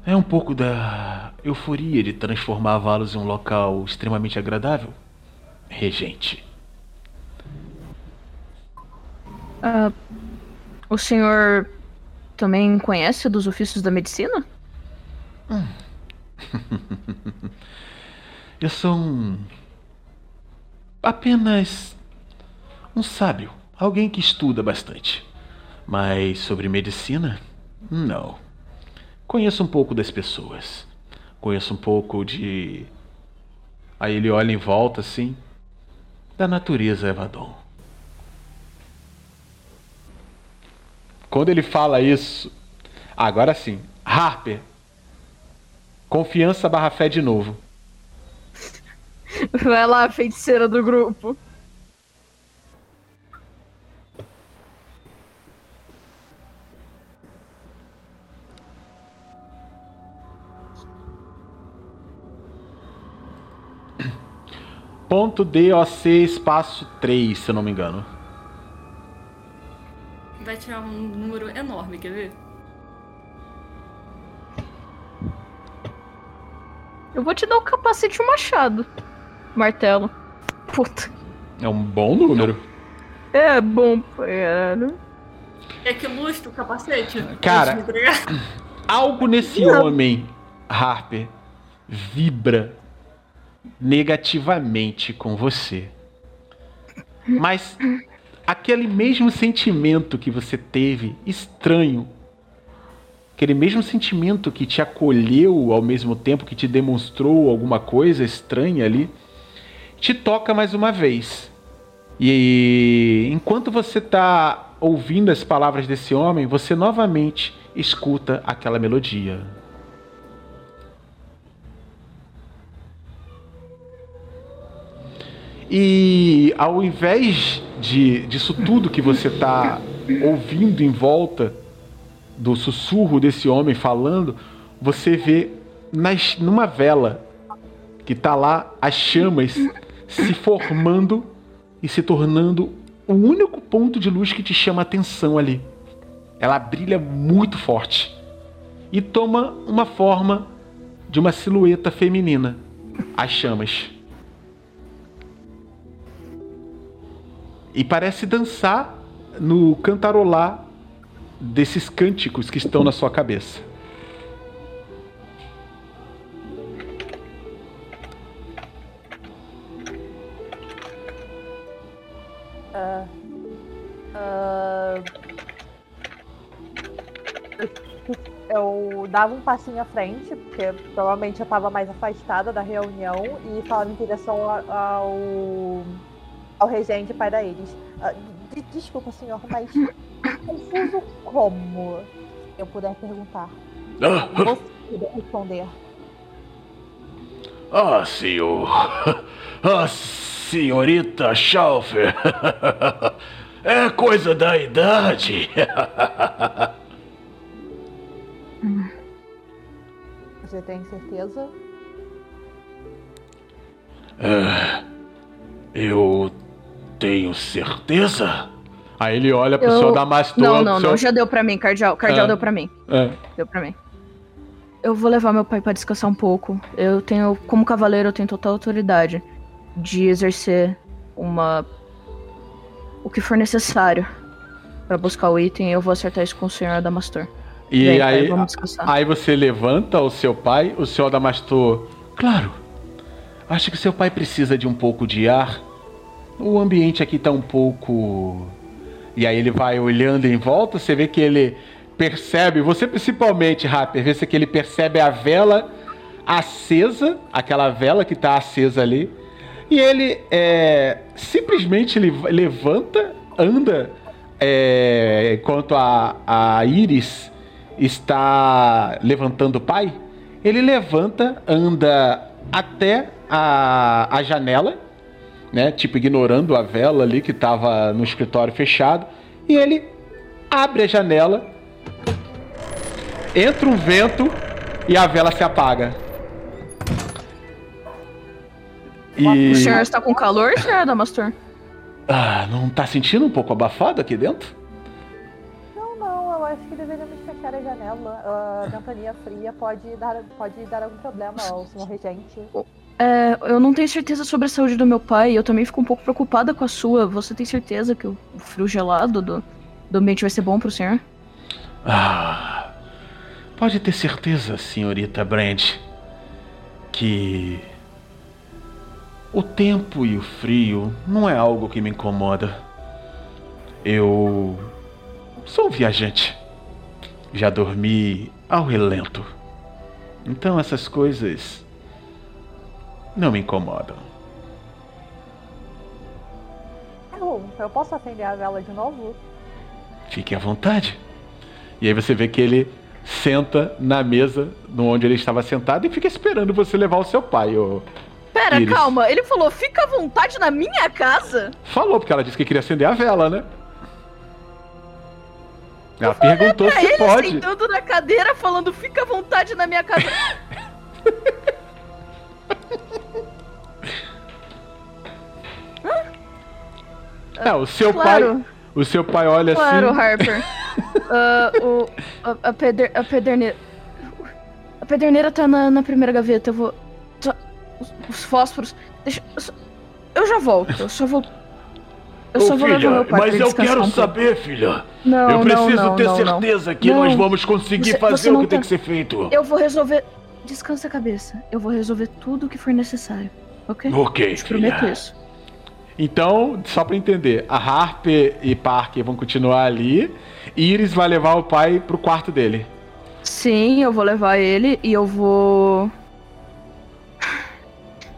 É um pouco da euforia de transformar Valos em um local extremamente agradável, regente. Ah, o senhor também conhece dos ofícios da medicina? [laughs] Eu sou um. apenas Um sábio, alguém que estuda bastante. Mas sobre medicina, não. Conheço um pouco das pessoas. Conheço um pouco de. Aí ele olha em volta assim. Da natureza, Evadon. Quando ele fala isso, agora sim, Harper, confiança barra fé de novo. Vai lá, feiticeira do grupo. Ponto DOC espaço 3, se eu não me engano. Vai tirar um número enorme, quer ver? Eu vou te dar o capacete e o machado. Martelo. Puta. É um bom número. É bom, caralho. É que lustre o capacete? Cara. Algo nesse Não. homem, Harper, vibra negativamente com você. Mas aquele mesmo sentimento que você teve, estranho, aquele mesmo sentimento que te acolheu ao mesmo tempo que te demonstrou alguma coisa estranha ali, te toca mais uma vez. E enquanto você está ouvindo as palavras desse homem, você novamente escuta aquela melodia. E ao invés de, disso tudo que você está ouvindo em volta do sussurro desse homem falando, você vê nas, numa vela que está lá as chamas se formando e se tornando o único ponto de luz que te chama a atenção ali. Ela brilha muito forte e toma uma forma de uma silhueta feminina, as chamas. E parece dançar no cantarolar desses cânticos que estão na sua cabeça. Ah, eu dava um passinho à frente, porque provavelmente eu estava mais afastada da reunião e falava em direção ao, ao regente pai da Elis. Ah, de- desculpa, senhor, mas confuso como eu puder perguntar. Ah, Você puder responder. ah, senhor. Ah, senhorita Schaufer. É coisa da idade. Você tem certeza? É, eu tenho certeza. Aí ele olha pro Eu- senhor Damastor. Não, não, senhor- não. Já deu pra mim, Cardial. Cardial Ah. deu pra mim. É. Deu pra mim. Eu vou levar meu pai pra descansar um pouco. Eu tenho, como cavaleiro, eu tenho total autoridade de exercer uma. o que for necessário pra buscar o item. Eu vou acertar isso com o senhor Adamastor. E Vem, pai, aí, vamos descansar. aí você levanta o seu pai, o senhor Damastor. Claro. Acho que seu pai precisa de um pouco de ar. O ambiente aqui tá um pouco. E aí ele vai olhando em volta, você vê que ele percebe, você principalmente, Rapper, vê que ele percebe a vela acesa, aquela vela que tá acesa ali. E ele é, simplesmente levanta, anda, é, enquanto a, a Iris está levantando o pai. Ele levanta, anda até a, a janela, né? Tipo, ignorando a vela ali que estava no escritório fechado. E ele abre a janela, entra um vento e a vela se apaga. E... O senhor está com calor, senhor Adamastor? Ah, não tá sentindo um pouco abafado aqui dentro? Não, não, eu acho que deveríamos fechar a janela. A ventania fria pode dar, pode dar algum problema ao senhor regente. É, eu não tenho certeza sobre a saúde do meu pai. Eu também fico um pouco preocupada com a sua. Você tem certeza que o frio gelado do, do ambiente vai ser bom pro senhor? Ah, pode ter certeza, senhorita Brand, que o tempo e o frio não é algo que me incomoda. Eu sou um viajante. Já dormi ao relento. Então essas coisas não me incomodam. Eu, eu posso acender a vela de novo? Fique à vontade. E aí você vê que ele senta na mesa onde ele estava sentado e fica esperando você levar o seu pai. Ô... Pera, Iris. calma. Ele falou, fica à vontade na minha casa? Falou, porque ela disse que queria acender a vela, né? Ela perguntou se ele pode. sentando na cadeira falando, fica à vontade na minha casa. [laughs] [laughs] É, o seu Claro. pai. O seu pai olha Claro, assim. [laughs] Harper. Ah, o, a, a, peder, a pederneira. A pederneira tá na, na primeira gaveta. Eu vou. só- os, os fósforos. Deixa. Eu, só- eu já volto. Eu só vou. Eu só Ô, vou levar filha, meu pai mas eu quero um saber, filha. Não, eu preciso não, não, ter não, certeza que nós vamos conseguir Você- fazer você o que tem tá- que ser feito. Eu vou resolver. Descansa a cabeça. Eu vou resolver tudo o que for necessário. Ok? Ok, Te prometo isso. Então, só pra entender, a Harper e Parker vão continuar ali. E Iris vai levar o pai pro quarto dele. Sim, eu vou levar ele e eu vou.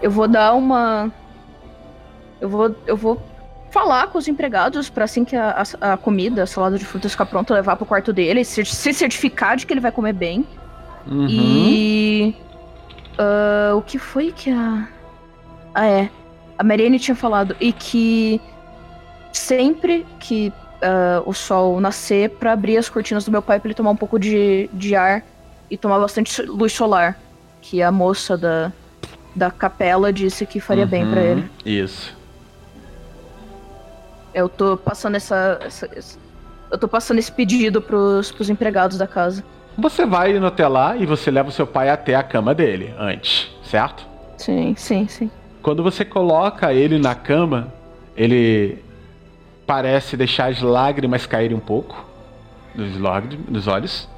Eu vou dar uma. Eu vou. Eu vou falar com os empregados pra assim que a, a- a comida, a salada de frutas ficar pronta, levar pro quarto dele, se, se certificar de que ele vai comer bem. Uhum. E. ah, o que foi que a. Ah, é. A Mariane tinha falado. E que sempre que ah, o sol nascer, pra abrir as cortinas do meu pai pra ele tomar um pouco de, de ar e tomar bastante luz solar. Que a moça da, da capela disse que faria bem pra Uhum. ele. Isso. Eu tô passando essa. essa- essa- eu tô passando esse pedido pros, pros empregados da casa. Você vai no até lá e você leva o seu pai até a cama dele antes, certo? Sim, sim, sim. Quando você coloca ele na cama, ele parece deixar as lágrimas caírem um pouco nos olhos.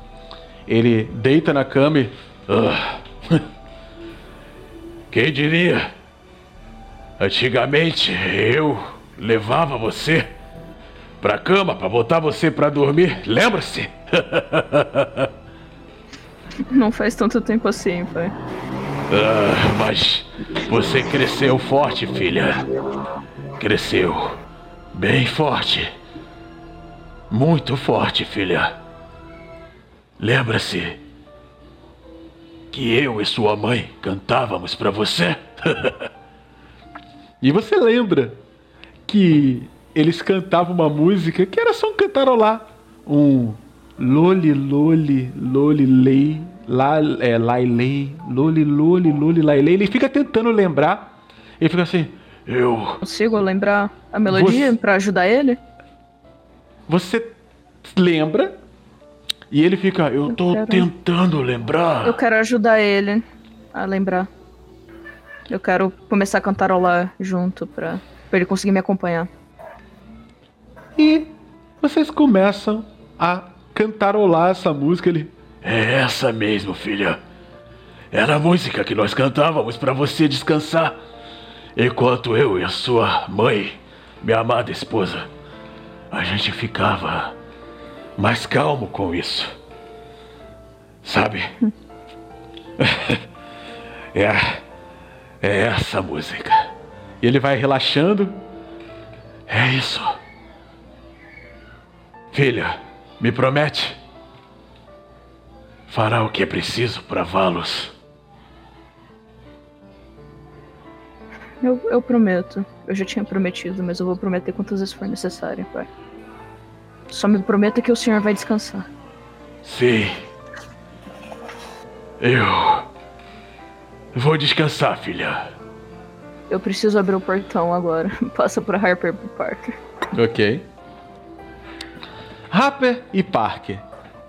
Ele deita na cama e. [laughs] Quem diria? Antigamente eu levava você pra cama pra botar você pra dormir. Lembra-se? [laughs] Não faz tanto tempo assim, pai. Ah, mas você cresceu forte, filha. Cresceu bem forte. Muito forte, filha. Lembra-se que eu e sua mãe cantávamos pra você? [laughs] E você lembra que eles cantavam uma música que era só um cantarolar. Um loli loli loli lei la é lailei loli loli loli lailei. Ele fica tentando lembrar. Ele fica assim: Eu Consigo lembrar a melodia Você- pra ajudar ele? Você lembra? E ele fica: Eu Eu tô quero- tentando lembrar. Eu quero ajudar ele a lembrar. Eu quero começar a cantarolar junto pra, pra ele conseguir me acompanhar. E vocês começam a cantarolar essa música. Ele. É essa mesmo, filha. Era a música que nós cantávamos pra você descansar. Enquanto eu e a sua mãe, minha amada esposa, a gente ficava mais calmo com isso. Sabe? [laughs] é, é essa música. E ele vai relaxando. É isso. Filha, me promete? Fará o que é preciso para Valos. Eu, eu prometo. Eu já tinha prometido, mas eu vou prometer quantas vezes for necessário, pai. Só me prometa que o senhor vai descansar. Sim. Eu. Vou descansar, filha. Eu preciso abrir o portão agora. [laughs] Passa pra Harper e Parker. Ok. Harper e Parker.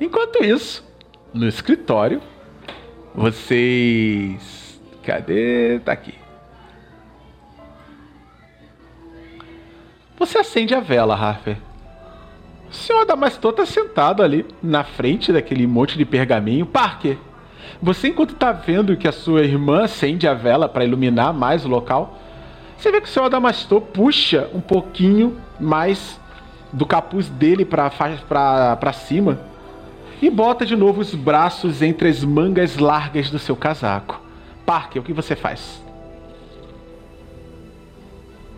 Enquanto isso, no escritório, vocês. Cadê? Tá aqui. Você acende a vela, Harper. O senhor Adamastor tá sentado ali na frente daquele monte de pergaminho. Parker, você enquanto tá vendo que a sua irmã acende a vela para iluminar mais o local, você vê que o senhor Adamastor puxa um pouquinho mais do capuz dele pra, pra, pra cima e bota de novo os braços entre as mangas largas do seu casaco. Parker, o que você faz?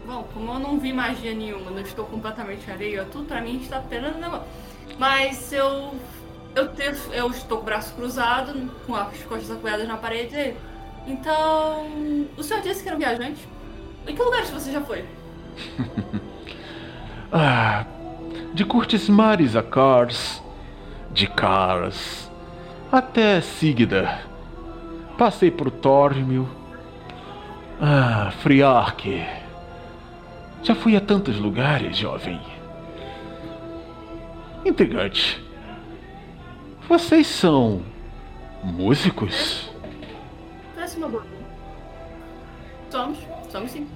Bom, como eu não vi magia nenhuma, não estou completamente areia, tudo pra mim está apenas na mão. Mas eu. Eu, te, eu estou com o braço cruzado, com as costas apoiadas na parede. Então. O senhor disse que era um viajante? Em que lugares você já foi? [laughs] [laughs] Ah, de Curtis Mares a Cars, de Cars até Sigda. Passei por Tormil. Ah, Friark. Já fui a tantos lugares, jovem. Intrigante. Vocês são músicos? Parece uma boa. Somos, somos sim.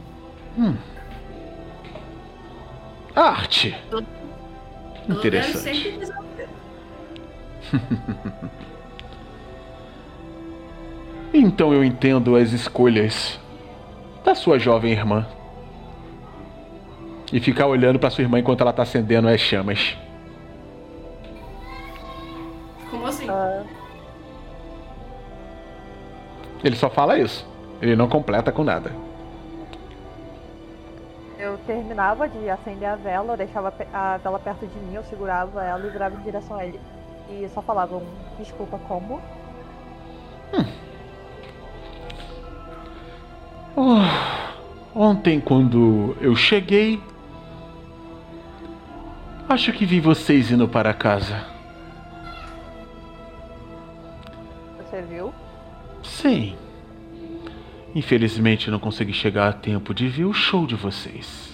Arte. Interessante. [laughs] Então eu entendo as escolhas da sua jovem irmã. E ficar olhando pra sua irmã enquanto ela tá acendendo as chamas. Como assim? Ah, Ele só fala isso. Ele não completa com nada. Eu terminava de acender a vela, eu deixava a vela perto de mim, eu segurava ela e virava em direção a ele. E só falava um desculpa como. Oh, ontem, quando eu cheguei, acho que vi vocês indo para casa. Você viu? Sim. Infelizmente não consegui chegar a tempo de ver o show de vocês.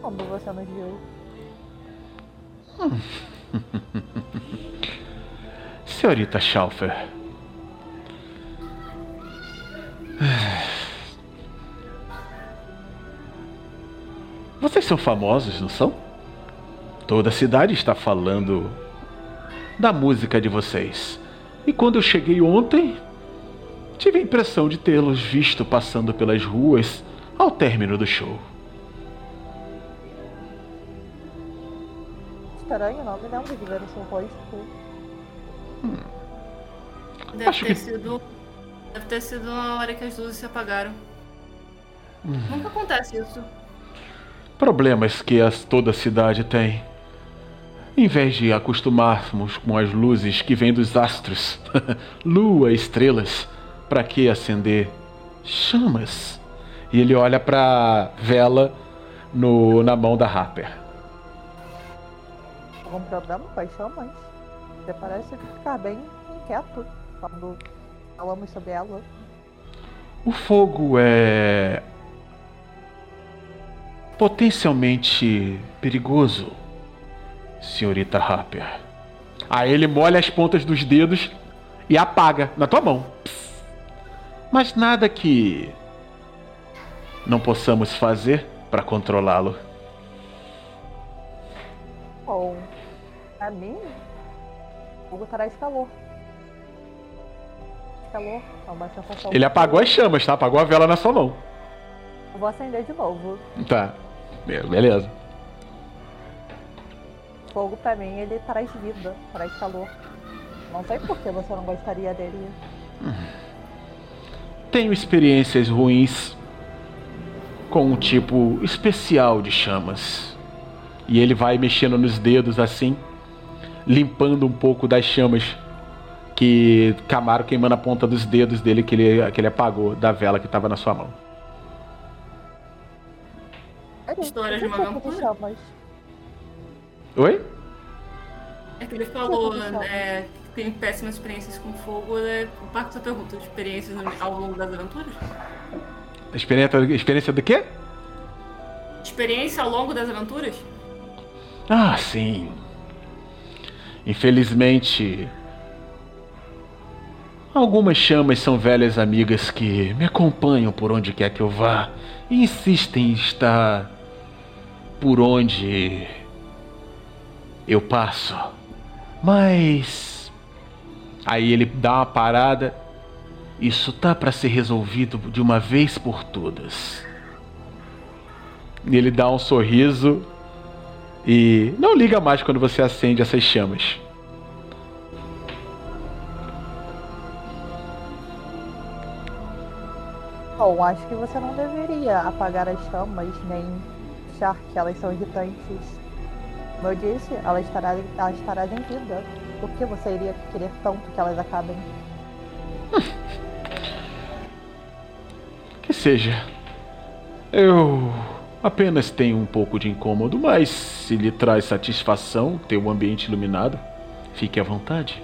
Como você nos viu? [laughs] Senhorita Schaufer. [sighs] Vocês são famosos, não são? Toda a cidade está falando da música de vocês. E quando eu cheguei ontem, tive a impressão de tê-los visto passando pelas ruas ao término do show. Estranho, não me lembro de ver o seu rosto. Deve acho ter que- sido. Deve ter sido a hora que as luzes se apagaram. Hum. Nunca acontece isso. Problemas que as- toda a cidade tem. Em vez de acostumarmos com as luzes que vêm dos astros, [laughs] lua, estrelas, para que acender chamas? E ele olha pra vela no, na mão da Harper. Algum problema com as chamas? Você parece ficar bem inquieto quando falamos sobre ela. O fogo é potencialmente perigoso, senhorita Harper. Aí ele molha as pontas dos dedos e apaga na tua mão. Pss. Mas nada que não possamos fazer para controlá-lo. Bom, pra mim, o fogo traz calor. Sensação. Ele apagou as chamas, tá? Apagou a vela na sua mão. Eu vou acender de novo. Tá. Be- Beleza. Fogo pra mim, ele traz vida, traz calor. Não sei por que você não gostaria dele. Tenho experiências ruins com um tipo especial de chamas. E ele vai mexendo nos dedos assim, limpando um pouco das chamas que Camaro queimando a ponta dos dedos dele que ele, que ele apagou da vela que estava na sua mão. Ele, História de uma vampira? chamas? Oi? É que ele falou, né, tem péssimas experiências com fogo. É, o Paco só pergunta de experiências ao longo das aventuras? Experiência, experiência do quê? Experiência ao longo das aventuras? Ah, sim. Infelizmente, algumas chamas são velhas amigas que me acompanham por onde quer que eu vá e insistem em estar por onde eu passo. Mas aí ele dá uma parada. Isso tá para ser resolvido de uma vez por todas. Ele dá um sorriso e não liga mais quando você acende essas chamas. Bom, acho que você não deveria apagar as chamas nem achar que elas são irritantes. Como eu disse, ela estará, ela estará em vida. Por que você iria querer tanto que elas acabem? Que seja. Eu apenas tenho um pouco de incômodo, mas se lhe traz satisfação ter um ambiente iluminado, fique à vontade.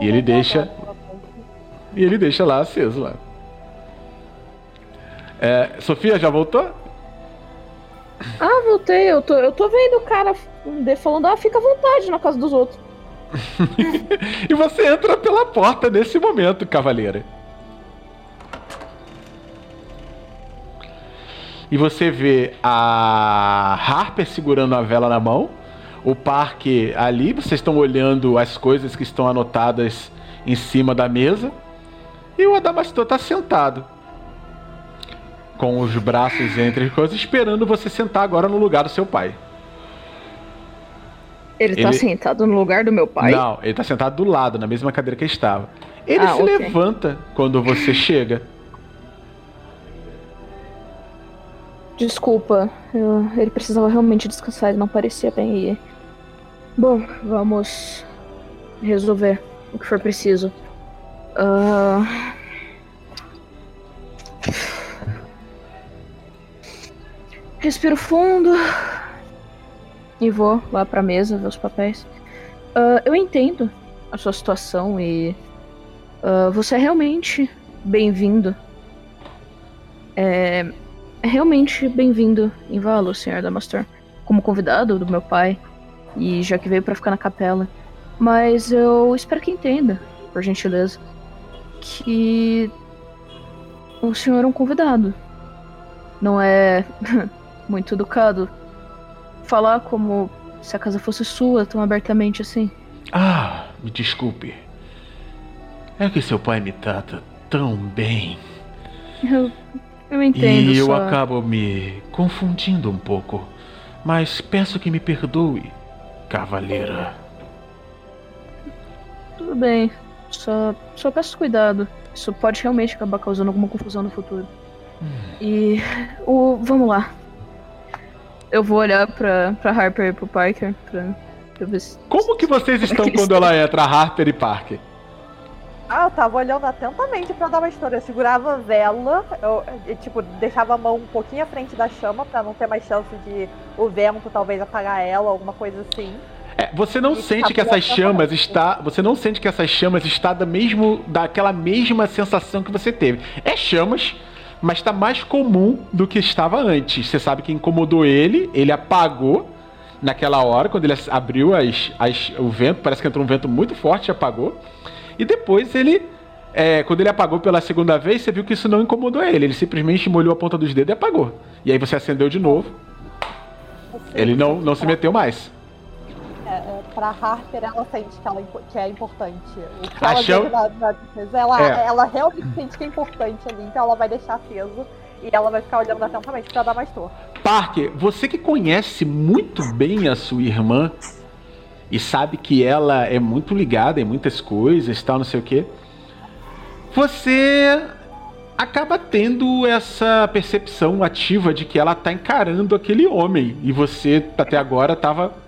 E ele deixa. E ele deixa lá aceso lá. É, Sofia, já voltou? Ah, voltei. Eu tô, eu tô vendo o cara falando, ah, fica à vontade na casa dos outros. [laughs] e você entra pela porta nesse momento, cavaleira. E você vê a Harper segurando a vela na mão, o parque ali, vocês estão olhando as coisas que estão anotadas em cima da mesa, e o Adamastor está sentado com os braços entre as coisas, esperando você sentar agora no lugar do seu pai. Ele, tá sentado no lugar do meu pai? Não, ele tá sentado do lado, na mesma cadeira que estava. Ele ah, se okay. levanta quando você chega. Desculpa, eu, ele precisava realmente descansar, ele não parecia bem aí. Bom, vamos resolver o que for preciso. Uh... Respiro fundo e vou lá pra mesa ver os papéis. Uh, eu entendo a sua situação e uh, você é realmente bem-vindo. É, é realmente bem-vindo em Valo, Sr. Damastor, como convidado do meu pai e já que veio para ficar na capela. Mas eu espero que entenda, por gentileza, que o senhor é um convidado. Não é [laughs] muito educado falar como se a casa fosse sua tão abertamente assim. Ah, me desculpe. É que seu pai me trata tão bem. Eu, eu entendo. E eu só... acabo me confundindo um pouco. Mas peço que me perdoe, cavaleira. Tudo bem. Só, só peço cuidado. Isso pode realmente acabar causando alguma confusão no futuro. Hum. E. O, vamos lá. Eu vou olhar pra, pra Harper e pro Parker pra, pra ver se. Como que vocês estão que [laughs] quando ela entra, Harper e Parker? Ah, eu tava olhando atentamente pra dar uma história. Eu segurava a vela, eu, eu, tipo, deixava a mão um pouquinho à frente da chama pra não ter mais chance de o vento talvez apagar ela, alguma coisa assim. É, você não e sente que essas chamas está, você não sente que essas chamas está da mesmo daquela mesma sensação que você teve. É chamas, mas está mais comum do que estava antes. Você sabe que incomodou ele, ele apagou naquela hora, quando ele abriu as, as, o vento, parece que entrou um vento muito forte e apagou. E depois ele, é, quando ele apagou pela segunda vez, você viu que isso não incomodou ele. Ele simplesmente molhou a ponta dos dedos e apagou. E aí você acendeu de novo. Ele não, não se meteu mais. É, é, pra Harper, ela sente que, ela, que é importante. O que ela, na, na ela, é. ela realmente sente que é importante ali, então ela vai deixar aceso e ela vai ficar olhando atentamente pra dar mais torre. Parker, você que conhece muito bem a sua irmã e sabe que ela é muito ligada em muitas coisas, tal, não sei o que, você acaba tendo essa percepção ativa de que ela tá encarando aquele homem e você até agora tava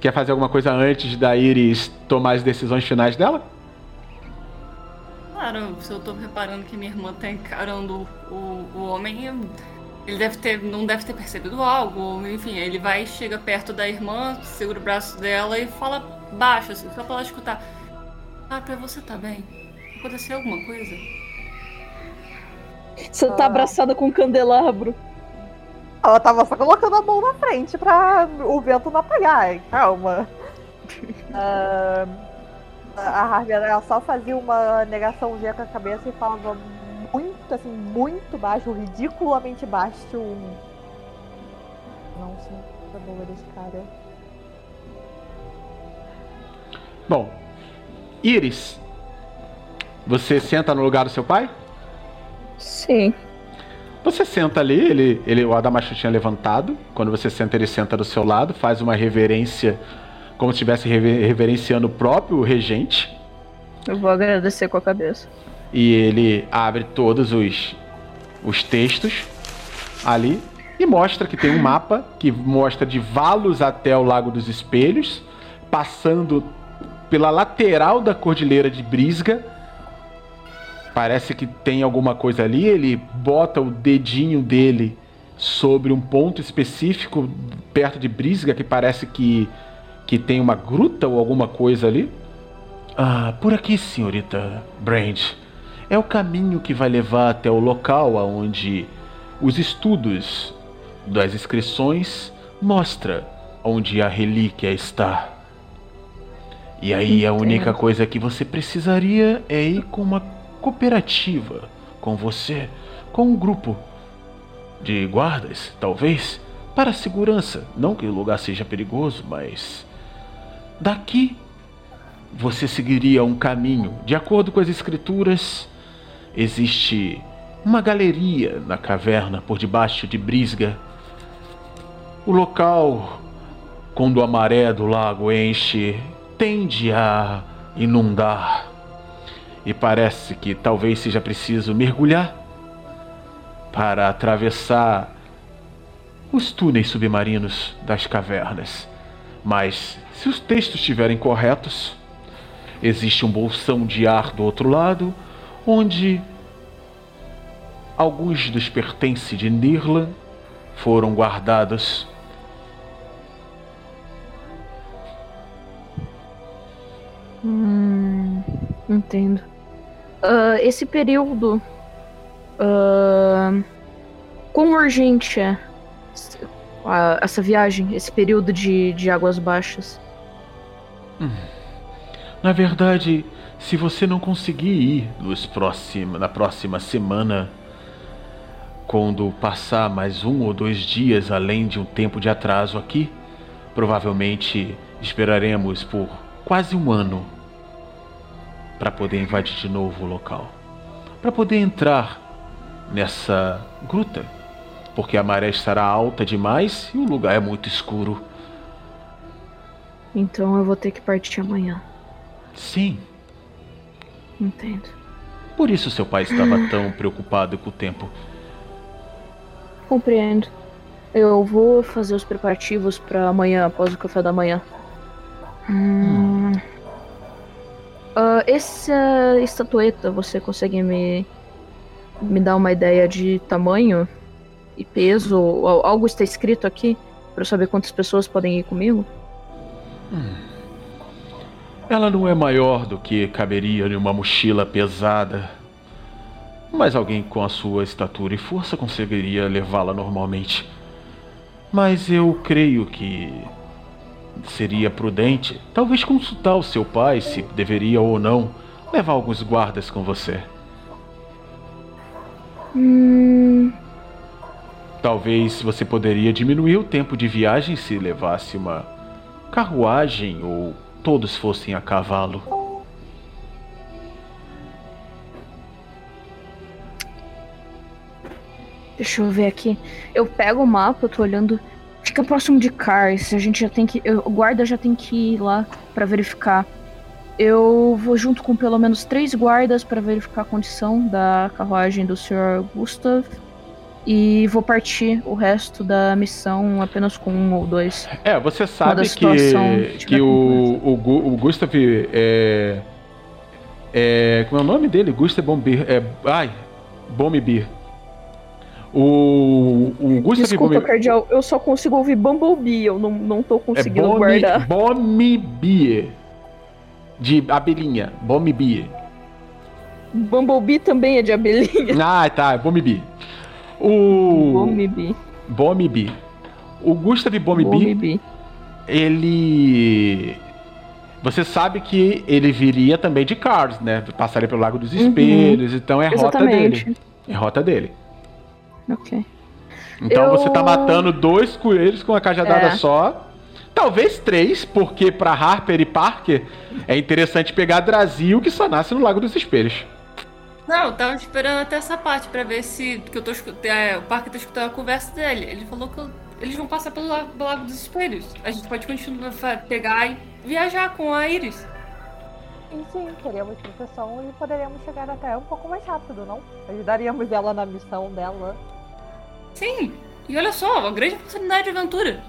Quer fazer alguma coisa antes da Iris tomar as decisões finais dela? Claro, se eu tô reparando que minha irmã tá encarando o, o homem, ele deve ter, não deve ter percebido algo. Enfim, ele vai, chega perto da irmã, segura o braço dela e fala baixo, assim, só pra ela escutar. Ah, pra você tá bem? Aconteceu alguma coisa? Você tá abraçada com um candelabro. Ela tava só colocando a mão na frente pra o vento não apagar. Calma. uh, a Harvey ela só fazia uma negaçãozinha com a cabeça e falava muito, assim, muito baixo, ridiculamente baixo. Um... Não sei a boa desse cara. Bom, Iris, você senta no lugar do seu pai? Sim. Você senta ali, ele, ele, o Adamacho tinha levantado. Quando você senta, ele senta do seu lado, faz uma reverência, como se estivesse rever, reverenciando o próprio regente. Eu vou agradecer com a cabeça. E ele abre todos os, os textos ali e mostra que tem um mapa que mostra de Valos até o Lago dos Espelhos, passando pela lateral da Cordilheira de Brisga. Parece que tem alguma coisa ali. Ele bota o dedinho dele sobre um ponto específico perto de Brisga que parece que, que tem uma gruta ou alguma coisa ali. Ah, por aqui, senhorita Brand. É o caminho que vai levar até o local aonde os estudos das inscrições mostra onde a relíquia está. E aí a única coisa que você precisaria é ir com uma cooperativa com você, com um grupo de guardas, talvez, para segurança. Não que o lugar seja perigoso, mas daqui você seguiria um caminho. De acordo com as escrituras, existe uma galeria na caverna por debaixo de Brisga. O local, quando a maré do lago enche, tende a inundar. E parece que talvez seja preciso mergulhar para atravessar os túneis submarinos das cavernas. Mas, se os textos estiverem corretos, existe um bolsão de ar do outro lado, onde alguns dos pertences de Nirlan foram guardados. Hum, entendo. Uh, esse período. Uh, quão urgente é essa viagem, esse período de, de águas baixas? Hum. Na verdade, se você não conseguir ir nos na próxima semana, quando passar mais um ou dois dias além de um tempo de atraso aqui, provavelmente esperaremos por quase um ano para poder invadir de novo o local. Para poder entrar nessa gruta, porque a maré estará alta demais e o lugar é muito escuro. Então eu vou ter que partir amanhã. Sim. Entendo. Por isso seu pai estava [laughs] tão preocupado com o tempo. Compreendo. Eu vou fazer os preparativos para amanhã, após o café da manhã. Hum. Uh, essa estatueta, você consegue me, me dar uma ideia de tamanho e peso? Algo está escrito aqui para saber quantas pessoas podem ir comigo? Hum. Ela não é maior do que caberia em uma mochila pesada. Mas alguém com a sua estatura e força conseguiria levá-la normalmente. Mas eu creio que seria prudente, talvez consultar o seu pai se deveria ou não levar alguns guardas com você. Hum... Talvez você poderia diminuir o tempo de viagem se levasse uma carruagem ou todos fossem a cavalo. Deixa eu ver aqui. Eu pego o mapa, eu tô olhando. Fica próximo de Cars. A gente já tem que. O guarda já tem que ir lá para verificar. Eu vou junto com pelo menos três guardas para verificar a condição da carruagem do Sr. Gustav. E vou partir o resto da missão apenas com um ou dois. É, você sabe que, que o, o, o Gustav é. É. Como é o nome dele? Gustav Bombir. É, ai, Bombir. O, o Gustav Desculpa, Bombi... Cardial, eu só consigo ouvir Bumblebee, eu não, não tô conseguindo é Bomi, guardar. Bombie. De abelhinha. Bombie. Bumblebee também é de abelhinha. [laughs] Ah, tá, é Bombie. O. Bomibi. Bomibi. O Gustav Bomibi. Ele. Você sabe que ele viria também de Cars, né? Passaria pelo Lago dos uhum. Espelhos, uhum. então é rota dele. É rota dele. Ok. Então Eu... você tá matando dois coelhos com uma cajadada é. só. Talvez três, porque para Harper e Parker é interessante pegar Drasil que só nasce no Lago dos Espelhos. Não, eu tava esperando até essa parte pra ver se. Que eu tô é, o Parker tá escutando a conversa dele. Ele falou que eu- eles vão passar pelo lago, pelo lago dos Espelhos. A gente pode continuar pegar e viajar com a Iris. E sim, teríamos proteção e poderíamos chegar até um pouco mais rápido, não? Ajudaríamos ela na missão dela. Sim, e olha só, uma grande oportunidade de aventura.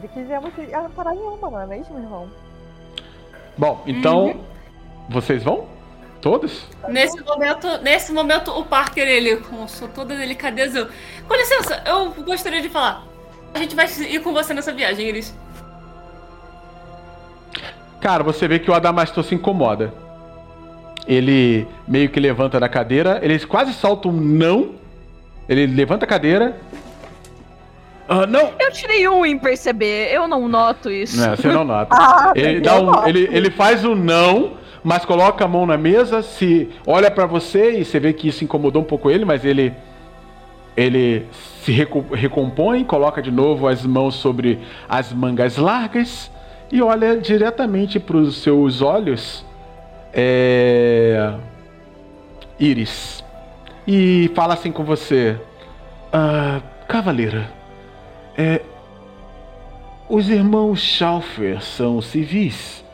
Se quisermos ir a parar nenhuma, não é mesmo, irmão? Bom, então. Vocês vão? Todos? Nesse momento, nesse momento, o Parker, ele, com sua toda delicadeza, com licença, eu gostaria de falar. A gente vai ir com você nessa viagem, Iris. Cara, você vê que o Adamastor se incomoda. Ele meio que levanta da cadeira, ele quase solta um não. Ele levanta a cadeira. Ah, não! Eu tirei um em perceber, eu não noto isso. Não, você não [laughs] nota. Ah, Ele, dá um, noto. ele, ele faz um não, mas coloca a mão na mesa, se olha pra você e você vê que isso incomodou um pouco ele, mas ele ele se recompõe, coloca de novo as mãos sobre as mangas largas e olha diretamente para os seus olhos, é... Iris, e fala assim com você: ah, Cavaleira, é, os irmãos Schaufer são civis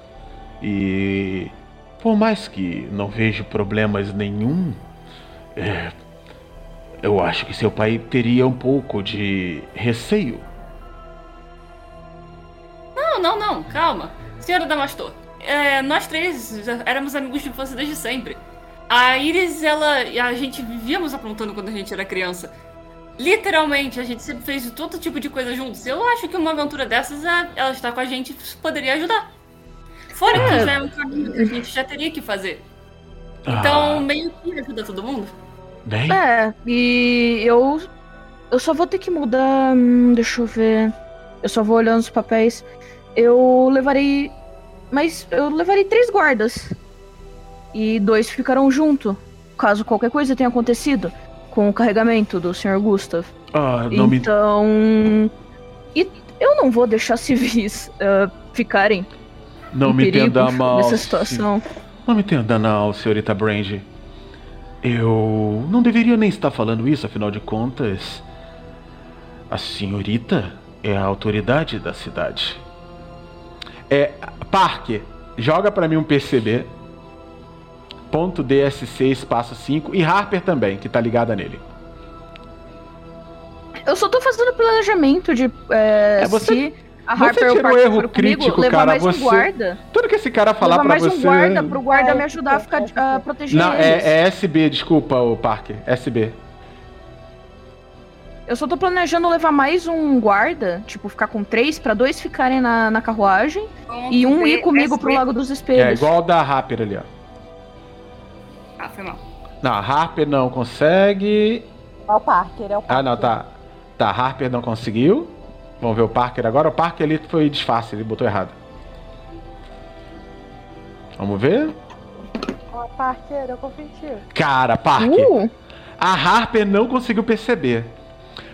e, por mais que não vejo problemas nenhum, é, eu acho que seu pai teria um pouco de receio. Não, não, não, calma. Senhora Damastor, é, nós três éramos amigos de infância desde sempre. A Iris, ela. e A gente vivíamos aprontando quando a gente era criança. Literalmente, a gente sempre fez todo tipo de coisa juntos. Eu acho que uma aventura dessas, ela estar com a gente poderia ajudar. Fora que É. já é um caminho que a gente já teria que fazer. Então, meio que ajuda todo mundo. bem, É, e eu. Eu só vou ter que mudar. hum, deixa eu ver. Eu só vou olhando os papéis. Eu levarei. Mas eu levarei três guardas. E dois ficarão junto. Caso qualquer coisa tenha acontecido com o carregamento do Sr. Gustav. ah, não me Então. E eu não vou deixar civis [laughs] ah, ficarem não em me perigo entenda mal. nessa situação. Não me entenda não, senhorita Brand. Eu não deveria nem estar falando isso, afinal de contas, a senhorita é a autoridade da cidade. É, Parker, joga pra mim um PCB. Ponto DSC espaço 5 e Harper também, que tá ligada nele. Eu só tô fazendo planejamento de é, É, você- se a você Harper o tirou Parker erro for comigo, crítico, levar cara, mais você- um guarda. Tudo que esse cara falar levar pra mais você. um guarda pro guarda É, me ajudar a ficar é, a proteger Não, eles. é, é SB, desculpa, o Parker. SB. Eu só tô planejando levar mais um guarda, tipo, ficar com três pra dois ficarem na, na carruagem e um ir comigo pro Lago dos É Espelhos. igual o da Harper ali, ó. Ah, foi mal. Não, a Harper não consegue. É o Parker, é o Parker. Ah, não, tá. Tá, Harper não conseguiu. Vamos ver o Parker agora. O Parker ali foi disfarce, ele botou errado. Vamos ver. Ó, Parker, eu confio em ti. Cara, Parker. Uh, A Harper não conseguiu perceber.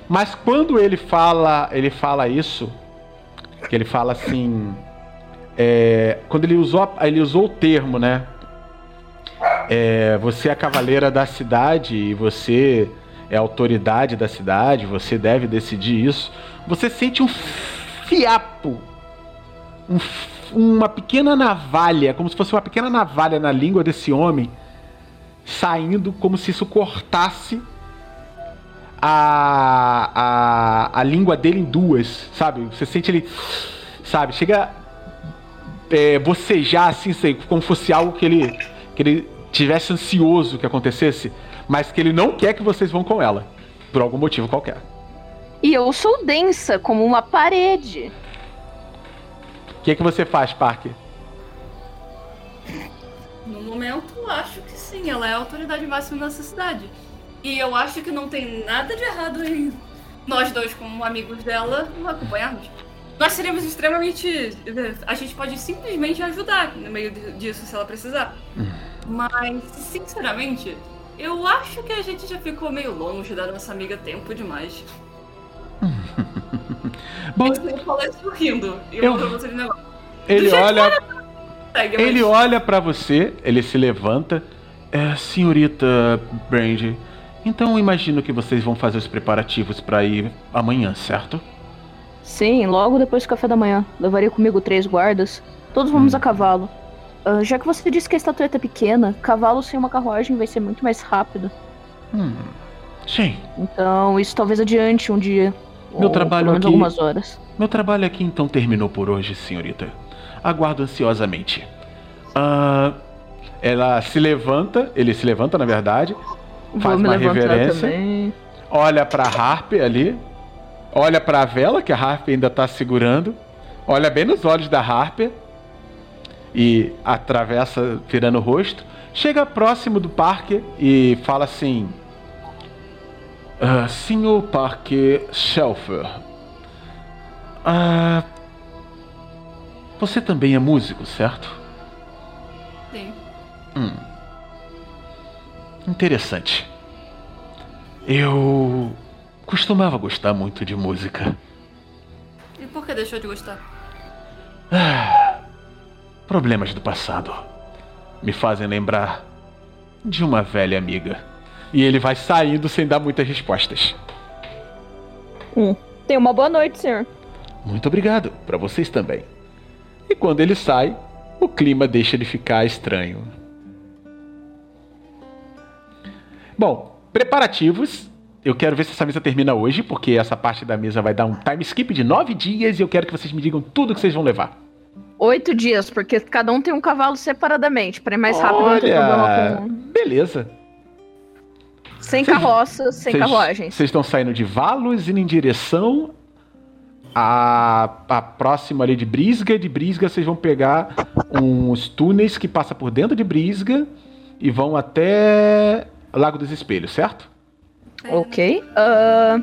Mas quando ele fala, ele fala isso, que ele fala assim, é, quando ele usou, ele usou o termo, né? É, você é a cavaleira da cidade e você é a autoridade da cidade, você deve decidir isso. Você sente um fiapo, um uma pequena navalha, como se fosse uma pequena navalha na língua desse homem, saindo como se isso cortasse a, a, a língua dele em duas, sabe? Você sente ele, sabe? Chega é, bocejar assim, sei, como fosse algo que ele, que ele tivesse ansioso que acontecesse, mas que ele não quer que vocês vão com ela, por algum motivo qualquer. e eu sou densa, como uma parede. O que, que você faz, Parker? No momento, acho que sim, ela é a autoridade máxima nessa cidade. E eu acho que não tem nada de errado em nós dois, como amigos dela, o acompanharmos. Nós seríamos extremamente. A gente pode simplesmente ajudar no meio de- disso se ela precisar. Mas, sinceramente, eu acho que a gente já ficou meio longe da nossa amiga tempo demais. [laughs] Bom, Eu falei isso rindo. E Eu- eu vou de negócio. ele olha Segue, Ele mas- olha pra você, ele se levanta É, senhorita Brandy, então imagino que vocês vão fazer os preparativos para ir amanhã, certo? Sim, logo depois do café da manhã. Levaria comigo três guardas. Todos vamos Hum. a cavalo. Ah, já que você disse que a estatueta é pequena, cavalo sem uma carruagem vai ser muito mais rápido. Hum. Sim. Então, isso talvez adiante um dia. Meu ou trabalho aqui- algumas horas. Meu trabalho aqui então terminou por hoje, senhorita. Aguardo ansiosamente. Ah, ela se levanta, ele se levanta, na verdade, Vou Faz uma reverência. também. olha pra Harper ali, olha pra vela que a Harper ainda tá segurando, olha bem nos olhos da Harper e atravessa virando o rosto, chega próximo do Parker e fala assim: ah, Senhor Parker Shelfer, ah, você também é músico, certo? Sim. Hum. Interessante. Eu costumava gostar muito de música. E por que deixou de gostar? Problemas do passado me fazem lembrar de uma velha amiga. E ele vai saindo sem dar muitas respostas. Tenha uma boa noite, senhor. Muito obrigado, para vocês também. E quando ele sai, o clima deixa de ficar estranho. Bom, preparativos. Eu quero ver se essa mesa termina hoje, porque essa parte da mesa vai dar um time skip de nove dias e eu quero que vocês me digam tudo que vocês vão levar. Oito dias, porque cada um tem um cavalo separadamente, para ir mais rápido Olha, com. beleza. Sem carroças, sem Vocês- carruagens. Vocês estão saindo de Valos indo em direção a, a próxima ali de Brisga. De Brisga vocês vão pegar uns túneis que passam por dentro de Brisga e vão até Lago dos Espelhos, certo? Ok. Ah,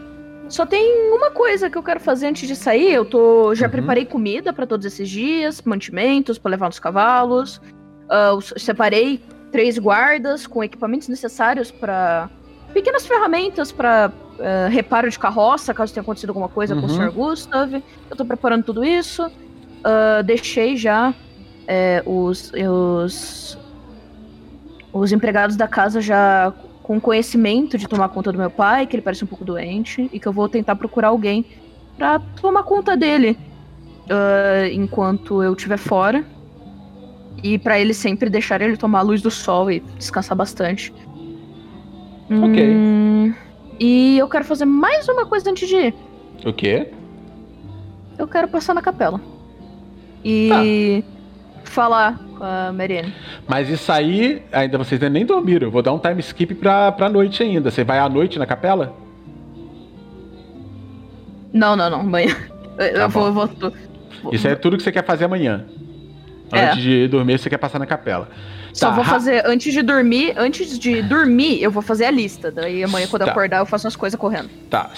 só tem uma coisa que eu quero fazer antes de sair. Eu tô. Já Uhum. preparei comida pra todos esses dias, mantimentos pra levar nos cavalos. Eu separei três guardas com equipamentos necessários pra. pequenas ferramentas pra ah, reparo de carroça, caso tenha acontecido alguma coisa com o Uhum. Sr. Gustav. Eu tô preparando tudo isso. Deixei já é, os, os. os empregados da casa já com conhecimento de tomar conta do meu pai, que ele parece um pouco doente, e que eu vou tentar procurar alguém pra tomar conta dele ah, enquanto eu estiver fora. E pra ele sempre deixar ele tomar a luz do sol e descansar bastante. Ok. Hum, e eu quero fazer mais uma coisa antes de ir. O quê? Eu quero passar na capela. E falar com a Marianne. Mas isso aí, ainda vocês nem dormiram. Eu vou dar um time skip pra, pra noite ainda. Você vai à noite na capela? Não, não, não, amanhã. [laughs] Eu, Tá eu vou, eu vou, vou- Isso é tudo que você quer fazer amanhã. É. Antes de dormir, você quer passar na capela. Só Tá, vou fazer, antes de dormir, antes de dormir, eu vou fazer a lista. Daí amanhã, quando eu Tá. acordar, eu faço as coisas correndo. Tá.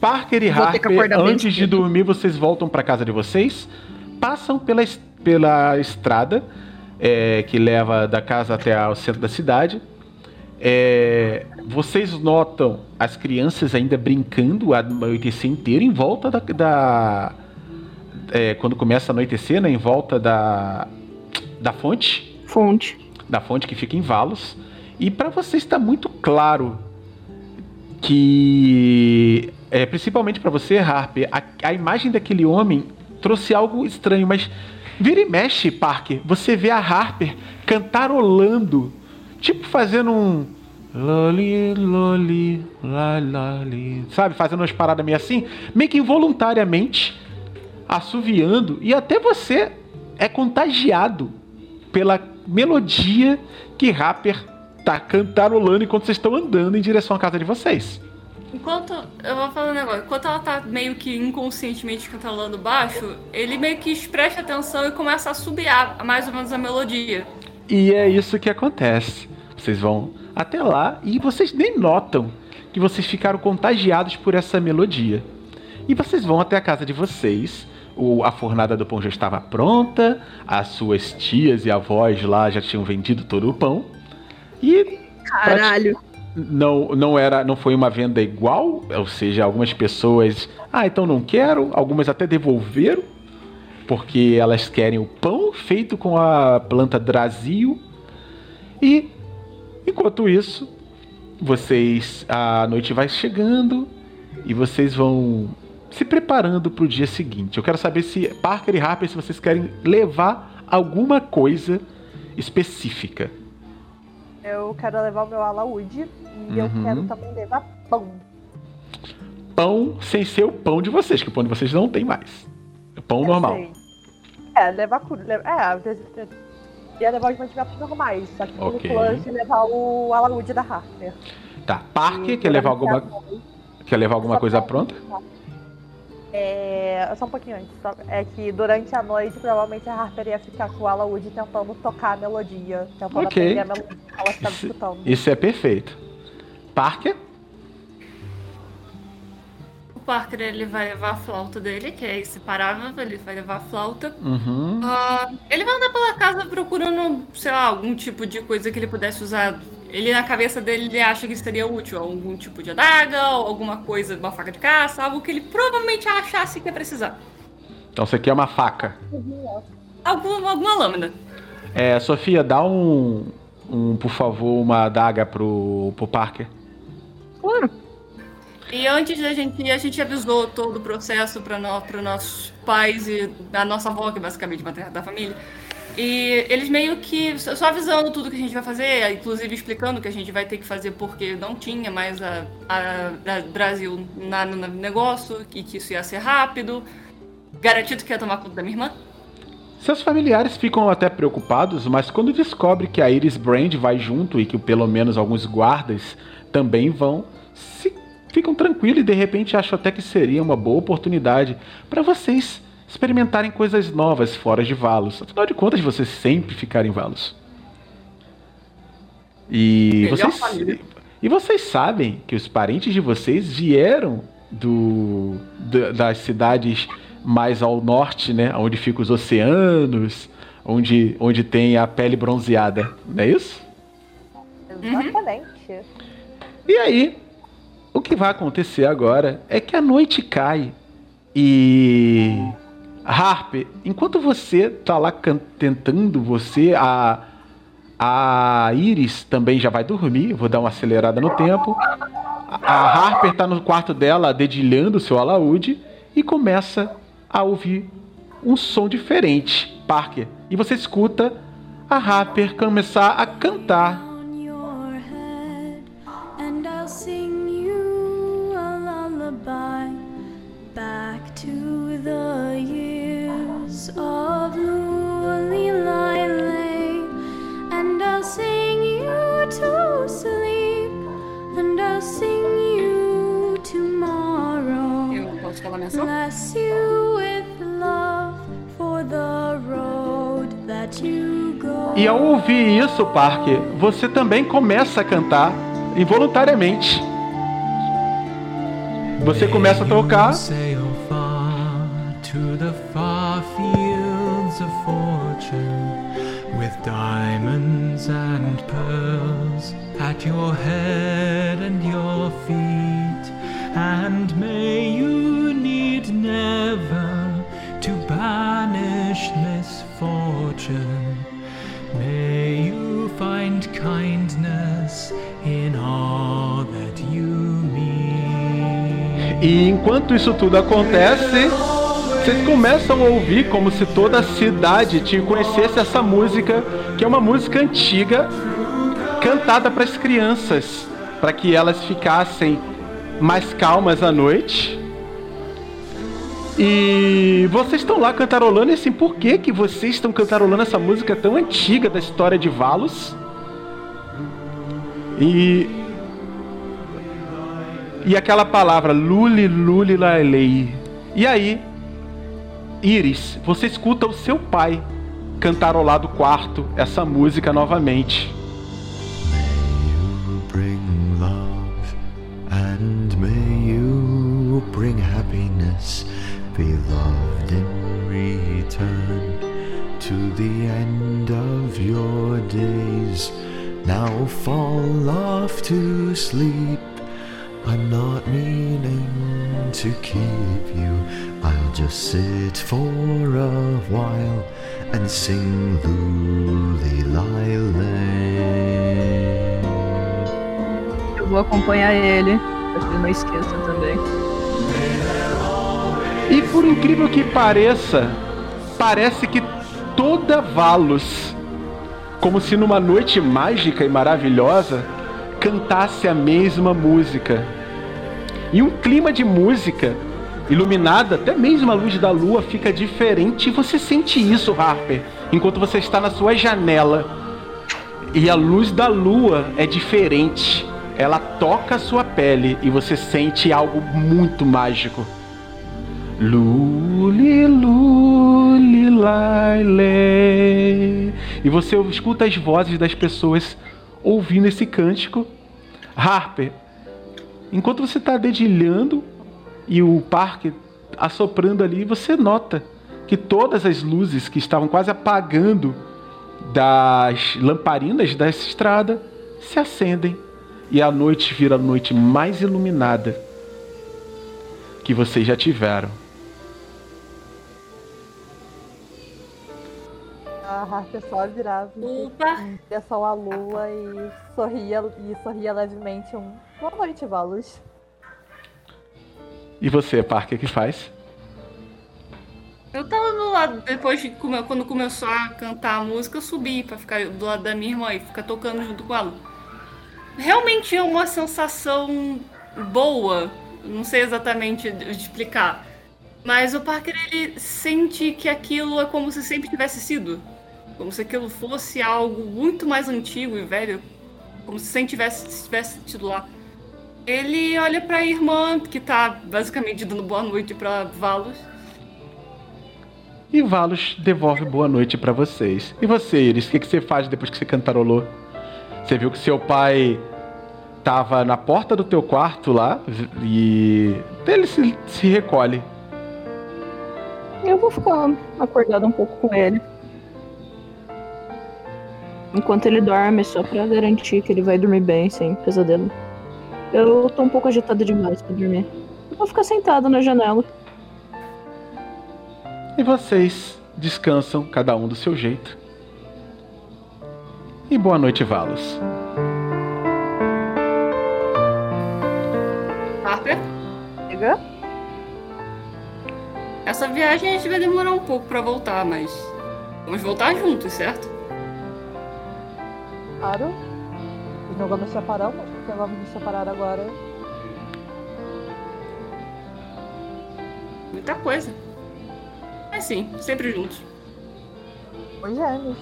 Parker e Vou Harper, antes de dormir, vocês voltam pra casa de vocês, passam pela, pela estrada é, que leva da casa até ao centro da cidade. É, vocês notam as crianças ainda brincando a anoitecer inteiro em volta da. da- é, quando começa a anoitecer, né? Em volta da, da fonte Fonte. da fonte que fica em Valos. E para vocês está muito claro que, é, principalmente para você, Harper, a, a imagem daquele homem trouxe algo estranho, mas vira e mexe, Parker, você vê a Harper cantarolando, tipo fazendo um loli loli la, loli, sabe, fazendo umas paradas meio assim, meio que involuntariamente assoviando. E até você é contagiado pela melodia que Rapper tá cantarolando enquanto vocês estão andando em direção à casa de vocês. Enquanto. Eu vou falar um negócio. Enquanto ela tá meio que inconscientemente cantarolando baixo, ele meio que presta atenção e começa a assobiar mais ou menos a melodia. E é isso que acontece. Vocês vão até lá e vocês nem notam que vocês ficaram contagiados por essa melodia. E vocês vão até a casa de vocês. O, a fornada do pão já estava pronta, as suas tias e avós lá já tinham vendido todo o pão. E Caralho. Não, não era não foi uma venda igual, ou seja, algumas pessoas, ah, então não quero, algumas até devolveram, porque elas querem o pão feito com a planta Drasil. E Enquanto isso, vocês a noite vai chegando e vocês vão se preparando para o dia seguinte. Eu quero saber se Parker e Harper se vocês querem levar alguma coisa específica. Eu quero levar o meu alaúde e eu Uhum. quero também levar pão. Pão sem ser o pão de vocês, que o pão de vocês não tem mais. É pão Eu normal. sei. É, levar É, eu- eu- ia levar os mantimentos normais, só que Ok. no plano de levar o alaúde da Harper. Tá. Parker quer levar alguma, quer levar alguma coisa pronta? É, só um pouquinho antes. só- É que durante a noite, provavelmente a Harper ia ficar com o alaúde tentando tocar a melodia. Tentando Ok. aprender a melodia que ela estava Isso- escutando. Isso é perfeito. Parker? O Parker ele vai levar a flauta dele, que é inseparável, ele vai levar a flauta. Uhum. Ah, ele vai andar pela casa procurando, sei lá, algum tipo de coisa que ele pudesse usar. Ele na cabeça dele ele acha que seria útil, algum tipo de adaga, alguma coisa, uma faca de caça, algo que ele provavelmente achasse que ia precisar. Então você quer uma faca. Alguma, alguma lâmina. É, Sofia, dá um, um, por favor, uma adaga pro, pro Parker. Claro. E antes da gente ir, a gente avisou todo o processo para no, os nossos pais e a nossa avó, que é basicamente materna da família. E eles meio que só avisando tudo que a gente vai fazer, inclusive explicando que a gente vai ter que fazer porque não tinha mais a, a- a Brasil na, no negócio e que isso ia ser rápido. Garantido que ia tomar conta da minha irmã. Seus familiares ficam até preocupados, mas quando descobre que a Iris Brand vai junto e que pelo menos alguns guardas também vão, ficam tranquilos e de repente acham até que seria uma boa oportunidade para vocês experimentarem coisas novas fora de Valos. Afinal de contas, vocês sempre ficarem em Valos. E vocês, e vocês sabem que os parentes de vocês vieram do da- das cidades mais ao norte, né, onde ficam os oceanos, onde onde tem a pele bronzeada, não é isso? Exatamente. E aí, o que vai acontecer agora é que a noite cai e Harper, enquanto você tá lá tentando você a a Iris também já vai dormir, vou dar uma acelerada no tempo. A Harper tá no quarto dela dedilhando seu alaúde e começa a ouvir um som diferente, Parker. E você escuta a Harper começar a cantar Eu posso falar minha ação? Bless you with love for the road that you go. E ao ouvir isso, Parker, você também começa a cantar involuntariamente. Você começa a tocar at your head and your feet. And may you need never to banish misfortune. May you find kindness in all that you meet. E enquanto isso tudo acontece, vocês começam a ouvir como se toda a cidade te conhecesse essa música, que é uma música antiga, cantada para as crianças, para que elas ficassem mais calmas à noite. E vocês estão lá cantarolando, e assim, por que que vocês estão cantarolando essa música tão antiga da história de Valos? E e aquela palavra Luli Luli Lailei. E aí, Iris, você escuta o seu pai cantarolar do quarto essa música novamente. Happiness beloved in return to the end of your days now fall off to sleep i'm not meaning to keep you i'll just sit for a while and sing Lane. Eu vou acompanhar ele, ele não esqueça também. E por incrível que pareça, parece que toda Valos, como se numa noite mágica e maravilhosa, cantasse a mesma música. E um clima de música iluminada, até mesmo a luz da lua fica diferente e você sente isso, Harper, enquanto você está na sua janela. E a luz da lua é diferente. Ela toca a sua pele e você sente algo muito mágico. Luli, luli, laile. E você escuta as vozes das pessoas ouvindo esse cântico. Harper, enquanto você está dedilhando e o parque assoprando ali, você nota que todas as luzes que estavam quase apagando das lamparinas dessa estrada se acendem e a noite vira a noite mais iluminada que vocês já tiveram. A Harper só virava Opa! em direção à lua e sorria, e sorria levemente um Boa noite, Valos. E você, Parker, que faz? Eu tava do lado, depois de come- quando começou a cantar a música, eu subi pra ficar do lado da minha irmã e ficar tocando junto com ela. Realmente é uma sensação boa, não sei exatamente explicar. Mas o Parker ele sente que aquilo é como se sempre tivesse sido. Como se aquilo fosse algo muito mais antigo e velho. Como se sempre tivesse, tivesse tido lá. Ele olha pra irmã, que tá basicamente dando boa noite pra Valos. E Valos devolve boa noite pra vocês. E você, Iris, o que, que você faz depois que você cantarolou? Você viu que seu pai tava na porta do teu quarto lá e ele se, se recolhe. Eu vou ficar acordado um pouco com ele. Enquanto ele dorme, só pra garantir que ele vai dormir bem, sem pesadelo. Eu tô um pouco agitada demais pra dormir. Eu vou ficar sentado na janela. E vocês descansam, cada um do seu jeito. E boa noite, Valos. Harper, Chega? essa viagem a gente vai demorar um pouco pra voltar, mas vamos voltar juntos, certo? E não vamos separamos? Porque vamos nos separar agora. Muita coisa. Mas sim, sempre juntos. Os gêmeos.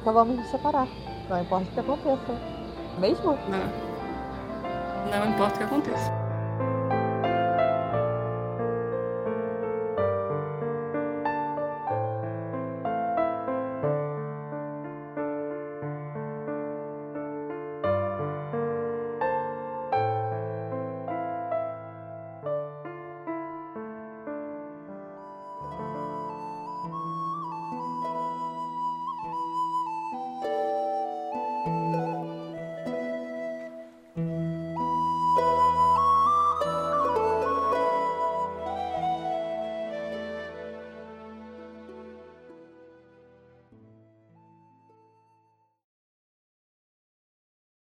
Então vamos nos separar. Não importa o que aconteça. Mesmo? Não, não importa o que aconteça.